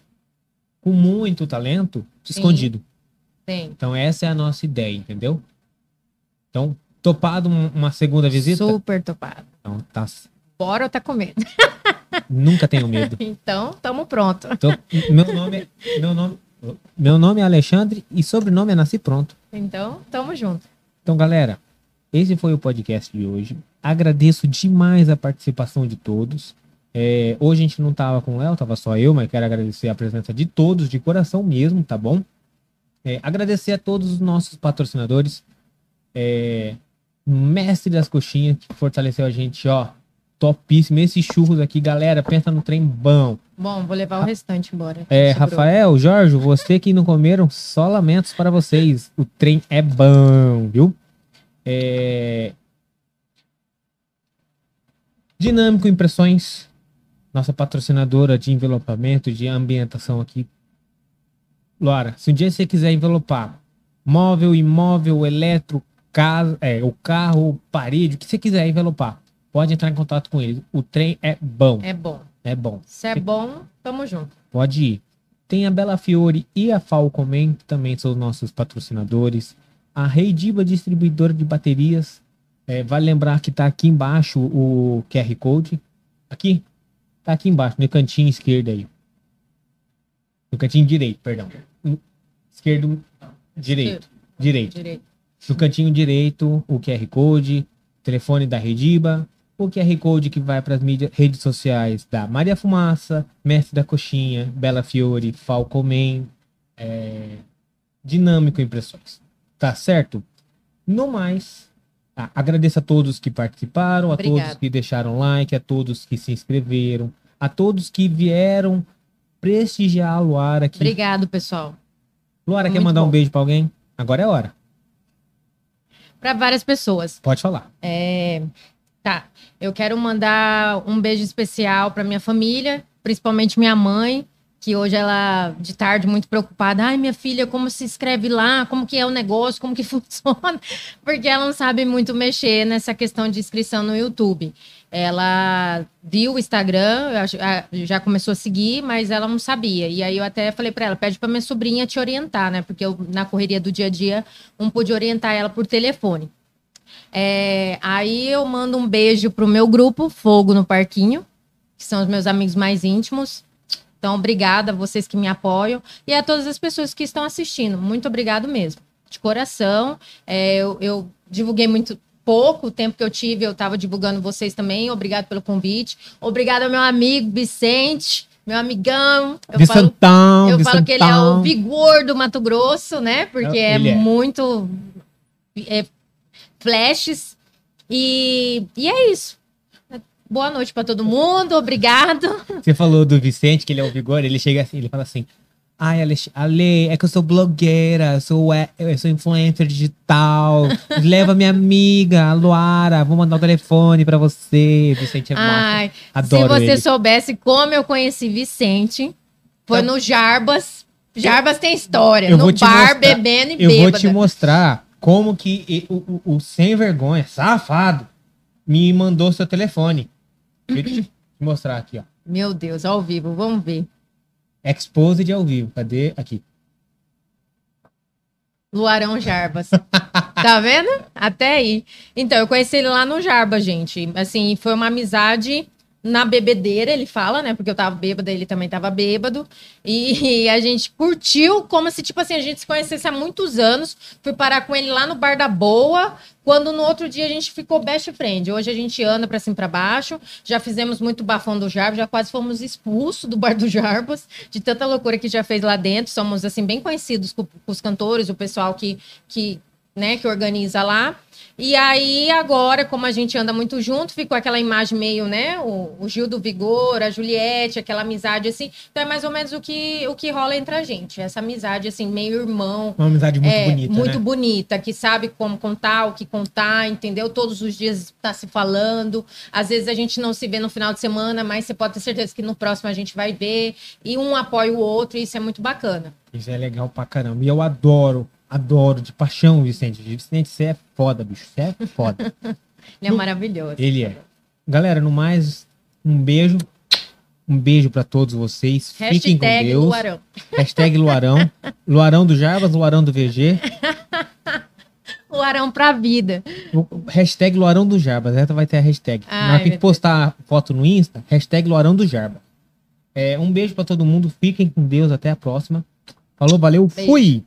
[SPEAKER 1] com muito talento
[SPEAKER 2] Sim.
[SPEAKER 1] escondido.
[SPEAKER 2] Tem.
[SPEAKER 1] Então essa é a nossa ideia, entendeu? Então, topado um- uma segunda visita?
[SPEAKER 2] Super topado.
[SPEAKER 1] Então, tá,
[SPEAKER 2] Bora ou tá com medo? [LAUGHS]
[SPEAKER 1] nunca tenho medo.
[SPEAKER 2] Então, tamo pronto.
[SPEAKER 1] Então, meu nome é, meu nome, meu nome é Alexandre e sobrenome é Nasci Pronto.
[SPEAKER 2] Então, tamo junto.
[SPEAKER 1] Então, galera, esse foi o podcast de hoje. Agradeço demais a participação de todos. É, hoje a gente não tava com o Léo, tava só eu, mas quero agradecer a presença de todos, de coração mesmo, tá bom? É, agradecer a todos os nossos patrocinadores. É, Mestre das Coxinhas, que fortaleceu a gente, ó. Topíssimo. Esses churros aqui, galera, pensa no trem bom.
[SPEAKER 2] Bom, vou levar o restante embora.
[SPEAKER 1] É,
[SPEAKER 2] Sobrou.
[SPEAKER 1] Rafael, Jorge, você que não comeram, só lamentos para vocês. O trem é bom, viu? É... Dinâmico Impressões, nossa patrocinadora de envelopamento, de ambientação aqui. Laura, se um dia você quiser envelopar móvel, imóvel, eletro, casa, é, o carro, parede, o que você quiser envelopar, pode entrar em contato com eles. O trem é bom,
[SPEAKER 2] É bom.
[SPEAKER 1] é bom.
[SPEAKER 2] Se é bom, tamo junto.
[SPEAKER 1] Pode ir. Tem a Bela Fiore e a Falcomen, que também são nossos patrocinadores. A Reidiba Distribuidora de Baterias. É, vale lembrar que tá aqui embaixo o QR Code. Aqui? Tá aqui embaixo, no cantinho esquerdo aí. No cantinho direito, perdão. No- Esquerdo, direito. Direito.
[SPEAKER 2] Direito.
[SPEAKER 1] No cantinho direito, o QR Code, telefone da Rediba, o QR Code que vai para as redes sociais da Maria Fumaça, Mestre da Coxinha, Bela Fiore, Falcomen, é, Dinâmico Impressões. Tá certo? No mais, tá, agradeço a todos que participaram, a todos que deixaram like, a todos que se inscreveram, a todos que vieram prestigiar a Luara aqui.
[SPEAKER 2] Obrigado, pessoal.
[SPEAKER 1] Luara, quer
[SPEAKER 2] Muito
[SPEAKER 1] mandar um
[SPEAKER 2] bom.
[SPEAKER 1] beijo para alguém? Agora é hora.
[SPEAKER 2] Para várias pessoas.
[SPEAKER 1] Pode falar.
[SPEAKER 2] É, tá. Eu quero mandar um beijo especial para minha família, principalmente minha mãe, que hoje ela de tarde muito preocupada. Ai, minha filha, como se inscreve lá? Como que é o negócio? Como que [LAUGHS] funciona? Porque ela não sabe muito mexer nessa questão de inscrição no YouTube. Ela viu o Instagram, ah, já começou a seguir, mas ela não sabia. E aí eu até falei para ela, pede para minha sobrinha te orientar, né? Porque eu, na correria do dia a dia, não pude orientar ela por telefone. É, aí eu mando um beijo pro meu grupo, Fogo no Parquinho, que são os meus amigos mais íntimos. Então, obrigada a vocês que me apoiam e a todas as pessoas que estão assistindo. Muito obrigado mesmo. De coração. É, eu, eu divulguei muito pouco, o tempo que eu tive, eu estava divulgando vocês também. Obrigado pelo convite. Obrigado ao meu amigo Vicente, meu amigão. Eu falo,
[SPEAKER 1] Vicentão,
[SPEAKER 2] eu falo que ele é o vigor do Mato Grosso, né? Porque é,
[SPEAKER 1] é.
[SPEAKER 2] muito é, flashes. E, e é isso. Boa noite para todo mundo, obrigado.
[SPEAKER 1] Você falou do Vicente, que ele é o vigor, ele chega assim, ele fala assim: Ai, Ale, é que eu sou blogueira, eu sou, eu sou influencer digital. Leva minha amiga, a Luara, vou mandar o telefone pra você. Vicente é.
[SPEAKER 2] Ai,
[SPEAKER 1] Adoro
[SPEAKER 2] se você
[SPEAKER 1] ele.
[SPEAKER 2] soubesse como eu conheci Vicente, foi
[SPEAKER 1] Tá.
[SPEAKER 2] no Jarbas. Jarbas tem história, no bar,
[SPEAKER 1] mostrar-
[SPEAKER 2] bebendo e
[SPEAKER 1] Eu vou
[SPEAKER 2] bêbada.
[SPEAKER 1] te mostrar como que o, o- o sem vergonha, safado, me mandou seu telefone. Deixa eu te mostrar aqui, ó.
[SPEAKER 2] Meu Deus, ao vivo, vamos ver.
[SPEAKER 1] Exposed ao vivo. Cadê? Aqui.
[SPEAKER 2] Luarão Jarbas. [LAUGHS] tá vendo? Até aí. Então, eu conheci ele lá no Jarbas, gente. Assim, foi uma amizade na bebedeira, ele fala, né? Porque eu tava bêbada, ele também tava bêbado. E, a gente curtiu como se, tipo assim, a gente se conhecesse há muitos anos. Fui parar com ele lá no Bar da Boa, quando no outro dia a gente ficou best friend. Hoje a gente anda pra cima pra baixo. Já fizemos muito bafão do Jarbas, já quase fomos expulsos do Bar do Jarbas, de tanta loucura que já fez lá dentro. Somos, assim, bem conhecidos com, com os cantores, o pessoal que, que né, que organiza lá. E aí, agora, como a gente anda muito junto, ficou aquela imagem meio, né? O, o Gil do Vigor, a Juliette, aquela amizade assim. Então é mais ou menos o que, o que rola entre a gente. Essa amizade, assim, meio irmão.
[SPEAKER 1] Uma amizade muito
[SPEAKER 2] é,
[SPEAKER 1] bonita,
[SPEAKER 2] muito
[SPEAKER 1] né?
[SPEAKER 2] bonita, que sabe como contar, o que contar, entendeu? Todos os dias tá se falando. Às vezes a gente não se vê no final de semana, mas você pode ter certeza que no próximo a gente vai ver. E um apoia o outro, e isso é muito bacana.
[SPEAKER 1] Isso é legal pra caramba. E eu adoro, adoro de paixão Vicente. Vicente, você é foda, bicho. Você é foda. [LAUGHS]
[SPEAKER 2] Ele é
[SPEAKER 1] No-
[SPEAKER 2] maravilhoso.
[SPEAKER 1] Ele é. Galera, no mais, um beijo. Um beijo pra todos vocês. Fiquem com
[SPEAKER 2] Hashtag
[SPEAKER 1] Deus.
[SPEAKER 2] Luarão.
[SPEAKER 1] Hashtag Luarão. Luarão do Jarbas, Luarão do VG. [LAUGHS]
[SPEAKER 2] Luarão pra vida.
[SPEAKER 1] Hashtag Luarão do Jarbas. Essa vai ter a hashtag.
[SPEAKER 2] Ai,
[SPEAKER 1] tem
[SPEAKER 2] meu
[SPEAKER 1] que postar foto no Insta. Hashtag Luarão do Jarbas. É, um beijo pra todo mundo. Fiquem com Deus. Até a próxima. Falou, valeu.
[SPEAKER 2] Beijo.
[SPEAKER 1] Fui!